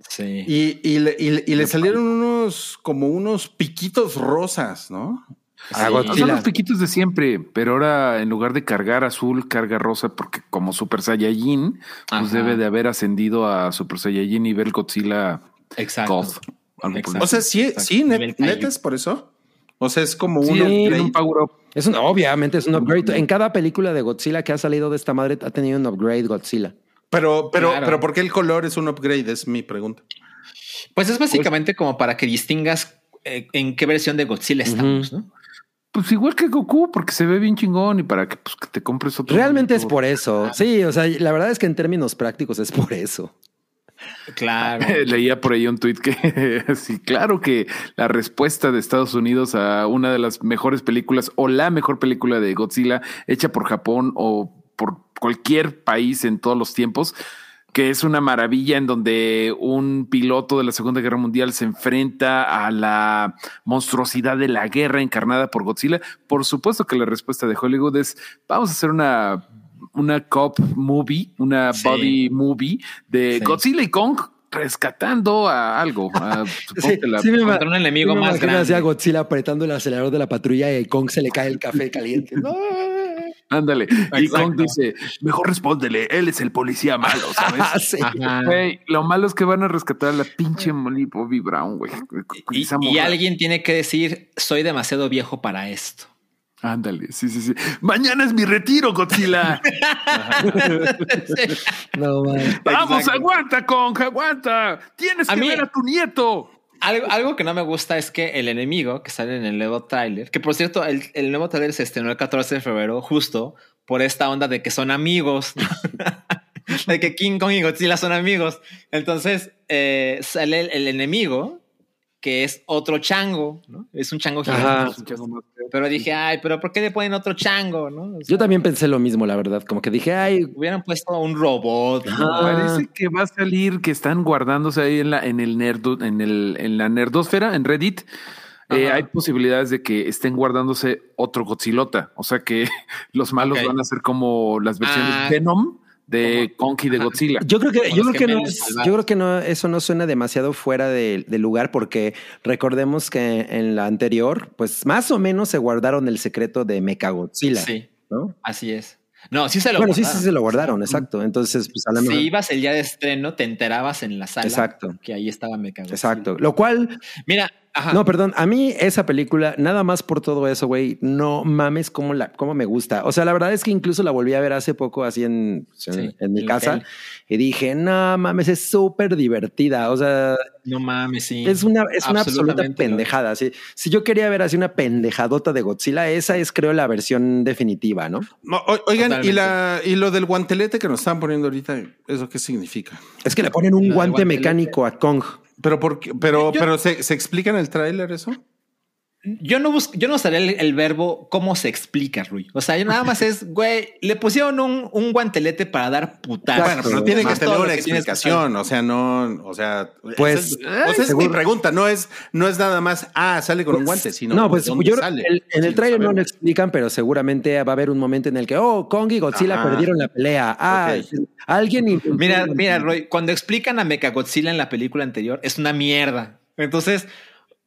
Sí. Y, y le, y le- y le salieron unos como unos piquitos rosas, ¿no? Sí. Son los piquitos de siempre, pero ahora en lugar de cargar azul, carga rosa, porque como Super Saiyajin, pues Ajá. debe de haber ascendido a Super Saiyajin y ver Godzilla Exacto. O sea, sí, Exacto. sí, net- es por eso. O sea, es como Sí, un power up. Es un, obviamente es un upgrade. En cada película de Godzilla que ha salido de esta madre ha tenido un upgrade Godzilla. Pero, pero, Claro. pero ¿por qué el color es un upgrade? Es mi pregunta. Pues es básicamente como para que distingas eh, en qué versión de Godzilla estamos, ¿no? Pues igual que Goku, porque se ve bien chingón y para que, pues, que te compres otro. Realmente es por eso. Sí, o sea, la verdad es que en términos prácticos es por eso. Claro. Leía por ahí un tuit que sí, claro que la respuesta de Estados Unidos a una de las mejores películas o la mejor película de Godzilla hecha por Japón o por cualquier país en todos los tiempos, que es una maravilla en donde un piloto de la Segunda Guerra Mundial se enfrenta a la monstruosidad de la guerra encarnada por Godzilla. Por supuesto que la respuesta de Hollywood es vamos a hacer una una cop movie, una Sí. body movie de Sí. Godzilla y Kong rescatando a algo. a- que la- me contra un enemigo sí me más grande. Godzilla apretando el acelerador de la patrulla y Kong se le cae el café caliente. No. Ándale. Y. Kong dice, mejor respóndele, él es el policía malo, ¿sabes? Sí. Ajá. Güey, lo malo es que van a rescatar a la pinche Molly Bobby Brown, güey. Y, alguien tiene que decir, soy demasiado viejo para esto. Ándale, sí, sí, sí. Mañana es mi retiro, Godzilla. No, man. Vamos, Exacto. aguanta, Kong, aguanta. Tienes A que mí- ver a tu nieto. Algo, algo que no me gusta es que el enemigo que sale en el nuevo trailer, que por cierto, el, el nuevo trailer se estrenó el 14 de febrero, justo por esta onda de que son amigos, de que King Kong y Godzilla son amigos. Entonces eh, sale el, el enemigo, que es otro chango, ¿no? Es un chango Ajá. gigante. Pero dije, ay, pero ¿por qué le ponen otro chango, no? O sea, Yo también pensé lo mismo, la verdad. Como que dije, ay, hubieran puesto un robot. ¿no? Ajá. Parece que va a salir, que están guardándose ahí en la, en el nerdo, en el, en la nerdosfera, en Reddit. Eh, Ajá. hay posibilidades de que estén guardándose otro Godzillota. O sea que los malos van a ser como las versiones Ah. Venom de Kong y de Godzilla. Yo creo que, yo creo que no, es- yo creo que no, eso no suena demasiado fuera de, de lugar porque recordemos que en la anterior, pues más o menos se guardaron el secreto de Mechagodzilla, Sí, ¿no? así es. No, sí se lo Bueno, sí, sí guardaron. se lo guardaron, exacto. Entonces, pues a la Si mejor- ibas el día de estreno, te enterabas en la sala Exacto. que ahí estaba Mecha. Exacto. Lo cual, Mira, ajá. no, perdón, a mí esa película, nada más por todo eso, güey, no mames cómo, la, cómo me gusta. O sea, la verdad es que incluso la volví a ver hace poco así en, en, Sí, en mi casa y dije, no mames, es súper divertida. O sea, no mames, sí. Es una, es una absoluta pendejada. sí. Si yo quería ver así una pendejadota de Godzilla, esa es, creo, la versión definitiva, ¿no? No, o- oigan, y, la, y lo del guantelete que nos están poniendo ahorita, ¿eso qué significa? Es que le ponen un guante mecánico a Kong. Pero, por qué- pero, Yo- pero ¿se, ¿se explica en el tráiler eso? Yo no bus yo no usaría el, el verbo cómo se explica, Rui. O sea, yo nada más es, güey, le pusieron un, un guantelete para dar putazos. Bueno, pero tiene que tener una explicación, o sea, no, o sea, Pues, esa es, o sea, es mi pregunta, no es, no es nada más, ah, sale con un guante, sino no, pues ¿dónde yo sale? el- en el Sí, trailer no lo explican, pero seguramente va a haber un momento en el que, oh, Kong y Godzilla Ajá. perdieron la pelea. Ah, alguien. Mira, mira, Roy, cuando explican a Mechagodzilla en la película anterior, es una mierda. Entonces,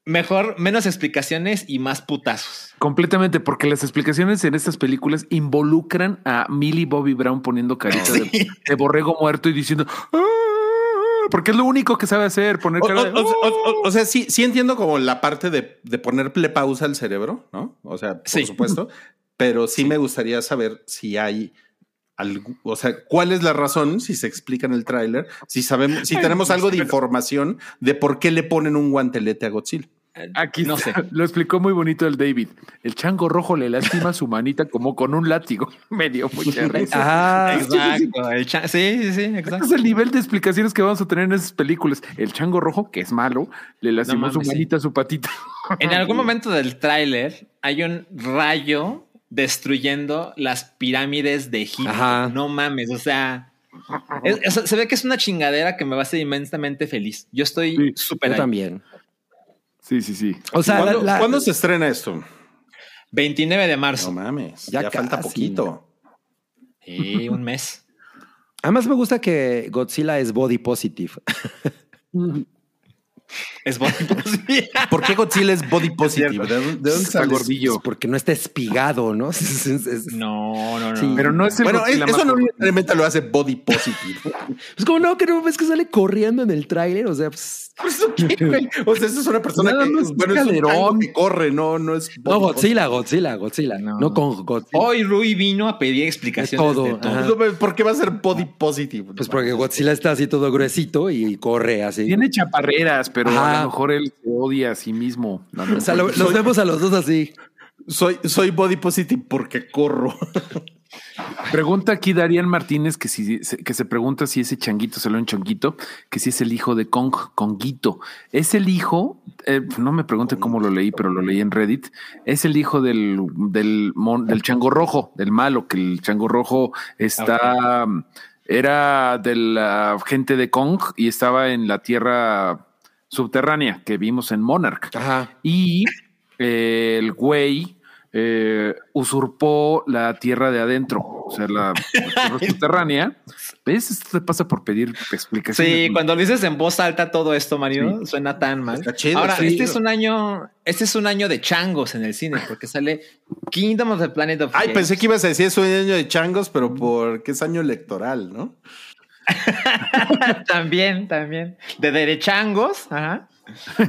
mejor, menos explicaciones y más putazos. Completamente, porque las explicaciones en estas películas involucran a Millie Bobby Brown poniendo carita de, de borrego muerto y diciendo "Ah", porque es lo único que sabe hacer, poner O, cara de, o- o- o- o sea, sí, sí entiendo como la parte de, de ponerle pausa al cerebro, ¿no? O sea, por Sí. supuesto, pero sí, me gustaría saber si hay algo, o sea, cuál es la razón, si se explica en el tráiler, si sabemos, si tenemos algo de información de por qué le ponen un guantelete a Godzilla. Aquí No sé. lo explicó muy bonito el David. El chango rojo le lastima su manita como con un látigo. Me dio mucha risa. Ah, Exacto. el sí, sí, sí, Este exacto. es el nivel de explicaciones que vamos a tener en esas películas. El chango rojo, que es malo, le lastimó No su mames, sí. manita, su patita. En algún momento del tráiler hay un rayo destruyendo las pirámides de Egipto. Ajá. No mames, o sea, es- es- se ve que es una chingadera que me va a hacer inmensamente feliz. Yo estoy Sí, súper yo ahí. también. Sí, sí, sí. O sea, ¿Cuándo, la- cuándo se estrena esto? 29 de marzo. No mames, Ya ya, falta poquito. Y un mes. además me gusta que Godzilla es body positive. Es bonito. sí. ¿Por qué Godzilla es body positive? ¿De dónde, de dónde Está gordillo. Porque no está espigado, ¿no? Es- es- es- No, no, no. Sí. Pero no es el Bueno, Godzilla eso no necesariamente lo hace body positive. Pues como no, que no ves que sale corriendo en el tráiler, o sea, pues, O sea, esa es una persona Nada que, más bueno, es un que corre, no, no es. no, Godzilla, Godzilla, Godzilla, No. no, con Godzilla. Hoy Rui vino a pedir explicaciones De todo, de todo. ¿Por qué va a ser body positive? Pues porque Godzilla está así todo gruesito y corre así. Tiene chaparreras, pero a lo mejor él se odia a sí mismo. O sea, lo- los vemos a los dos así. Soy, soy body positive porque corro. Pregunta aquí Darían Martínez que si que se pregunta si ese changuito se en chonguito, que si es el hijo de Kong, Konguito. Es el hijo, eh, no me pregunte cómo lo leí, pero lo leí en Reddit. Es el hijo del, del, mon- del chango rojo, del malo, que el chango rojo está, era de la gente de Kong y estaba en la tierra subterránea que vimos en Monarch. Ajá. Y eh, el güey eh, usurpó la tierra de adentro, o sea, la, la tierra subterránea. ¿Ves? Esto te pasa por pedir explicaciones. Sí, cuando lo dices en voz alta todo esto, Mario, suena tan mal. Está chido, Ahora, sí. este es un año, este es un año de changos en el cine, porque sale Kingdom of the Planet of Ay, pensé que ibas a decir es un año de changos, pero porque es año electoral, ¿no? también, también. De derechangos, ajá.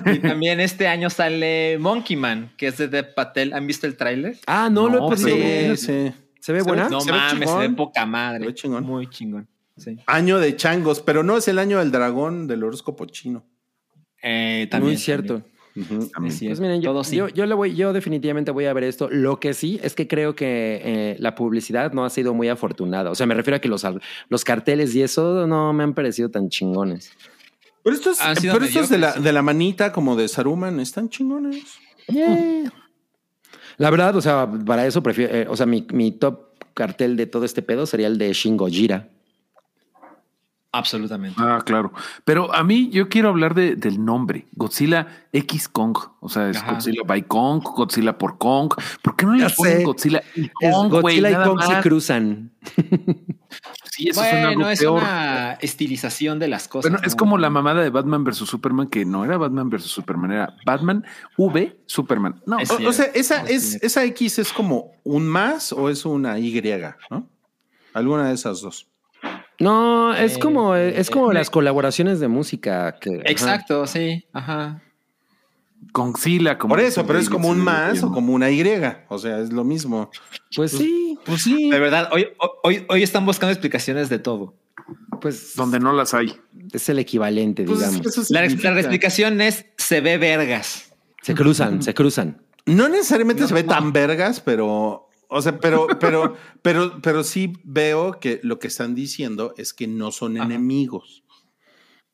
Y también este año sale Monkey Man, que es de Dev Patel. ¿Han visto el tráiler? Ah, no, lo he sí, sí. ¿Se ve buena? No se ve mames, se ve poca madre. Se ve chingón. Muy chingón. Sí. Año de changos, pero no es el año del dragón del horóscopo chino. Eh, también, Muy cierto. También. Es cierto. Pues miren, yo, Todo sí. yo, yo le voy, yo definitivamente voy a ver esto. Lo que sí es que creo que eh, la publicidad no ha sido muy afortunada. O sea, me refiero a que los, los carteles y eso no me han parecido tan chingones. Pero estos, pero estos de, la, de la manita como de Saruman están chingones. La verdad, o sea, para eso prefiero, eh, o sea, mi, mi top cartel de todo este pedo sería el de Shin Gojira. Absolutamente. Ah, claro. Pero a mí yo quiero hablar de, del nombre, Godzilla X Kong. O sea, es Ajá. Godzilla by Kong, Godzilla por Kong. ¿Por qué no le ponen sé. Godzilla y Es Kong, güey? Godzilla y Nada Kong se más. cruzan. Sí, eso suena algo bueno, es peor. una estilización de las cosas. Bueno, es como la mamada de Batman versus Superman, que no era Batman versus Superman, era Batman V Superman. No, Es O, o sea, esa, es esa X es como un más o es una Y, ¿no? Alguna de esas dos. No, es Eh, como, es como eh, las colaboraciones de música que. ajá. Exacto, sí. Ajá. Godzilla. Como Por eso, pero es como un más o como una Y. O sea, es lo mismo. Pues sí, Pues sí. De verdad, hoy, hoy, hoy están buscando explicaciones de todo. pues Donde no las hay. es el equivalente, Pues, digamos. La, la explicación es se ve vergas. Se cruzan, se cruzan. No necesariamente No, se ve no. tan vergas, pero. O sea, pero, pero, pero, pero sí veo que lo que están diciendo es que no son Ajá. enemigos.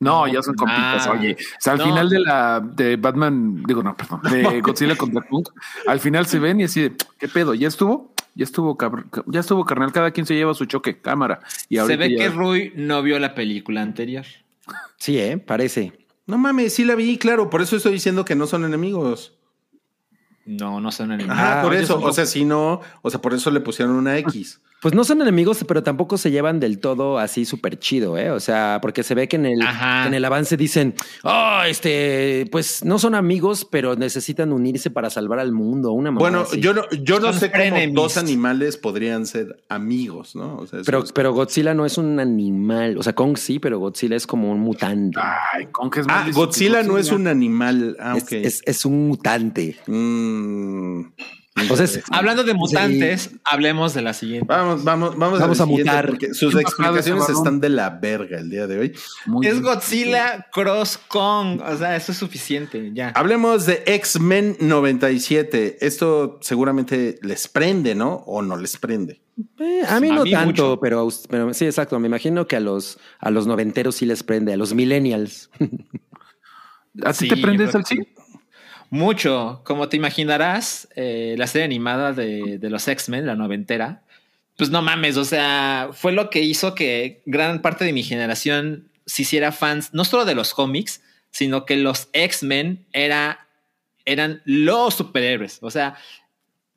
No, ya son compitas. Ah. Oye, o sea, al No. final de la de Batman, digo, no, perdón, de Godzilla contra Kong, al final se ven y así de qué pedo, ya estuvo, ya estuvo, ya estuvo, carnal. Cada quien se lleva su choque, cámara. Y Se ve ya- que Rui no vio la película anterior. Sí, ¿eh? Parece. No mames, sí la vi, claro. Por eso estoy diciendo que no son enemigos. No, no son enemigos. Ah, por eso. O sea, si no, o sea, por eso le pusieron una X. Pues no son enemigos, pero tampoco se llevan del todo así súper chido, ¿eh? O sea, porque se ve que en el, en el avance dicen, oh, este, pues no son amigos, pero necesitan unirse para salvar al mundo. Una Bueno, así. yo no, yo no Son sé cómo dos animales podrían ser amigos, ¿no? O sea, eso Pero, es- pero Godzilla no es un animal. O sea, Kong sí, pero Godzilla es como un mutante. Ay, Kong es más Ah, Godzilla no es un animal. Ah, es, ok. es- es un mutante. Mm. Entonces, Hablando de mutantes, hablemos de la siguiente. Vamos, vamos, vamos, a mutar. porque Sus explicaciones están de la verga el día de hoy. Muy Es bien. Godzilla Cross Kong. O sea, eso es suficiente. Ya. Hablemos de X-Men 97. Esto seguramente les prende, ¿no? O no les prende. eh, a mí A no mí tanto, pero, sí, exacto. Me imagino que a los, a los noventeros sí les prende, a los millennials. ¿A ti Sí, te prende yo eso creo que sí? Mucho. Como te imaginarás, eh, la serie animada de, de los X-Men, la noventera, pues no mames, o sea, fue lo que hizo que gran parte de mi generación se hiciera fans, no solo de los cómics, sino que los X-Men era, eran los superhéroes. O sea,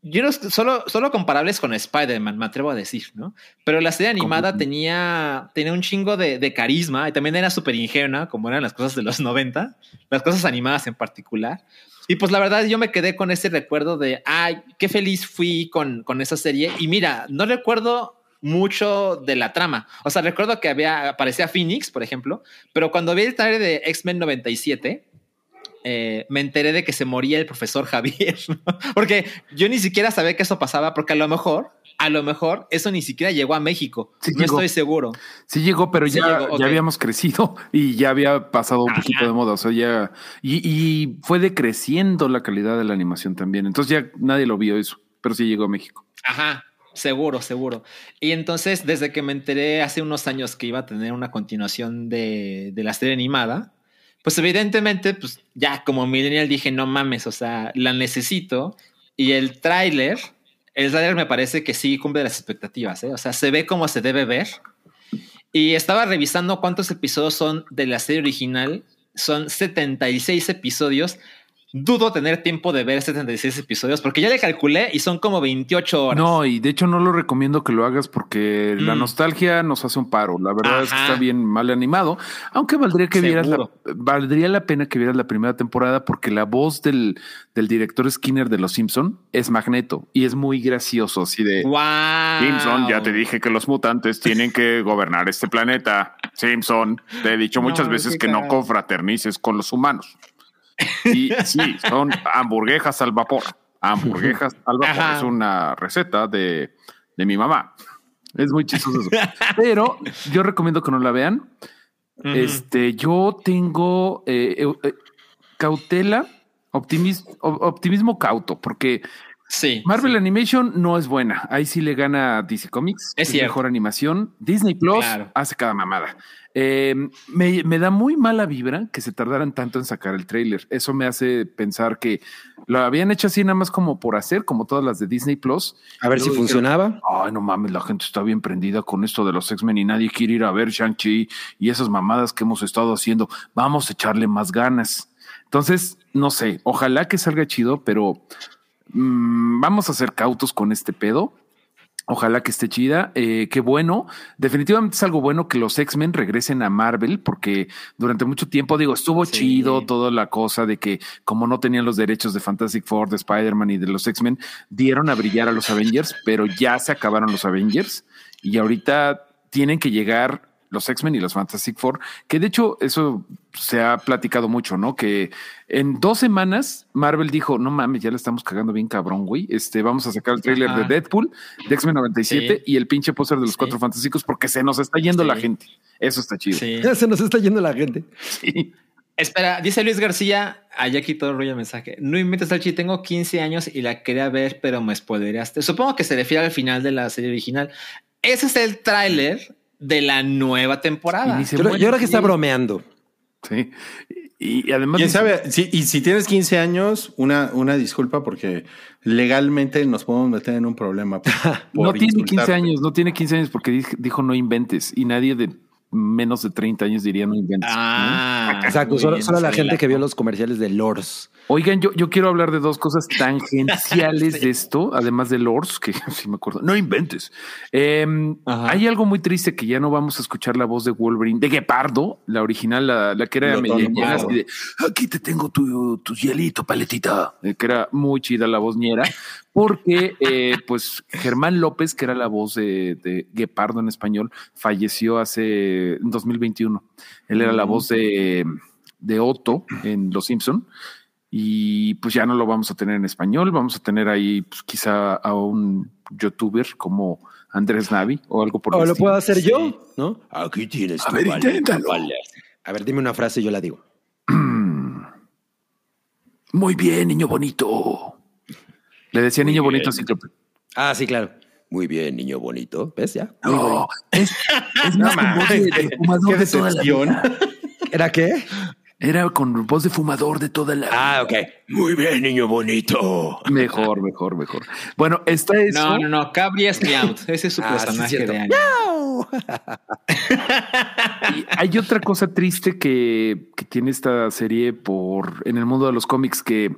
yo no, solo, solo comparables con Spider-Man, me atrevo a decir, ¿no? Pero la serie animada tenía, tenía un chingo de, de carisma y también era súper ingenua, como eran las cosas de los 90, las cosas animadas en particular. Y pues la verdad yo me quedé con ese recuerdo de, ay, qué feliz fui con, con esa serie. Y mira, no recuerdo mucho de la trama. O sea, recuerdo que había, aparecía Phoenix, por ejemplo, pero cuando vi el trailer de X-Men 97, eh, me enteré de que se moría el profesor Javier, ¿no? porque yo ni siquiera sabía que eso pasaba, porque a lo mejor, a lo mejor eso ni siquiera llegó a México. Sí no llegó. estoy seguro. Sí llegó, pero Sí ya, llegó, ya habíamos crecido y ya había pasado un Ajá. poquito de moda. O sea, ya y, y fue decreciendo la calidad de la animación también. Entonces ya nadie lo vio eso, pero sí llegó a México. Ajá, seguro, seguro. Y entonces, desde que me enteré hace unos años que iba a tener una continuación de, de la serie animada, pues evidentemente, pues ya como millennial dije, no mames, o sea, la necesito. Y el tráiler, el tráiler me parece que sí cumple las expectativas, ¿eh? o sea, se ve como se debe ver. Y estaba revisando cuántos episodios son de la serie original. Son 76 episodios. Dudo tener tiempo de ver 76 episodios porque ya le calculé y son como 28 horas. No, y de hecho no lo recomiendo que lo hagas porque la Mm. nostalgia nos hace un paro. La verdad es que está bien mal animado, aunque valdría que vieras la, valdría la pena que vieras la primera temporada porque la voz del, del director Skinner de Los Simpson es Magneto y es muy gracioso, así de Wow. Simpson, ya te dije que los mutantes tienen que gobernar este planeta. Simpson, te he dicho No, muchas veces que no confraternices con los humanos. Y sí, son hamburguesas al vapor. Hamburguesas al vapor. Ajá. Es una receta de, de mi mamá. Es muy chistoso eso. Pero yo recomiendo que no la vean. Este, yo tengo. eh, eh, cautela, optimis- optimismo cauto, porque Sí. Marvel sí. Animation no es buena. Ahí sí le gana DC Comics. Es cierto. mejor animación. Disney Plus Claro. hace cada mamada. Eh, me, me da muy mala vibra que se tardaran tanto en sacar el tráiler. Eso me hace pensar que lo habían hecho así nada más como por hacer, como todas las de Disney Plus. A ver si dijeron, funcionaba. Ay, no mames, la gente está bien prendida con esto de los X-Men y nadie quiere ir a ver Shang-Chi y esas mamadas que hemos estado haciendo. Vamos a echarle más ganas. Entonces, no sé, ojalá que salga chido, pero mm, vamos a ser cautos con este pedo. Ojalá que esté chida. Eh, qué bueno. Definitivamente es algo bueno que los X-Men regresen a Marvel, porque durante mucho tiempo, digo, estuvo chido toda la cosa de que, como no tenían los derechos de Fantastic Four, de Spider-Man y de los X-Men, dieron a brillar a los Avengers, pero ya se acabaron los Avengers y ahorita tienen que llegar los X-Men y los Fantastic Four, que de hecho eso se ha platicado mucho, ¿no? Que en dos semanas Marvel dijo, no mames, ya le estamos cagando bien cabrón, güey. Este, vamos a sacar el tráiler de Deadpool, de X-Men 97 Sí. y el pinche póster de los Sí. Cuatro Fantásticos porque se nos está yendo Sí. la gente. Eso está chido. Se nos está yendo la gente. Sí. Espera, dice Luis García, allá quitó el rollo el mensaje. No inventes al chi, tengo 15 años y la quería ver, pero me spoilereaste. Supongo que se refiere al final de la serie original. Ese es el tráiler de la nueva temporada. Yo, yo creo que está bromeando. Sí. Y, y además... ¿Quién sabe? Y si tienes 15 años, una, una disculpa porque legalmente nos podemos meter en un problema. por No tiene 15 insultarte. años, no tiene 15 años porque dij- dijo no inventes y nadie de menos de 30 años diría no inventes. Ah, Exacto, solo, solo la sí, gente que vio los comerciales de Lors. Oigan, yo, yo quiero hablar de dos cosas tangenciales de esto, además de Lords, que sí me acuerdo. No inventes. Eh, Ajá. hay algo muy triste que ya no vamos a escuchar la voz de Wolverine, de Guepardo, la original, la, la que era media claro. así de aquí te tengo tu, tu hielito, paletita, eh, que era muy chida la voz ñera, porque eh, pues Germán López, que era la voz de, de Guepardo en español, falleció hace en 2021. Él era la voz de, de Otto en Los Simpson y pues ya no lo vamos a tener en español. Vamos a tener ahí pues, quizá a un youtuber como Andrés Navi o algo por el O lo estilo. puedo hacer yo, ¿no? Aquí tienes A tu ver, inténtalo. vale. A ver, dime una frase y yo la digo. Muy bien, niño bonito. Le decía niño bonito así que Ah, sí, claro. Muy bien, niño bonito. ¿Ves ya? no, es, es más con voz de, de fumador Qué de toda la vida. ¿Era qué? Era con voz de fumador de toda la Ah, ok. Muy bien, niño bonito. Mejor, mejor, mejor. Bueno, está eso. No, no, no. Cabri es. Ese es su Ah, personaje de anime. Y hay otra cosa triste que, que tiene esta serie por en el mundo de los cómics que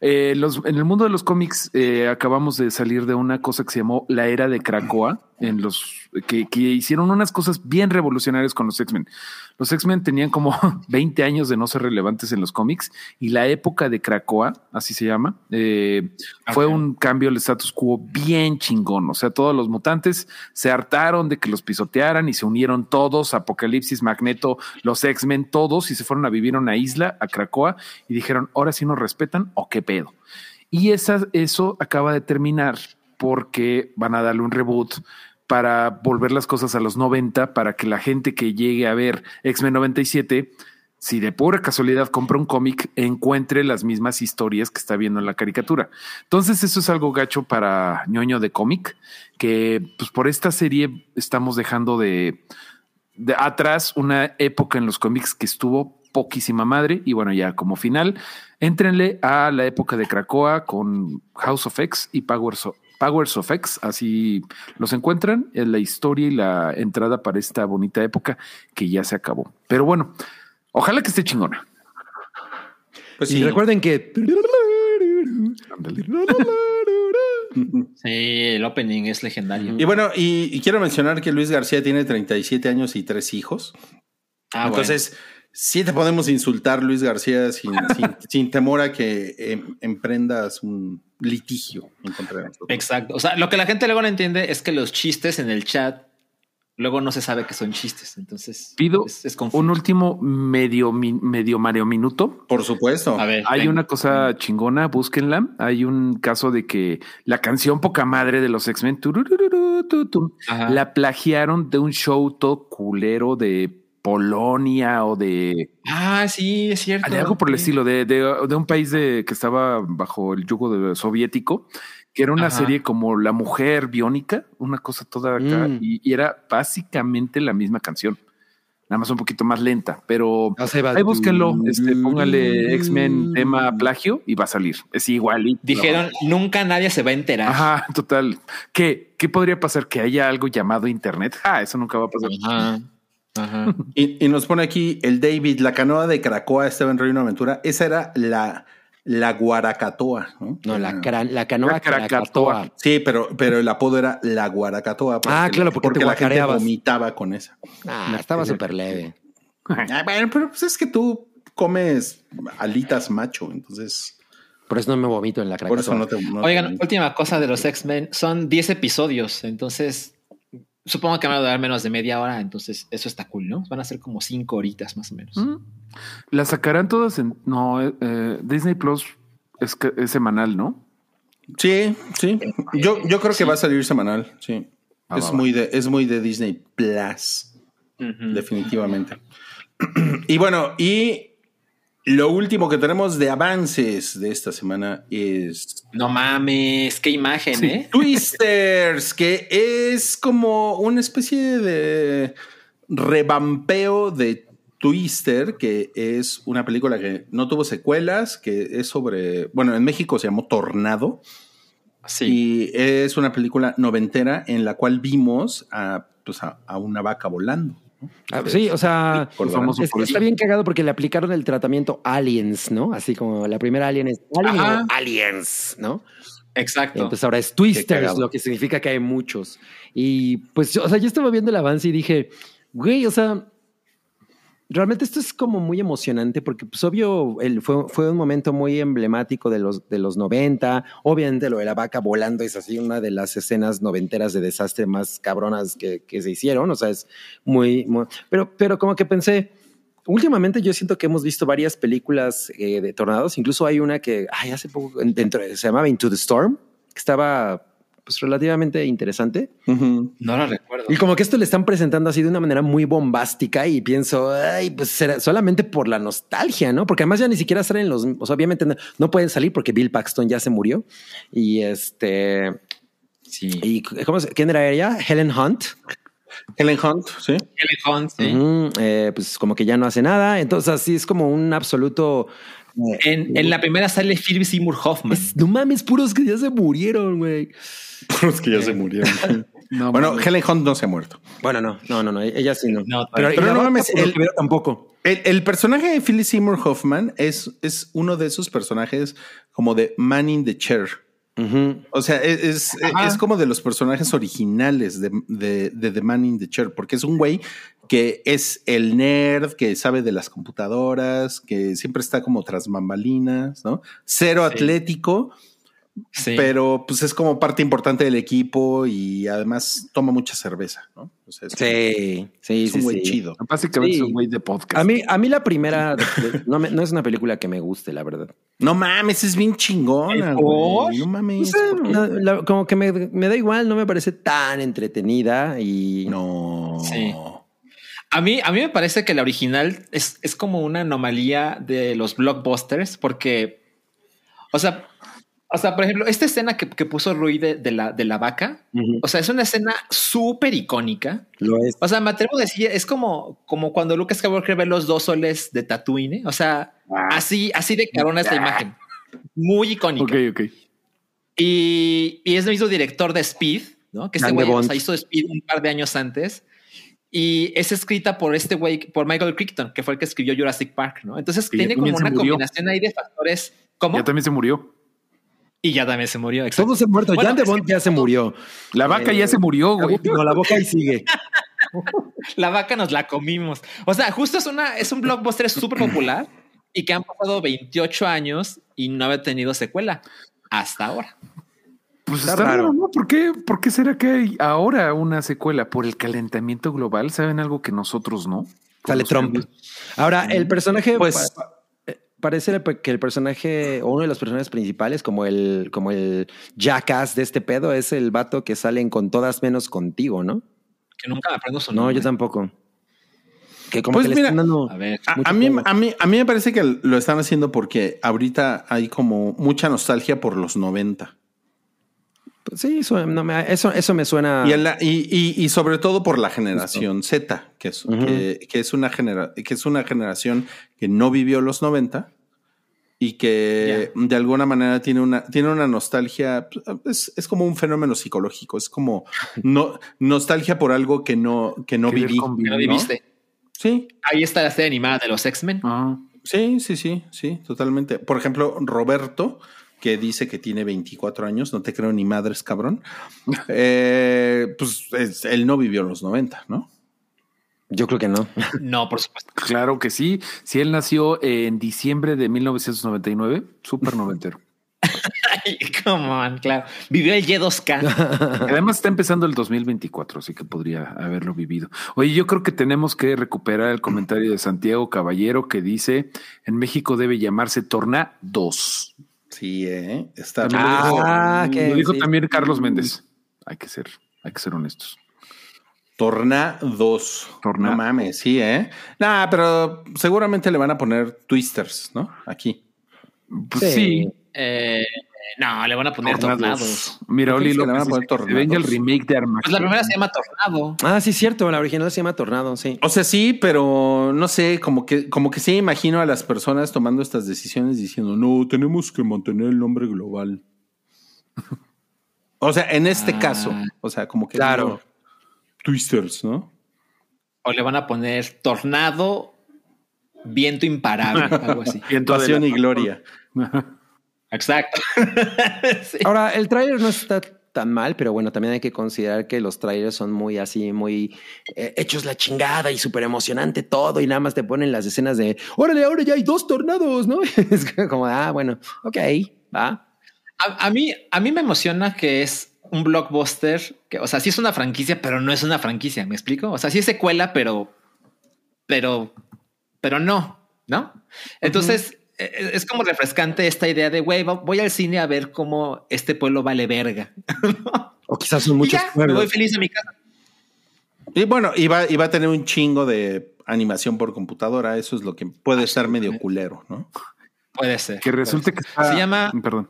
eh, los, en el mundo de los cómics eh, acabamos de salir de una cosa que se llamó la era de Krakoa en los que, que hicieron unas cosas bien revolucionarias con los X-Men. Los X-Men tenían como 20 años de no ser relevantes en los cómics y la época de Krakoa, así se llama, eh, fue un cambio al status quo bien chingón. O sea, todos los mutantes se hartaron de que los pisotearan y se unieron todos, Apocalipsis, Magneto, los X-Men, todos, y se fueron a vivir a una isla, a Krakoa, y dijeron, ahora sí nos respetan o qué pedo. Y esa, eso acaba de terminar porque van a darle un reboot para volver las cosas a los 90, para que la gente que llegue a ver X-Men 97 si de pura casualidad compra un cómic, encuentre las mismas historias que está viendo en la caricatura. Entonces, eso es algo gacho para ñoño de cómic, que pues por esta serie estamos dejando de, atrás una época en los cómics que estuvo poquísima madre. Y bueno, ya como final, éntrenle a la época de Krakoa con House of X y Powers of, Powers of X, así los encuentran, en la historia y la entrada para esta bonita época que ya se acabó. Pero bueno, Ojalá que esté chingona. Pues Y recuerden que. Sí, el opening es legendario. Y bueno, y, y quiero mencionar que Luis García tiene 37 años y tres hijos. Ah, Entonces, sí te podemos insultar, Luis García, sin, sin, sin temor a que em, emprendas un litigio en contra de nosotros. Exacto. O sea, lo que la gente luego no entiende es que los chistes en el chat luego no se sabe que son chistes. Entonces, Pido es, es confuso. un último medio, medio Mario Minuto. Por supuesto. A ver, Hay venga. una cosa chingona, búsquenla. Hay un caso de que la canción Poca Madre de los X-Men la plagiaron de un show todo culero de Polonia o de, Ah, sí, es cierto. de algo por el estilo, de, de, de un país de, que estaba bajo el yugo de- soviético, que era una Ajá. serie como La Mujer Biónica, una cosa toda acá, Mm. y, y era básicamente la misma canción, nada más un poquito más lenta, pero va- ahí búsquenlo, este, póngale X-Men tema plagio y va a salir, es igual. Dijeron, nunca nadie se va a enterar. Ajá, total. ¿Qué, ¿Qué podría pasar? Que haya algo llamado Internet. Ah, eso nunca va a pasar. Ajá. Ajá. Y, y nos pone aquí el David, la canoa de Caracoa estaba en Reino Aventura. Esa era la, la Guaracatoa. No, No, la, cara- la canoa La. Krakatoa. Sí, pero, pero el apodo era la Guaracatoa. Ah, claro, porque te la gente vomitaba con esa. Ah, estaba súper leve. Ah, bueno, pero pues es que tú comes alitas macho, entonces Por eso no me vomito en la por eso no te. no Oigan, te- última cosa de los X-Men. Son 10 episodios, entonces supongo que van a durar menos de media hora, entonces eso está cool, ¿no? Van a ser como 5 horitas más o menos. Mm. La sacarán todas en. No, eh, eh, Disney Plus es, que- es semanal, ¿no? Sí, sí. Yo, yo creo que va a salir semanal. Sí. Ah, es, va, va. muy de, es muy de Disney Plus. Definitivamente. y bueno, y lo último que tenemos de avances de esta semana es No mames, qué imagen, Sí. ¿eh? Twisters, que es como una especie de revampeo de Twister, que es una película que no tuvo secuelas, que es sobre, bueno, en México se llamó Tornado. Sí. Y es una película noventera en la cual vimos a, pues a, a una vaca volando. Ah, sí, o sea, es- está bien cagado porque le aplicaron el tratamiento Aliens, ¿no? Así como la primera Alien es Alien Aliens, ¿no? Exacto. Entonces ahora es Twisters, lo que significa que hay muchos. Y pues, o sea, yo estaba viendo el avance y dije, güey, o sea, realmente esto es como muy emocionante porque, pues, obvio, el, fue, fue un momento muy emblemático de los, de los 90. Obviamente, lo de la vaca volando es así una de las escenas noventeras de desastre más cabronas que, que se hicieron. O sea, es muy, pero, pero como que pensé, últimamente yo siento que hemos visto varias películas eh, de tornados. Incluso hay una que, ay, hace poco, dentro, se llamaba Into the Storm, que estaba pues relativamente interesante. No lo recuerdo. Y como que esto le están presentando así de una manera muy bombástica y pienso, ay, pues será solamente por la nostalgia, ¿no? Porque además ya ni siquiera salen los, o sea, obviamente no, no pueden salir porque Bill Paxton ya se murió. Y este, Sí. y ¿cómo se, quién era ella? Helen Hunt. Helen Hunt, sí. Helen Hunt, sí. Eh, pues como que ya no hace nada. Entonces así es como un absoluto... eh, En, en la primera sale Philip Seymour Hoffman. es- no mames, puros que ya se murieron, güey. Los que ya se murieron. No, bueno, mames. Helen Hunt no se ha muerto. Bueno, no, no, no, no, ella sí no. No, pero, no mames, el- que tampoco. El, el personaje de Philip Seymour Hoffman es, es uno de esos personajes como de Man in the Chair. O sea, es, es, es como de los personajes originales de, de, de The Man in the Chair, porque es un güey que es el nerd, que sabe de las computadoras, que siempre está como tras bambalinas, ¿no? Cero Sí. atlético, Sí. pero pues es como parte importante del equipo y además toma mucha cerveza, ¿no? O sea, es, Sí, sí, es un sí, güey sí. chido. Básicamente Sí. es un güey de podcast. A mí, a mí la primera no, me- no es una película que me guste, la verdad. No mames, es bien chingona, ¿Por? güey. No mames. Como que me, me da igual, no me parece tan entretenida y No. Sí. A mí, a mí me parece que la original es, es como una anomalía de los blockbusters, porque, o sea, o sea, por ejemplo, esta escena que, que puso Rui de, de la, de la vaca, o sea, es una escena súper icónica. lo es. O sea, me atrevo a decir, es como, como cuando Lucas Skywalker ve los dos soles de Tatooine. ¿eh? O sea, así, así de carona es la imagen. Muy icónica. Ok, ok. Y, y es el mismo director de Speed, ¿no? Que este o sea, hizo Speed un par de años antes. Y es escrita por este güey, por Michael Crichton, que fue el que escribió Jurassic Park, ¿no? Entonces tiene como una combinación ahí de factores. ¿Cómo? Ya también se murió. Y ya también se murió. exacto. Todos se han muerto. Bueno, Jan de Bond ya se murió. La vaca Eh, ya se murió, güey. no, la boca ahí sigue. La vaca nos la comimos. O sea, justo es una, es un blockbuster súper popular y que han pasado 28 años y no había tenido secuela hasta ahora. Pues Está está, raro. raro, ¿no? ¿Por qué, ¿Por qué será que hay ahora una secuela? ¿Por el calentamiento global? ¿Saben algo que nosotros no? Sale Trump. Ahora, el personaje, Pues- pa- eh, parece que el personaje, o uno de los personajes principales, como el, como el jackass de este pedo, es el vato que salen con todas menos contigo, ¿no? Que nunca aprendo su No, yo tampoco. Que como Pues que le mira, están dando A ver. A, mí, a, mí, a mí me parece que lo están haciendo porque ahorita hay como mucha nostalgia por los 90. Sí, eso, no me, eso, eso me suena. Y, en la- y, y- y sobre todo por la generación Z, que es, que, que es una genera- que es una generación que no vivió los 90 y que de alguna manera tiene una, tiene una nostalgia, es, es como un fenómeno psicológico, es como no, nostalgia por algo que no, que no viví. convivir, ¿No ¿no? viviste? Sí, Ahí está la serie animada de los X-Men. Ah, sí, sí, sí, sí, totalmente. Por ejemplo, Roberto, que dice que tiene 24 años, no te creo ni madres, cabrón. Eh, pues es- él no vivió los 90, ¿no? Yo creo que no. No, por supuesto. claro que sí. Si él nació en diciembre de 1999, súper noventero. Come on, claro. Vivió el Y2K. Además está empezando el 2024, así que podría haberlo vivido. Oye, yo creo que tenemos que recuperar el comentario de Santiago Caballero que dice, en México debe llamarse Torna 2. Sí, ¿eh? Está También lo dijo- Ah, que lo dijo sí. también Carlos Méndez. Hay que ser, hay que ser honestos. Tornados. Torna- No mames, sí, ¿eh? Nah, pero seguramente le van a poner twisters, ¿no? Aquí. Pues Sí. sí. Eh, no, le van a poner tornados. Mira, ¿Por qué Oli es que le van a poner tornados? venga el remake de Armageddon. Pues la primera se llama Tornado. Ah, sí, cierto. La original se llama Tornado, sí. O sea, sí, pero no sé, como que, como que sí imagino a las personas tomando estas decisiones diciendo, no, tenemos que mantener el nombre global. O sea, en este Ah. caso, o sea, como que Claro. digo, twisters, ¿no? O le van a poner Tornado, Viento Imparable, algo así. Viento de Pasión la- y gloria. Exacto. Sí. Ahora, el tráiler no está tan mal, pero bueno, también hay que considerar que los trailers son muy así, muy eh, hechos la chingada y súper emocionante todo y nada más te ponen las escenas de, órale, ahora ya hay dos tornados, ¿no? es como, ah, bueno, ok, va. A, a mí, a mí me emociona que es un blockbuster, que, o sea, sí es una franquicia, pero no es una franquicia, ¿me explico? O sea, sí es secuela, pero, pero, pero no, ¿no? Entonces, es como refrescante esta idea de, güey, voy al cine a ver cómo este pueblo vale verga. O quizás son muchos ya, me voy feliz a mi casa. Y bueno, iba, iba a tener un chingo de animación por computadora. Eso es lo que puede ser medio culero, ¿no? Puede ser. Que resulte que está... Se llama- Perdón.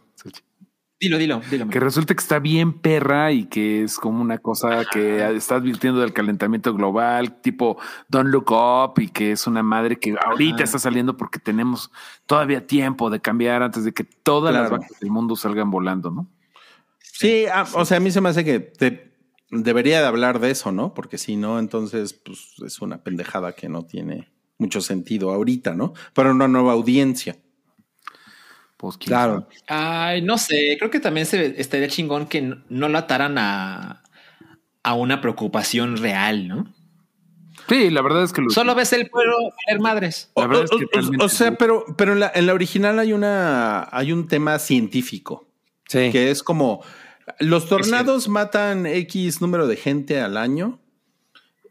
Dilo, dilo, dilo. Que resulte que está bien perra y que es como una cosa que está advirtiendo del calentamiento global, tipo Don't Look Up, y que es una madre que ahorita Ajá. está saliendo porque tenemos todavía tiempo de cambiar antes de que todas las vacas del mundo salgan volando, ¿no? Sí, ah, o sea, a mí se me hace que te- debería de hablar de eso, ¿no? Porque si no, entonces pues, es una pendejada que no tiene mucho sentido ahorita, ¿no? Para una nueva audiencia. Pues Claro. sabe. Ay, no sé, creo que también se estaría chingón que no, no lo ataran a, a una preocupación real, ¿no? Sí, la verdad es que lo- Solo ves el pueblo valer madres. La O, verdad es que o- o- o sea, pero, pero en, la, en la original hay una hay un tema científico Sí. que es como los tornados matan X número de gente al año.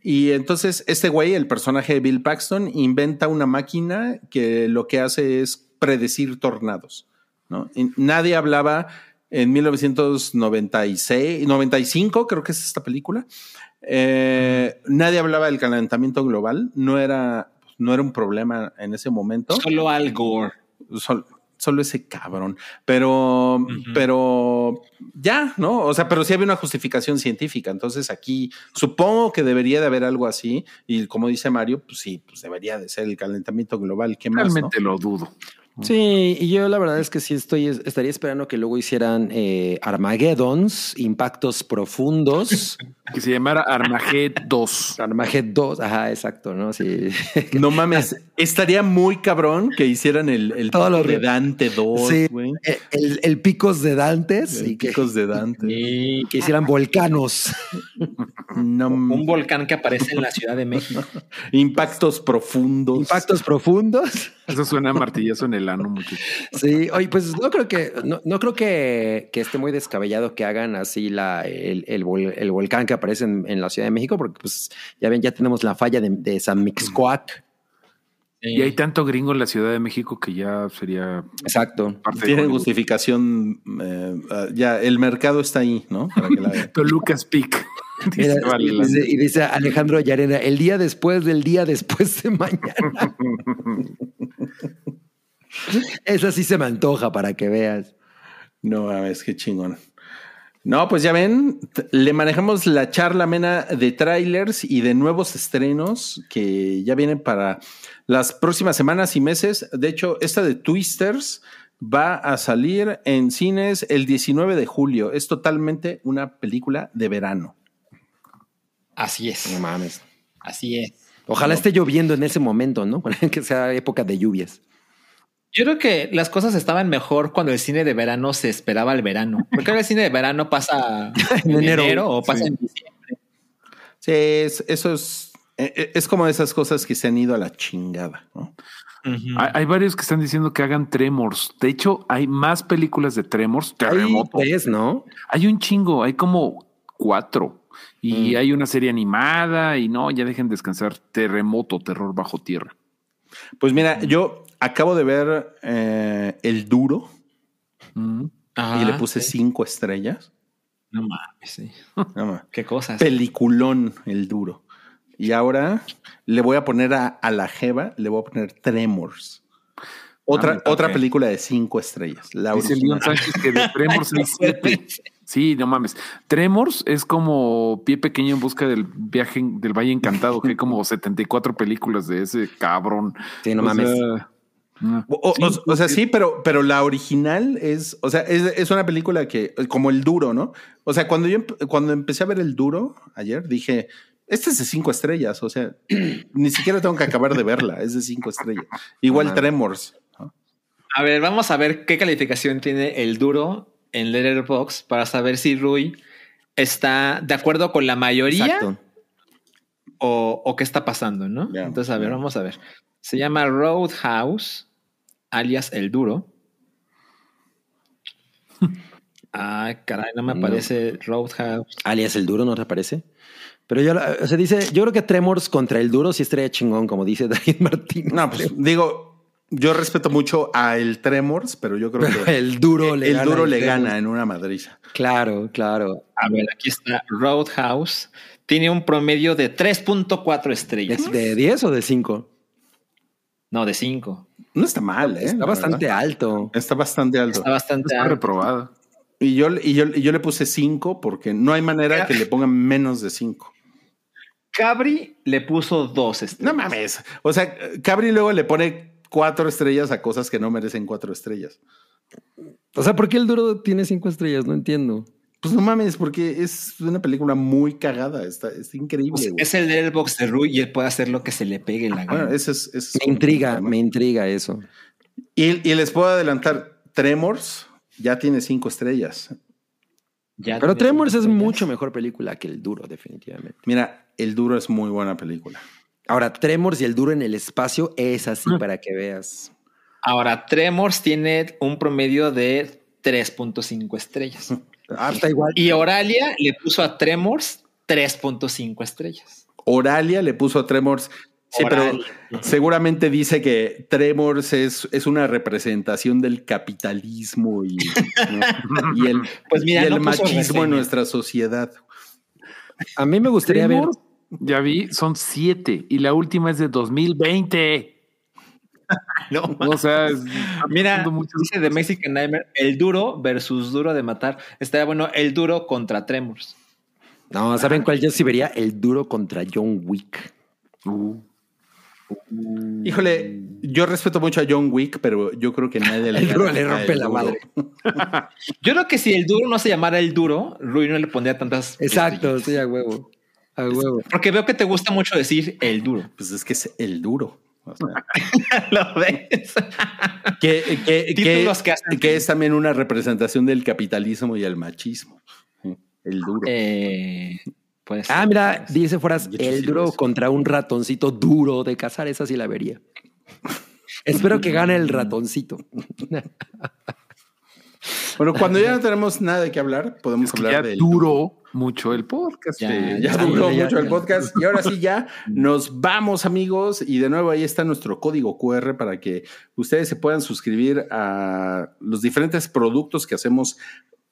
Y entonces este güey, el personaje de Bill Paxton, inventa una máquina que lo que hace es predecir tornados. ¿no? Nadie hablaba en 1996, 95, creo que es esta película. eh, nadie hablaba del calentamiento global. No era, no era un problema en ese momento Solo Al Gore. sol- solo ese cabrón. Pero, pero ya, ¿no? O sea, pero sí había una justificación científica. Entonces aquí supongo que debería de haber algo así. Y como dice Mario, pues sí, pues debería de ser el calentamiento global. ¿Qué más? no? realmente lo dudo. Sí, y yo la verdad es que sí estoy, estaría esperando que luego hicieran eh, Armageddons, impactos profundos. Que se llamara Armageddon 2. Armageddon, ajá, exacto, ¿no? Sí. No mames, estaría muy cabrón que hicieran el, el Todo lo de Dante 2, Sí, güey. eh, el, el picos de Dantes El y que, picos de Dante. Y que hicieran volcanos. No, un volcán que aparece en la Ciudad de México. impactos profundos. Impactos profundos. Eso suena a martillazo en el ano, muchachos. Sí, oye, pues no creo que, no, no creo que, que esté muy descabellado que hagan así la, el, el, el volcán que aparece en, en la Ciudad de México, porque pues ya ven, ya tenemos la falla de, de San Mixcoac. Y hay tanto gringo en la Ciudad de México que ya sería Exacto. Hollywood. justificación. eh, ah, ya, el mercado está ahí, ¿no? Para que la vean. Toluca's Peak. Mira, Dice, vale, y, dice, y dice Alejandro Yarena, el día después del día después de mañana. Esa sí se me antoja para que veas. No mames, qué chingón. No, pues ya ven, le manejamos la charla amena de trailers y de nuevos estrenos que ya vienen para las próximas semanas y meses. De hecho, esta de Twisters va a salir en cines el 19 de julio. Es totalmente una película de verano. Así es. No mames. Así es. Ojalá esté lloviendo en ese momento, ¿no? que sea época de lluvias. Yo creo que las cosas estaban mejor cuando el cine de verano se esperaba al verano. Porque ahora el cine de verano pasa En en enero. enero, o pasa Sí. en diciembre. Sí, es- eso es, eh, eh, es como de esas cosas que se han ido a la chingada. ¿no? Ujú. Hay, hay varios que están diciendo que hagan Tremors. De hecho, hay más películas de Tremors. Hay Terremoto. tres, ¿no? Hay un chingo, hay como cuatro. Y hay una serie animada y no, ya dejen descansar. Terremoto, terror bajo tierra. Pues mira, yo acabo de ver eh, El Duro Mm. Ajá, y le puse sí. cinco estrellas. No mames, sí. No más. Qué cosas. Peliculón El Duro. Y ahora le voy a poner a, a la Jeva, le voy a poner Tremors. Otra, Ah, otra película de cinco estrellas. La Dice. León Sánchez que de Tremors hay siete. Sí, no mames. Tremors es como pie pequeño en busca del viaje del Valle Encantado, que hay como 74 películas de ese cabrón. Sí, no O mames. sea, no. O, o- Sí, o sea, sí, pero, pero la original es, o sea, es, es una película que, como el duro, ¿no? O sea, cuando yo cuando empecé a ver el duro ayer, dije, este es de cinco estrellas, o sea, ni siquiera tengo que acabar de verla, es de cinco estrellas. Igual. Tremors. ¿no? A ver, vamos a ver qué calificación tiene el duro en Letterboxd para saber si Rui está de acuerdo con la mayoría o, o qué está pasando, ¿no? Entonces, a ver, vamos a ver. Se llama Roadhouse, alias El Duro. Ay, caray, no me No. aparece Roadhouse. Alias el duro, ¿no te parece? Pero yo, o sea, dice, yo creo que Tremors contra el duro sí estaría chingón, como dice David Martín. No, pues digo, yo respeto mucho a el Tremors, pero yo creo Pero que el duro le el gana duro le gana en una madriza. Claro, claro. A ver, aquí está Roadhouse. Tiene un promedio de 3.4 estrellas. ¿Es de 10 o de 5? No, de 5. No está mal, ¿eh? Está bastante verdad. alto. Está bastante alto. Está bastante Está alto. reprobada. Y yo, y, yo, y yo le puse cinco porque no hay manera que le pongan menos de cinco. Cabri le puso dos No estrellas. mames. O sea, Cabri luego le pone cuatro estrellas a cosas que no merecen cuatro estrellas. O sea, ¿por qué el duro tiene 5 estrellas? No entiendo. Pues no mames, porque es una película muy cagada. Está, está increíble. Pues es el Letterboxd de Rui y él puede hacer lo que se le pegue la gana. Bueno, ese es, ese es Me intriga, me intriga eso. Y, y les puedo adelantar, Tremors ya tiene cinco estrellas. Ya Pero Tremors es estrellas. mucho mejor película que el duro, definitivamente. Mira, El Duro es muy buena película. Ahora, Tremors y el duro en el espacio es así Ah. para que veas. Ahora, Tremors tiene un promedio de 3.5 estrellas. Ah, está igual. Y Oralia le puso a Tremors 3.5 estrellas. Oralia le puso a Tremors. Sí, Oralia. pero seguramente dice que Tremors es, es una representación del capitalismo y, ¿no? y el, Pues mira, y el no machismo en nuestra sociedad. A mí me gustaría ver. Ya vi, son siete y la última es de 2020. No, O sea, es- Mira, dice The Mexican Nightmare, el duro versus duro de matar. Estaría bueno el duro contra Tremors. No, ¿saben cuál yo sí vería? El duro contra John Wick. Uh, Híjole, yo respeto mucho a John Wick, pero yo creo que nadie le, El duro le rompe El la Duro. madre. Yo creo que si el duro no se llamara el duro, Rui no le pondría tantas. Exacto, sí, a huevo. A huevo. Porque veo que te gusta mucho decir el duro. Pues es que es el duro. O sea, ¿Lo ves? que, que- Títulos que- que hacen- que es también una representación del capitalismo y el machismo. El duro. Eh, pues. Ah, mira, dice sí el duro contra un ratoncito duro de cazar, esa sí la vería. Espero que gane el ratoncito. Bueno, cuando ya no tenemos nada de qué hablar, podemos que hablar del duró mucho el podcast. Ya, eh, Ya duró ya, mucho el ya. podcast y ahora sí ya nos vamos amigos y de nuevo ahí está nuestro código QR para que ustedes se puedan suscribir a los diferentes productos que hacemos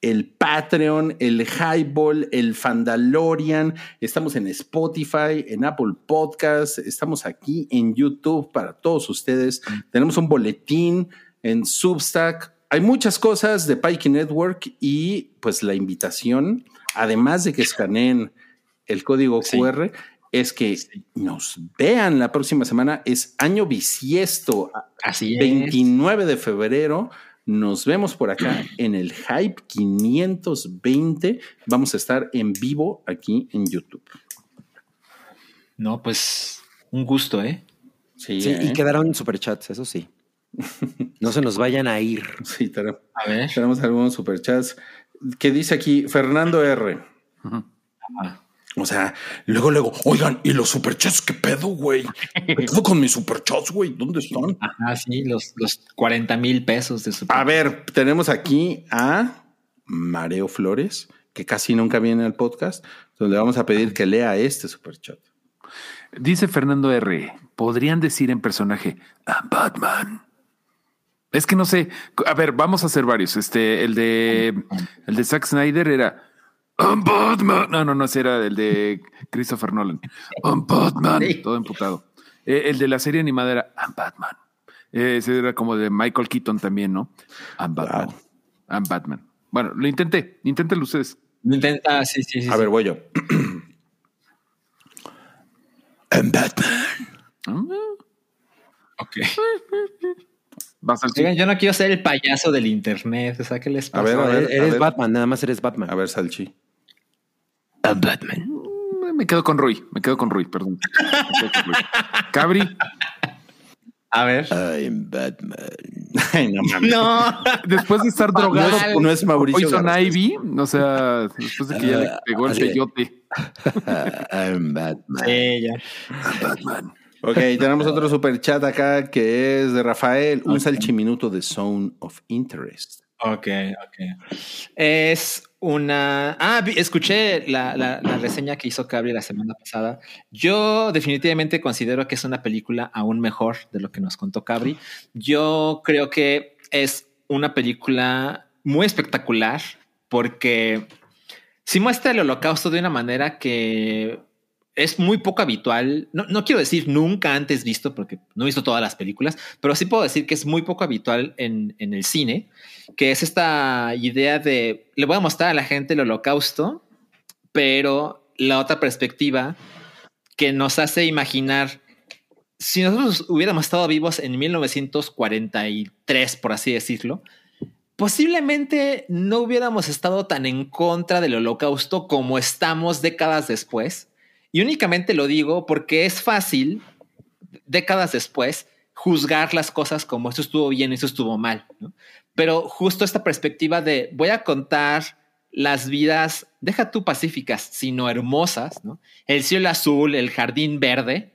el Patreon, el Highball, el Fandalorian. Estamos en Spotify, en Apple Podcasts, estamos aquí en YouTube para todos ustedes. Tenemos un boletín en Substack. Hay muchas cosas de Pikey Network y pues la invitación, además de que escaneen el código Sí. QR, es que nos vean la próxima semana. Es año bisiesto, Así es. 29 de febrero. Nos vemos por acá en el Hype 520. Vamos a estar en vivo aquí en YouTube. No, pues un gusto, ¿eh? Sí, Sí, y ¿eh? quedaron superchats, eso sí. No se nos vayan a ir. Sí, tenemos, A ver. tenemos algunos superchats. Que dice aquí Fernando R. Ah. O sea, luego, luego, oigan, ¿y los superchats qué pedo, güey? Me quedo con mis superchats, güey. ¿Dónde están? Ajá, sí, los, los 40 mil pesos de su. A ver, tenemos aquí a Mareo Flores, que casi nunca viene al podcast. Entonces le vamos a pedir que lea este superchat. Dice Fernando R. Podrían decir en personaje, "I'm Batman. Es que no sé. A ver, vamos a hacer varios. Este, el de el de Zack Snyder era I'm Batman. No, no, no, ese era el de Christopher Nolan. I'm Batman. Sí. Todo emputado. Eh, el de la serie animada era I'm Batman. Eh, ese era como de Michael Keaton también, ¿no? I'm Batman. Wow. I'm Batman. Bueno, lo intenté. Inténtenlo ustedes. Lo intenta, sí, sí, sí. A sí. ver, voy yo. I'm Batman. Ok. Vas al Oigan, yo no quiero ser el payaso del internet. O sea, ¿qué les A pasa? ver, a ver. eres eres ver. Batman, nada más eres Batman. A ver, Salchi. I'm Batman. Mm, Me quedo con Rui. Me quedo con Rui, perdón. Con Rui. Cabri. A ver. I'm Batman. Ay, no mames. No. Después de estar drogado Mal. con No es Mauricio Poison. Ivy, o sea, después de que ya le pegó el peyote. I'm Batman. Sí, ya. I'm Batman. Ok, tenemos otro super chat acá que es de Rafael, un salchiminuto de Zone of Interest. Ok, ok. Es una. Ah, vi- escuché la, la- la reseña que hizo Cabri la semana pasada. Yo definitivamente considero que es una película aún mejor de lo que nos contó Cabri. Yo creo que es una película muy espectacular porque si muestra el holocausto de una manera que es muy poco habitual. No, no quiero decir nunca antes visto, porque no he visto todas las películas, pero sí puedo decir que es muy poco habitual en, en el cine, que es esta idea de le voy a mostrar a la gente el holocausto, pero la otra perspectiva que nos hace imaginar si nosotros hubiéramos estado vivos en 1943, por así decirlo, posiblemente no hubiéramos estado tan en contra del holocausto como estamos décadas después. Y únicamente lo digo porque es fácil, décadas después, juzgar las cosas como esto estuvo bien, esto estuvo mal. Pero justo esta perspectiva de voy a contar las vidas, deja tú pacíficas, sino hermosas. El cielo azul, el jardín verde,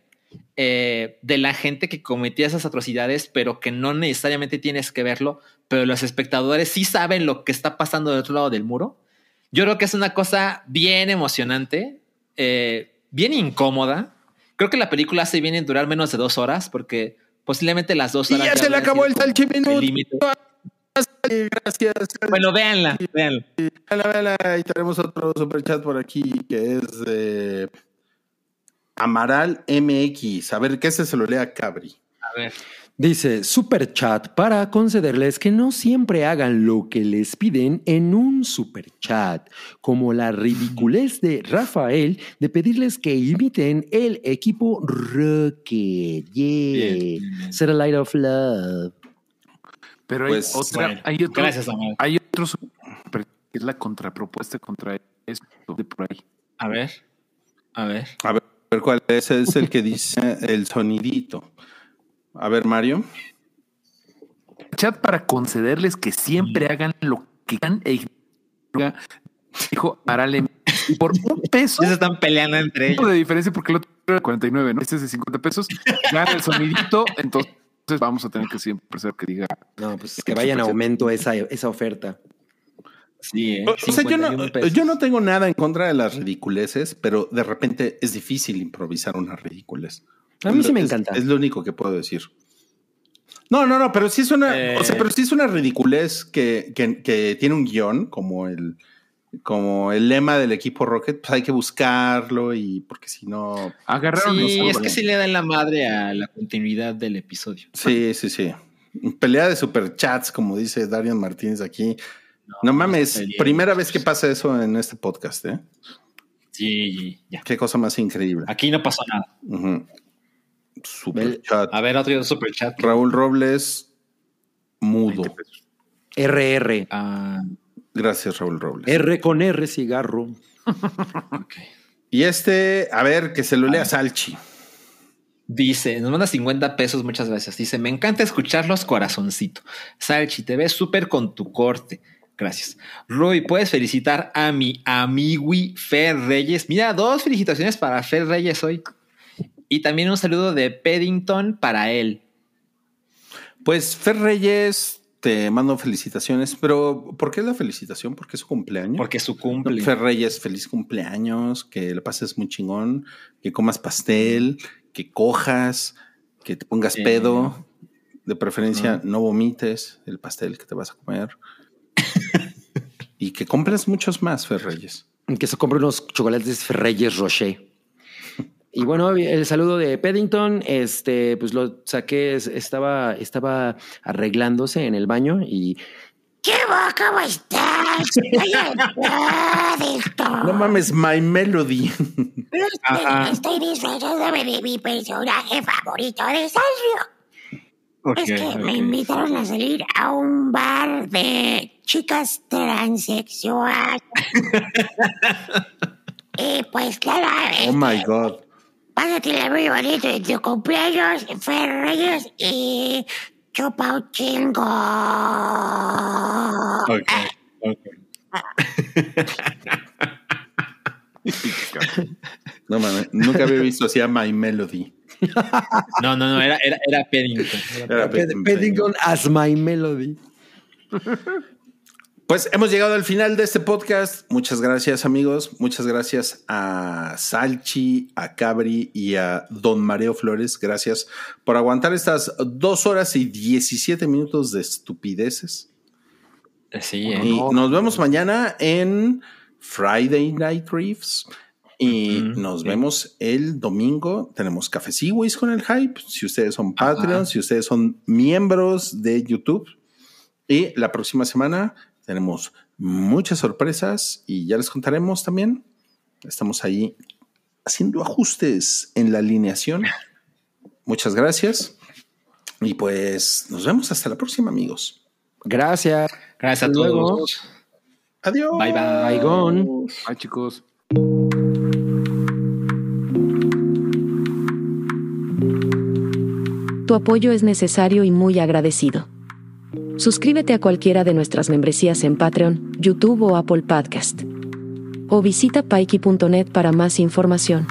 eh, de la gente que cometía esas atrocidades, pero que no necesariamente tienes que verlo, pero los espectadores sí saben lo que está pasando del otro lado del muro. Yo creo que es una cosa bien emocionante, eh, bien incómoda. Creo que la película hace bien en durar menos de dos horas, porque posiblemente las dos Y horas. ya se le acabó el salchiminuto. Gracias. Bueno, véanla, véanla. Vela, Y tenemos otro super chat por aquí que es de Amaral MX. A ver, que este se lo lea Cabri. A ver. Dice super chat para concederles que no siempre hagan lo que les piden en un super chat, como la ridiculez de Rafael de pedirles que imiten el equipo Rocket. Yeah. Bien, bien. Satellite of Love. Pero hay Pues, otra, bueno, hay otro, gracias, Amado. hay otro super- que es la contrapropuesta contra esto de por ahí. A ver. A ver. A ver, a ver cuál es. Es el que dice el sonidito. A ver, Mario. Chat para concederles que siempre hagan lo que hagan e dijo Arale y por un peso se están peleando entre ellos. de diferencia porque el otro era de 49, ¿no? Este es de 50 pesos. Gana el sonidito, entonces vamos a tener que siempre ser que diga No, pues que vaya en aumento esa, esa oferta. Sí, ¿eh? O, o sea, yo no, 51 pesos. yo no tengo nada en contra de las ridiculeces, pero de repente es difícil improvisar una ridiculez. A mí sí me encanta. Es lo único que puedo decir. No, no, no, pero sí es una, Eh. o sea, pero sí es una ridiculez que, que- que tiene un guion como el, como el lema del equipo Rocket, pues hay que buscarlo y porque si no, Agarraron Sí, es que sí le dan la madre a la continuidad del episodio. sí, sí, sí. Pelea de superchats, como dice Darian Martínez aquí. No, mames, pelea. primera vez que pasa eso en este podcast, ¿eh? Sí, ya. Qué cosa más increíble. Aquí no pasó nada. Ujú. Superchat. A ver, otro super chat. Raúl Robles, mudo. RR. Ah, Gracias, Raúl Robles. R con R, cigarro. Y este, a ver, que se lo lea Salchi. Dice, nos manda 50 pesos, muchas gracias. Dice, me encanta escucharlos, corazoncito. Salchi, te ves súper con tu corte. Gracias. Roy, puedes felicitar a mi amigui Fer Reyes. Mira, dos felicitaciones para Fer Reyes hoy. Y también un saludo de Paddington para él. Pues Fer Reyes, te mando felicitaciones, pero ¿por qué la felicitación? Porque es su cumpleaños. Porque es su No, cumple. Fer Reyes, feliz cumpleaños, que le pases muy chingón, que comas pastel, que cojas, que te pongas Eh. pedo, de preferencia no vomites el pastel que te vas a comer. y que compres muchos más, Fer Reyes. Que se compre unos chocolates Reyes Rocher. Y bueno, el saludo de Paddington, este, pues lo saqué, es- estaba, estaba arreglándose en el baño y ¿Qué va? ¿Cómo estás? Soy el Paddington. No mames, My Melody. Estoy disfrazándome de mi personaje favorito de Sanrio. es que me invitaron a salir a un bar de chicas transexuales. y pues claro, oh my God. Pásate muy bonito en tu cumpleaños, Fer Reyes, y chupa un chingo. No mames, nunca había visto así a My Melody. No, no, no, era, era, era Paddington. Era Paddington as my melody. Pues hemos llegado al final de este podcast. Muchas gracias, amigos. Muchas gracias a Salchi, a Cabri y a Don Mareo Flores. Gracias por aguantar estas dos horas y 17 minutos de estupideces. Sí, Y ¿eh? nos vemos mañana en Friday Night Reefs. Y nos sí. vemos el domingo. Tenemos Café Seaways con el hype. Si ustedes son Patreon, si ustedes son miembros de YouTube. Y la próxima semana tenemos muchas sorpresas y ya les contaremos también. Estamos ahí haciendo ajustes en la alineación. Muchas gracias. Y pues nos vemos hasta la próxima, amigos. Gracias. Gracias a luego. todos. Adiós. Bye, bye. Baigón. Ay, chicos. Tu apoyo es necesario y muy agradecido. Suscríbete a cualquiera de nuestras membresías en Patreon, YouTube o Apple Podcast. O visita paiki.net para más información.